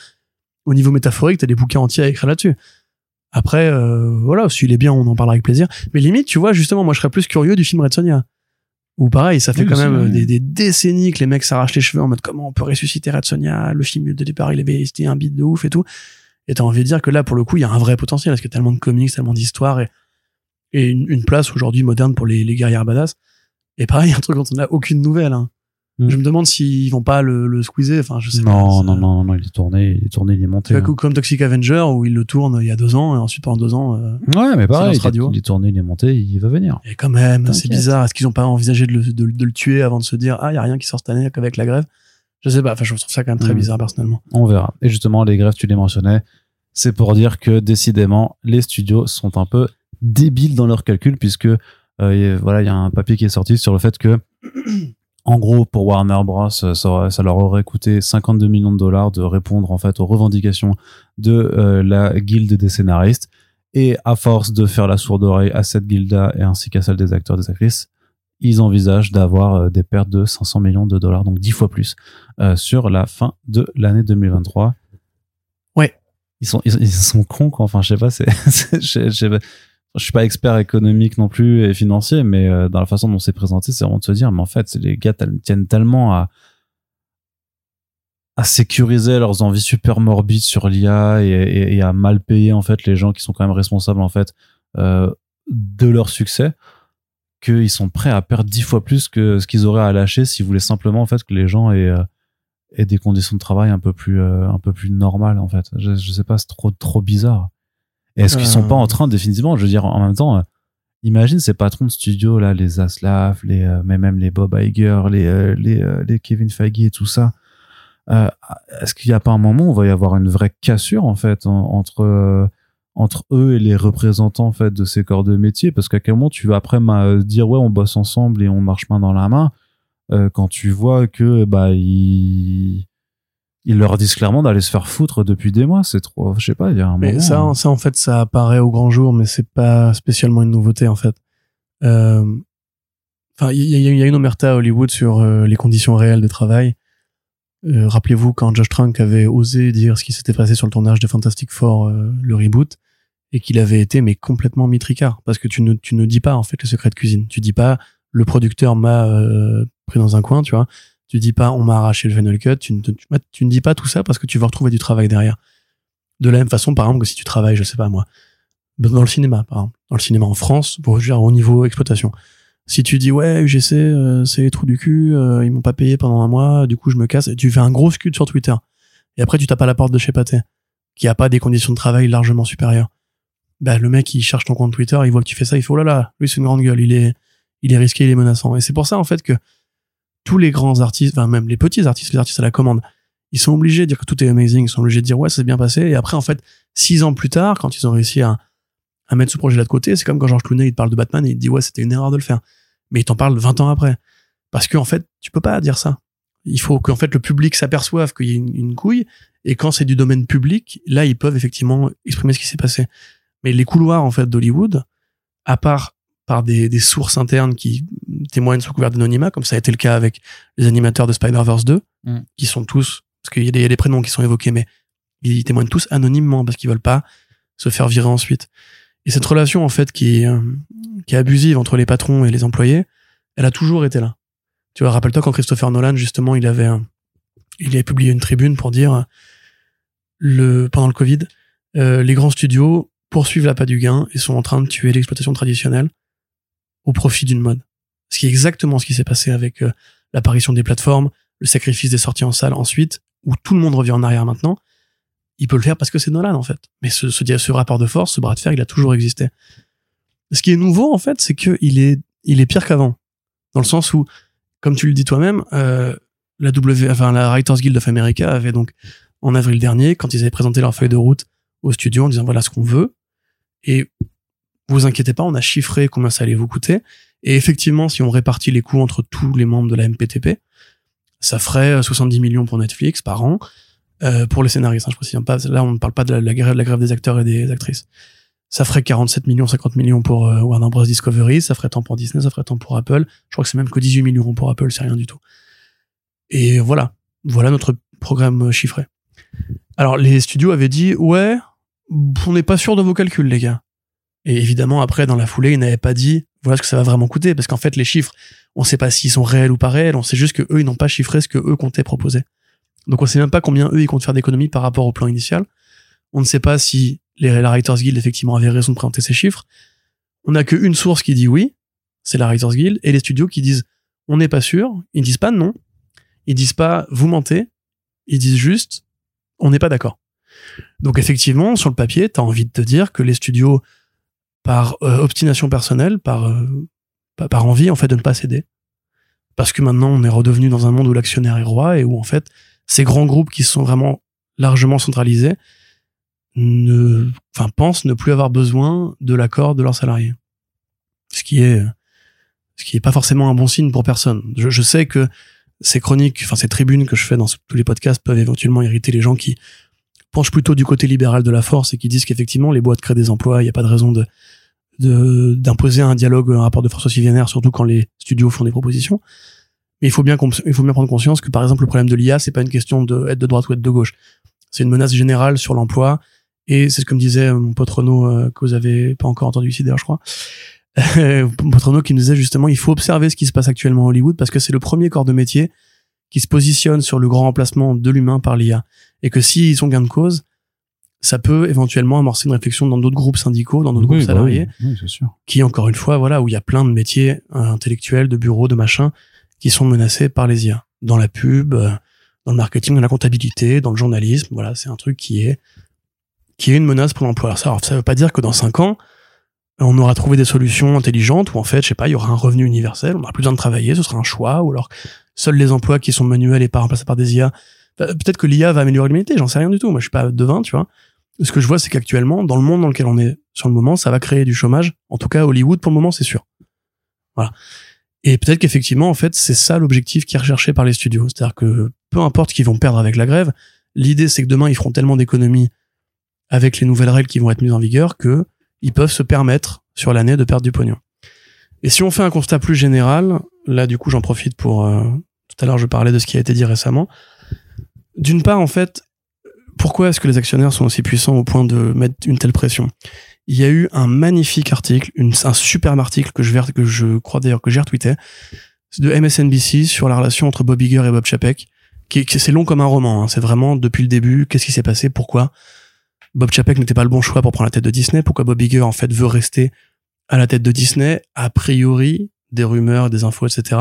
au niveau métaphorique, t'as des bouquins entiers à écrire là-dessus. Après, euh, voilà, s'il est bien, on en parlera avec plaisir. Mais limite, tu vois, justement, moi, je serais plus curieux du film Red Sonja. Ou pareil, ça fait Oui, quand même oui. des, des décennies que les mecs s'arrachent les cheveux en mode comment on peut ressusciter Red Sonja. Le film de départ, il avait été un beat de ouf et tout. Et t'as envie de dire que là, pour le coup, il y a un vrai potentiel parce qu'il y a tellement de comics, tellement d'histoires et, et une, une place aujourd'hui moderne pour les, les guerrières badass. Et pareil, un truc dont on n'a aucune nouvelle. Hein. Mm. Je me demande s'ils vont pas le, le squeezer. Enfin, je sais pas. Non, Ça- non, non, non, il est tourné, il est tourné, il est monté. Hein. comme Toxic Avenger où il le tourne il y a deux ans et ensuite pendant deux ans. euh, Ouais, mais pareil, il est, radio. il est tourné, il est monté, il va venir. et quand même, c'est bizarre. Est-ce qu'ils ont pas envisagé de le, de, de le tuer avant de se dire ah il y a rien qui sort cette année avec la grève? Je sais pas. Enfin, je trouve ça quand même très Mm. bizarre personnellement. On verra. Et justement, les grèves, tu les mentionnais, c'est pour dire que décidément, les studios sont un peu débiles dans leurs calculs, puisque euh, voilà, il y a un papier qui est sorti sur le fait que En gros, pour Warner Bros, ça, aurait- ça leur aurait coûté 52 millions de dollars de répondre en fait aux revendications de euh, la guilde des scénaristes. Et à force de faire la sourde oreille à cette guilde-là et ainsi qu'à celle des acteurs et des actrices, ils envisagent d'avoir euh, des pertes de 500 millions de dollars, donc 10 fois plus, euh, sur la fin de l'année 2023. Ouais. Ils sont, ils, ils sont cons, quoi. Enfin, je sais pas, c'est, je, je sais pas. Je suis pas expert économique non plus et financier, mais euh, dans la façon dont c'est présenté, c'est vraiment de se dire, mais en fait, les gars tiennent tellement à, à sécuriser leurs envies super morbides sur l'IA et, et- à mal payer en fait les gens qui sont quand même responsables en fait euh, de leur succès qu'ils sont prêts à perdre dix fois plus que ce qu'ils auraient à lâcher s'ils voulaient simplement en fait que les gens aient, euh, aient des conditions de travail un peu plus euh, un peu plus normales en fait. Je, je sais pas c'est trop trop bizarre est-ce qu'ils sont Euh. pas en train définitivement je veux dire en même temps euh, imagine ces patrons de studio là les Aslav les euh, mais même les Bob Iger les euh, les, euh, les Kevin Feige et tout ça euh, est-ce qu'il n'y a pas un moment où il va y avoir une vraie cassure en fait en- entre euh, entre eux et les représentants en fait de ces corps de métier? Parce qu'à quel moment tu vas après dire ouais on bosse ensemble et on marche main dans la main euh, quand tu vois que bah ils ils leur disent clairement d'aller se faire foutre depuis des mois c'est trop je sais pas il y a un Mais moment ça, hein. ça, en fait, ça apparaît au grand jour, mais c'est pas spécialement une nouveauté, en fait. Euh, Enfin, il y, a- il y a une omerta à Hollywood sur euh, les conditions réelles de travail. Euh, Rappelez-vous quand Josh Trank avait osé dire ce qui s'était passé sur le tournage de Fantastic Four, euh, le reboot, et qu'il avait été mais complètement mitricard, parce que tu ne, tu ne dis pas en fait le secret de cuisine. Tu dis pas le producteur m'a euh, pris dans un coin, tu vois. Tu dis pas on m'a arraché le final cut. Tu ne, tu, ne dis pas tout ça parce que tu veux retrouver du travail derrière. De la même façon, par exemple, que si tu travailles, je sais pas moi, dans le cinéma, par exemple, dans le cinéma en France, pour dire au niveau exploitation. Si tu dis ouais UGC euh, c'est les trous du cul, euh, ils m'ont pas payé pendant un mois, du coup je me casse, et tu fais un gros scud sur Twitter. Et après tu tapes à la porte de chez Pathé, qui a pas des conditions de travail largement supérieures. Bah le mec il cherche ton compte Twitter, il voit que tu fais ça, il fait oh là là, lui c'est une grande gueule, il est il est risqué, il est menaçant. Et c'est pour ça en fait que tous les grands artistes, enfin même les petits artistes, les artistes à la commande, ils sont obligés de dire que tout est amazing, ils sont obligés de dire ouais ça s'est bien passé. Et après en fait six ans plus tard, quand ils ont réussi à mettre ce projet-là de côté, c'est comme quand George Clooney il te parle de Batman et il te dit ouais c'était une erreur de le faire, mais il t'en parle 20 ans après, parce qu'en fait tu peux pas dire ça. Il faut qu'en fait le public s'aperçoive qu'il y a une, couille et quand c'est du domaine public, là ils peuvent effectivement exprimer ce qui s'est passé. Mais les couloirs en fait d'Hollywood, à part par des sources internes qui témoignent sous couvert d'anonymat, comme ça a été le cas avec les animateurs de Spider-Verse 2, Mm. qui sont tous, parce qu'il y, a des- il y a des prénoms qui sont évoqués, mais ils témoignent tous anonymement parce qu'ils veulent pas se faire virer ensuite. Et cette relation, en fait, qui est, euh, qui est abusive entre les patrons et les employés, elle a toujours été là. Tu vois, rappelle-toi quand Christopher Nolan, justement, il avait, un- il avait publié une tribune pour dire, euh, le, pendant le Covid, euh, les grands studios poursuivent l'appât du gain et sont en train de tuer l'exploitation traditionnelle au profit d'une mode. Ce qui est exactement ce qui s'est passé avec euh, l'apparition des plateformes, le sacrifice des sorties en salle ensuite, où tout le monde revient en arrière maintenant. Il peut le faire parce que c'est Nolan, en fait. Mais ce, ce, rapport de force, ce bras de fer, il a toujours existé. Ce qui est nouveau, en fait, c'est qu'il est, il est pire qu'avant. Dans le sens où, comme tu le dis toi-même, euh, la W, enfin, la Writers Guild of America avait donc, en avril dernier, quand ils avaient présenté leur feuille de route au studio en disant voilà ce qu'on veut, et vous inquiétez pas, on a chiffré combien ça allait vous coûter. Et effectivement, si on répartit les coûts entre tous les membres de la MPTP, ça ferait 70 millions pour Netflix par an. Euh, pour les scénaristes, hein, je précise pas. Là, on ne parle pas de la, la, grève, la grève des acteurs et des actrices. Ça ferait 47 millions, 50 millions pour euh, Warner Bros. Discovery, ça ferait tant pour Disney, ça ferait tant pour Apple. Je crois que c'est même que 18 millions pour Apple, c'est rien du tout. Et voilà, voilà notre programme euh, chiffré. Alors, les studios avaient dit, ouais, on n'est pas sûr de vos calculs, les gars. Et évidemment, après, dans la foulée, ils n'avaient pas dit, voilà ce que ça va vraiment coûter, parce qu'en fait, les chiffres, on sait pas s'ils sont réels ou pas réels, on sait juste que eux, ils n'ont pas chiffré ce que eux comptaient proposer. Donc, on sait même pas combien eux, ils comptent faire d'économies par rapport au plan initial. On ne sait pas si les, la Writers Guild, effectivement, avaient raison de présenter ces chiffres. On n'a qu'une source qui dit oui, c'est la Writers Guild, et les studios qui disent, on n'est pas sûr, ils disent pas non, ils disent pas, vous mentez, ils disent juste, on n'est pas d'accord. Donc, effectivement, sur le papier, t'as envie de te dire que les studios, par euh, obstination personnelle, par, euh, par envie en fait de ne pas céder. Parce que maintenant on est redevenu dans un monde où l'actionnaire est roi et où en fait ces grands groupes qui sont vraiment largement centralisés ne, enfin pensent ne plus avoir besoin de l'accord de leurs salariés. Ce qui est ce qui est pas forcément un bon signe pour personne. Je, je sais que ces chroniques, enfin ces tribunes que je fais dans tous les podcasts peuvent éventuellement irriter les gens qui penchent plutôt du côté libéral de la force et qui disent qu'effectivement les boîtes créent des emplois, il n'y a pas de raison de d'imposer un dialogue, un rapport de force aussi vénère, surtout quand les studios font des propositions. Mais il faut bien, il faut bien prendre conscience que par exemple le problème de l'IA, c'est pas une question de être de droite ou être de gauche. C'est une menace générale sur l'emploi et c'est ce que me disait mon pote Renaud euh, que vous avez pas encore entendu ici d'ailleurs, je crois. mon pote Renaud qui me disait justement il faut observer ce qui se passe actuellement à Hollywood parce que c'est le premier corps de métier qui se positionne sur le grand remplacement de l'humain par l'IA et que s'ils sont gain de cause, ça peut éventuellement amorcer une réflexion dans d'autres groupes syndicaux, dans d'autres Oui, groupes bah salariés oui, sûr. qui encore une fois voilà où il y a plein de métiers euh, intellectuels de bureaux de machins qui sont menacés par les IA dans la pub euh, dans le marketing dans la comptabilité dans le journalisme voilà c'est un truc qui est qui est une menace pour l'emploi. Alors ça alors, ça veut pas dire que dans cinq ans on aura trouvé des solutions intelligentes où en fait je sais pas il y aura un revenu universel on n'aura plus besoin de travailler ce sera un choix ou alors seuls les emplois qui sont manuels et pas remplacés par des IA Enfin, peut-être que l'IA va améliorer l'humanité j'en sais rien du tout moi je suis pas devin tu vois ce que je vois, c'est qu'actuellement, dans le monde dans lequel on est sur le moment, ça va créer du chômage. En tout cas, Hollywood, pour le moment, c'est sûr. Voilà. Et peut-être qu'effectivement, en fait, c'est ça l'objectif qui est recherché par les studios. C'est-à-dire que peu importe qu'ils vont perdre avec la grève, l'idée, c'est que demain, ils feront tellement d'économies avec les nouvelles règles qui vont être mises en vigueur que ils peuvent se permettre sur l'année de perdre du pognon. Et si on fait un constat plus général, là, du coup, j'en profite pour euh, tout à je parlais de ce qui a été dit récemment. D'une part, en fait, pourquoi est-ce que les actionnaires sont aussi puissants au point de mettre une telle pression? Il y a eu un magnifique article, un superbe article que je, crois d'ailleurs que j'ai retweeté, de MSNBC sur la relation entre Bob Iger et Bob Chapek. Qui, qui- c'est long comme un roman. hein. C'est vraiment depuis le début. Qu'est-ce qui s'est passé? Pourquoi Bob Chapek n'était pas le bon choix pour prendre la tête de Disney? Pourquoi Bob Iger en fait veut rester à la tête de Disney? A priori, des rumeurs, des infos, etc.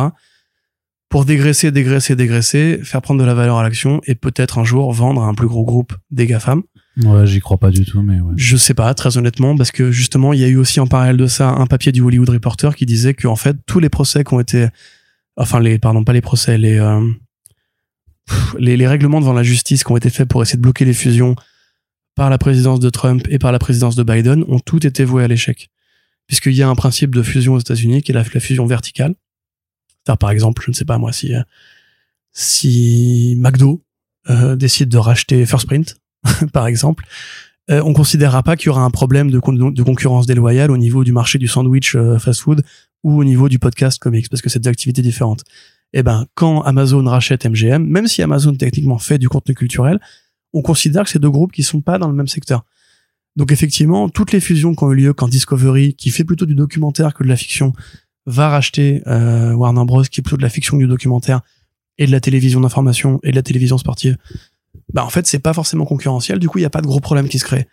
Pour dégraisser, dégraisser, dégraisser, faire prendre de la valeur à l'action et peut-être un jour vendre à un plus gros groupe des GAFAM. Ouais, j'y crois pas du tout, mais ouais. Je sais pas, très honnêtement, parce que justement, il y a eu aussi en parallèle de ça un papier du Hollywood Reporter qui disait que en fait tous les procès qui ont été, enfin les, pardon, pas les procès, les euh, les, les règlements devant la justice qui ont été faits pour essayer de bloquer les fusions par la présidence de Trump et par la présidence de Biden ont tout été voués à l'échec, puisqu'il y a un principe de fusion aux États-Unis qui est la, la fusion verticale. Par exemple, je ne sais pas moi si euh, si McDo euh, décide de racheter First Print, par exemple, euh, on considérera pas qu'il y aura un problème de, con- de concurrence déloyale au niveau du marché du sandwich euh, fast-food ou au niveau du podcast comics, parce que c'est des activités différentes. Eh ben, quand Amazon rachète MGM, même si Amazon techniquement fait du contenu culturel, on considère que c'est deux groupes qui sont pas dans le même secteur. Donc effectivement, toutes les fusions qui ont eu lieu quand Discovery, qui fait plutôt du documentaire que de la fiction, va racheter euh, Warner Bros, qui est plutôt de la fiction du documentaire, et de la télévision d'information et de la télévision sportive, bah en fait c'est pas forcément concurrentiel. Du coup, il y a pas de gros problème qui se crée.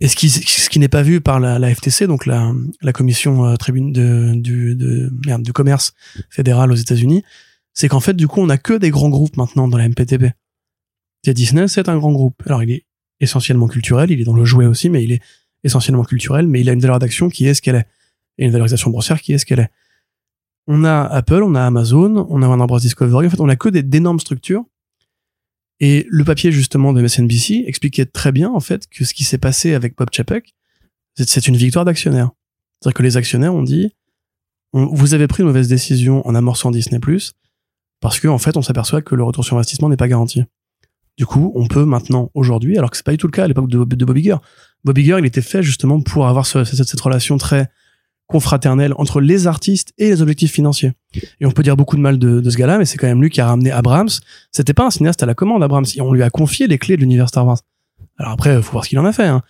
Et ce qui, ce qui n'est pas vu par la, la FTC, donc la, la commission euh, tribune de, du, de, merde, du commerce fédéral aux États-Unis, c'est qu'en fait, du coup, on a que des grands groupes maintenant dans la MPTP. Disney, c'est un grand groupe. Alors, il est essentiellement culturel, il est dans le jouet aussi, mais il est essentiellement culturel, mais il a une valeur d'action qui est ce qu'elle est. Et une valorisation boursière qui est ce qu'elle est. On a Apple, on a Amazon, on a Warner Bros. Discovery. En fait, on a que d'énormes structures. Et le papier, justement, de MSNBC expliquait très bien, en fait, que ce qui s'est passé avec Bob Chapek, c'est- une victoire d'actionnaires. C'est-à-dire que les actionnaires ont dit, vous avez pris une mauvaise décision en amorçant Disney+, parce que, en fait, on s'aperçoit que le retour sur investissement n'est pas garanti. Du coup, on peut maintenant, aujourd'hui, alors que c'est pas du tout le cas à l'époque de, Bob Iger. Bob Iger, il était fait justement pour avoir ce- cette, cette relation très confraternelle entre les artistes et les objectifs financiers. Et on peut dire beaucoup de mal de, de ce gars-là, mais c'est quand même lui qui a ramené Abrams. C'était pas un cinéaste à la commande, Abrams. Et on lui a confié les clés de l'univers Star Wars. Alors après, faut voir ce qu'il en a fait. hein.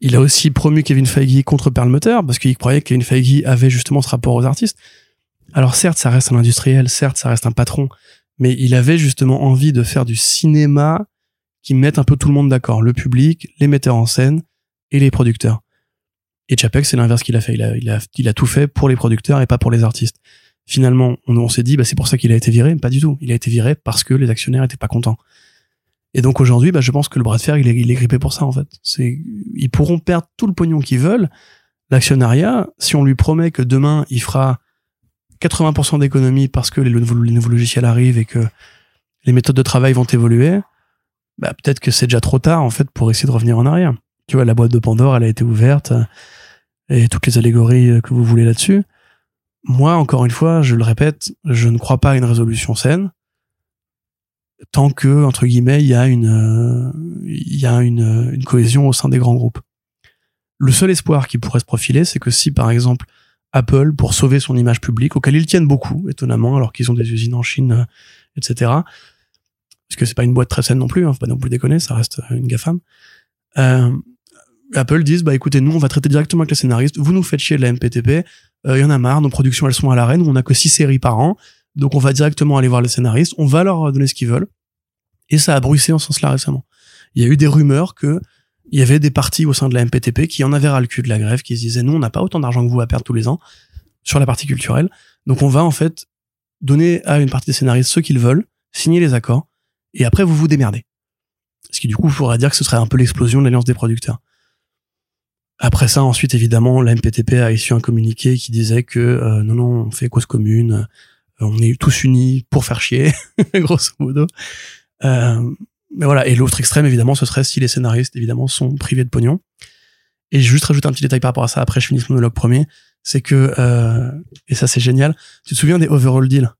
Il a aussi promu Kevin Feige contre Perlmutter parce qu'il croyait que Kevin Feige avait justement ce rapport aux artistes. Alors certes, ça reste un industriel, certes, ça reste un patron, mais il avait justement envie de faire du cinéma qui mette un peu tout le monde d'accord, le public, les metteurs en scène et les producteurs. Et Chapek, c'est l'inverse qu'il a fait. Il a, il, a, il a tout fait pour les producteurs et pas pour les artistes. Finalement, on, s'est dit, bah, c'est pour ça qu'il a été viré. Pas du tout. Il a été viré parce que les actionnaires étaient pas contents. Et donc aujourd'hui, bah, je pense que le bras de fer, il est, il est grippé pour ça, en fait. C'est, ils pourront perdre tout le pognon qu'ils veulent. L'actionnariat, si on lui promet que demain, il fera 80% d'économies parce que les, nouveaux- les nouveaux logiciels arrivent et que les méthodes de travail vont évoluer, bah, peut-être que c'est déjà trop tard, en fait, pour essayer de revenir en arrière. Tu vois, la boîte de Pandore, elle a été ouverte, et toutes les allégories euh, que vous voulez là-dessus. moi, encore une fois, je le répète, je ne crois pas à une résolution saine tant que entre guillemets il y a une euh, il y a une, une cohésion au sein des grands groupes. Le seul espoir qui pourrait se profiler, c'est que si par exemple Apple, pour sauver son image publique, auquel ils tiennent beaucoup, étonnamment, alors qu'ils ont des usines en Chine, euh, etc. Parce que c'est pas une boîte très saine non plus, hein, faut pas non plus déconner, ça reste une GAFAM. Euh, Apple disent, bah écoutez, nous on va traiter directement avec les scénaristes, vous nous faites chier de la MPTP, il y en a marre, nos productions elles sont à nous on a que six séries par an, donc on va directement aller voir les scénaristes, on va leur donner ce qu'ils veulent. Et ça a bruissé en ce sens-là récemment. Il y a eu des rumeurs que il y avait des partis au sein de la MPTP qui en avaient ras le cul de la grève, qui se disaient nous on n'a pas autant d'argent que vous à perdre tous les ans sur la partie culturelle, donc on va en fait donner à une partie des scénaristes ce qu'ils veulent, signer les accords, et après vous vous démerdez. Ce qui du coup pourrait dire que ce serait un peu l'explosion de l'alliance des producteurs. Après ça, ensuite, évidemment, la MPTP a issu un communiqué qui disait que euh, non, non, on fait cause commune, euh, on est tous unis pour faire chier, grosso modo. Euh, mais voilà. Et l'autre extrême, évidemment, ce serait si les scénaristes, évidemment, sont privés de pognon. Et juste rajouter un petit détail par rapport à ça. Après, je finis ce monologue premier. C'est que, euh, et ça, c'est génial. Tu te souviens des overall deals?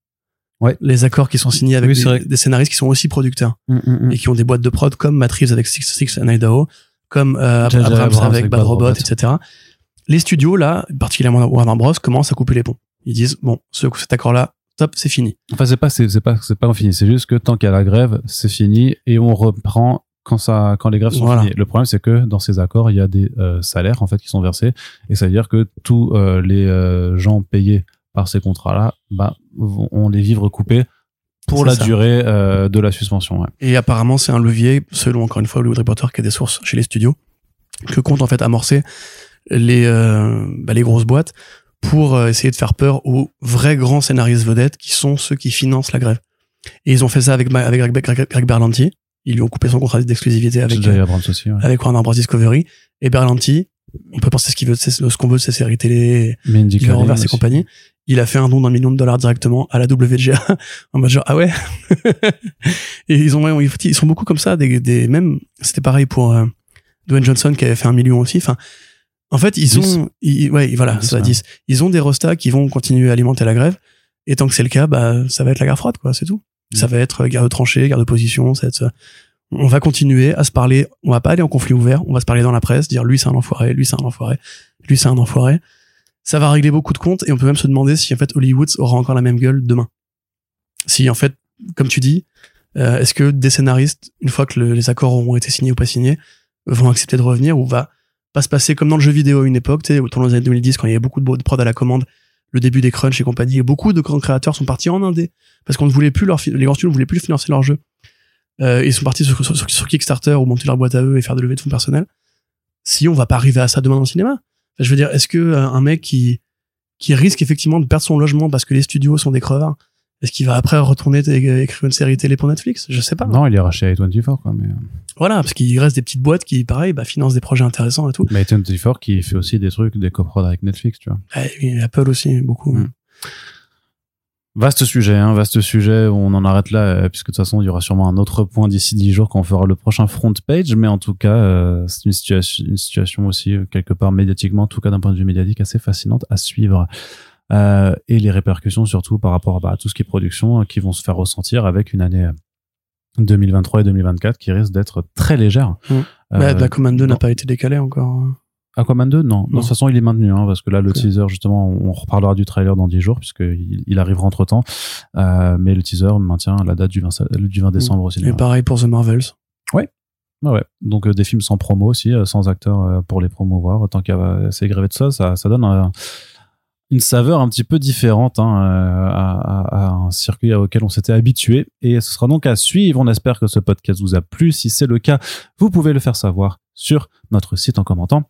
Ouais. Les accords qui sont signés avec Oui, des scénaristes qui sont aussi producteurs Mm, mm, mm. et qui ont des boîtes de prod comme Matrix avec Six Six and Idaho, comme euh, J.J. Abrams, Abrams avec Bad Robot, Robot. etc. Les studios, là, particulièrement Warner Bros, commencent à couper les ponts. Ils disent, bon, ce, cet accord-là, top, c'est fini. Enfin, c'est pas, c'est pas, c'est pas fini. C'est juste que tant qu'il y a la grève, c'est fini et on reprend quand ça, quand les grèves sont Voilà. finies. Le problème, c'est que dans ces accords, il y a des euh, salaires en fait qui sont versés et ça veut dire que tous euh, les euh, gens payés par ces contrats-là, bah, vont- ont les vivres coupés pour la ça. durée euh, de la suspension. Ouais. Et apparemment, c'est un levier, selon encore une fois Hollywood Reporter, qui a des sources chez les studios, que compte en fait amorcer les, euh, bah, les grosses boîtes pour euh, essayer de faire peur aux vrais grands scénaristes vedettes qui sont ceux qui financent la grève. Et ils ont fait ça avec, avec Greg, Greg- Greg Berlanti. Ils lui ont coupé son contrat d'exclusivité avec, aussi. Ouais. avec Warner Bros. Discovery. Et Berlanti, on peut penser ce qu'il veut, de ses- ce qu'on veut de ses séries télé, Kaling renverse et compagnie. Il a fait un don d'un million de dollars directement à la WGA en mode genre ah ouais? et ils ont ils sont beaucoup comme ça des, des même c'était pareil pour euh, Dwayne Johnson qui avait fait un million aussi. Enfin en fait ils ont ils, ouais voilà ça ouais. 10 ils ont des rostas qui vont continuer à alimenter la grève et tant que c'est le cas bah ça va être la guerre froide quoi c'est tout. Ça va être guerre de tranchées, guerre de position, ça va être, euh, on va continuer à se parler, on va pas aller en conflit ouvert, on va se parler dans la presse, dire lui c'est un enfoiré, lui c'est un enfoiré, lui c'est un enfoiré. Ça va régler beaucoup de comptes et on peut même se demander si en fait Hollywood aura encore la même gueule demain. Si en fait, comme tu dis, euh, est-ce que des scénaristes, une fois que le- les accords auront été signés ou pas signés, vont accepter de revenir ou va pas se passer comme dans le jeu vidéo à une époque, tu sais, autour des années 2010 quand il y avait beaucoup de prod à la commande, le début des crunch et compagnie, et beaucoup de grands créateurs sont partis en indé parce qu'on ne voulait plus leur les grands studios ne voulaient plus financer leur jeu. Euh, ils sont partis sur, sur, Kickstarter ou monter leur boîte à eux et faire des levées de fonds personnels. Si on va pas arriver à ça demain dans le cinéma, je veux dire, est-ce que euh, un mec qui qui risque effectivement de perdre son logement parce que les studios sont des crevards, est-ce qu'il va après retourner t- écrire une série télé pour Netflix? Je sais pas. Non, il est racheté à A24 quoi. Mais, euh, Voilà, parce qu'il reste des petites boîtes qui, pareil, bah, financent des projets intéressants et tout. mais A24 qui fait aussi des trucs, des coprods avec Netflix, tu vois. Et Apple aussi, beaucoup. Mm. Vaste sujet, hein, vaste sujet. On en arrête là, euh, puisque de toute façon, il y aura sûrement un autre point d'ici 10 jours quand on fera le prochain front page. Mais en tout cas, euh, c'est une situation, une situation aussi, euh, quelque part médiatiquement, en tout cas d'un point de vue médiatique, assez fascinante à suivre. Euh, et les répercussions, surtout par rapport bah, à tout ce qui est production, qui vont se faire ressentir avec une année euh, 2023 et 2024 qui risque d'être très légère. Mm. Euh, Bah, Aquaman 2 n'a pas été décalé encore. Aquaman 2 non. Non. de toute façon il est maintenu hein, parce que là le teaser justement on reparlera du trailer dans 10 jours puisque il, arrivera entre temps euh, mais le teaser maintient la date du 20, sa- du 20 décembre au Et pareil pour The Marvels. ouais, ouais. donc euh, des films sans promo aussi euh, sans acteurs euh, pour les promouvoir tant qu'à euh, s'égréver de ça, ça ça donne un- une saveur un petit peu différente hein, euh, à, à- à un circuit auquel on s'était habitué et ce sera donc à suivre on espère que ce podcast vous a plu si c'est le cas vous pouvez le faire savoir sur notre site en commentant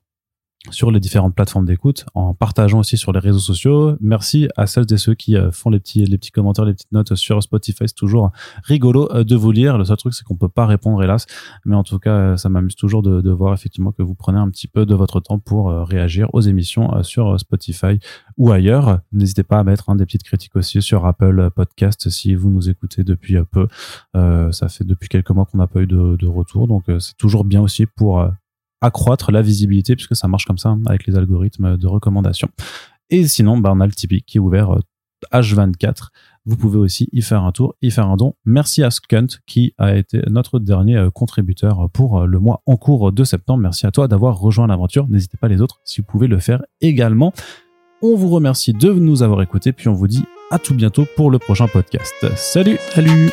sur les différentes plateformes d'écoute, en partageant aussi sur les réseaux sociaux. Merci à celles et ceux qui euh, font les petits, les petits commentaires, les petites notes sur Spotify. C'est toujours rigolo euh, de vous lire. Le seul truc, c'est qu'on peut pas répondre, hélas. Mais en tout cas, euh, ça m'amuse toujours de, de voir effectivement que vous prenez un petit peu de votre temps pour réagir aux émissions sur Spotify ou ailleurs. N'hésitez pas à mettre hein, des petites critiques aussi sur Apple Podcast si vous nous écoutez depuis euh, peu. Euh, ça fait depuis quelques mois qu'on n'a pas eu de, de retour. Donc, c'est toujours bien aussi pour accroître la visibilité puisque ça marche comme ça hein, avec les algorithmes de recommandation. Et sinon, bah, on a le Tipeee qui est ouvert euh, H24. Vous pouvez aussi y faire un tour, y faire un don. Merci à Skunt qui a été notre dernier euh, contributeur pour euh, le mois en cours de septembre. Merci à toi d'avoir rejoint l'aventure. N'hésitez pas les autres si vous pouvez le faire également. On vous remercie de nous avoir écoutés, puis on vous dit à tout bientôt pour le prochain podcast. Salut Salut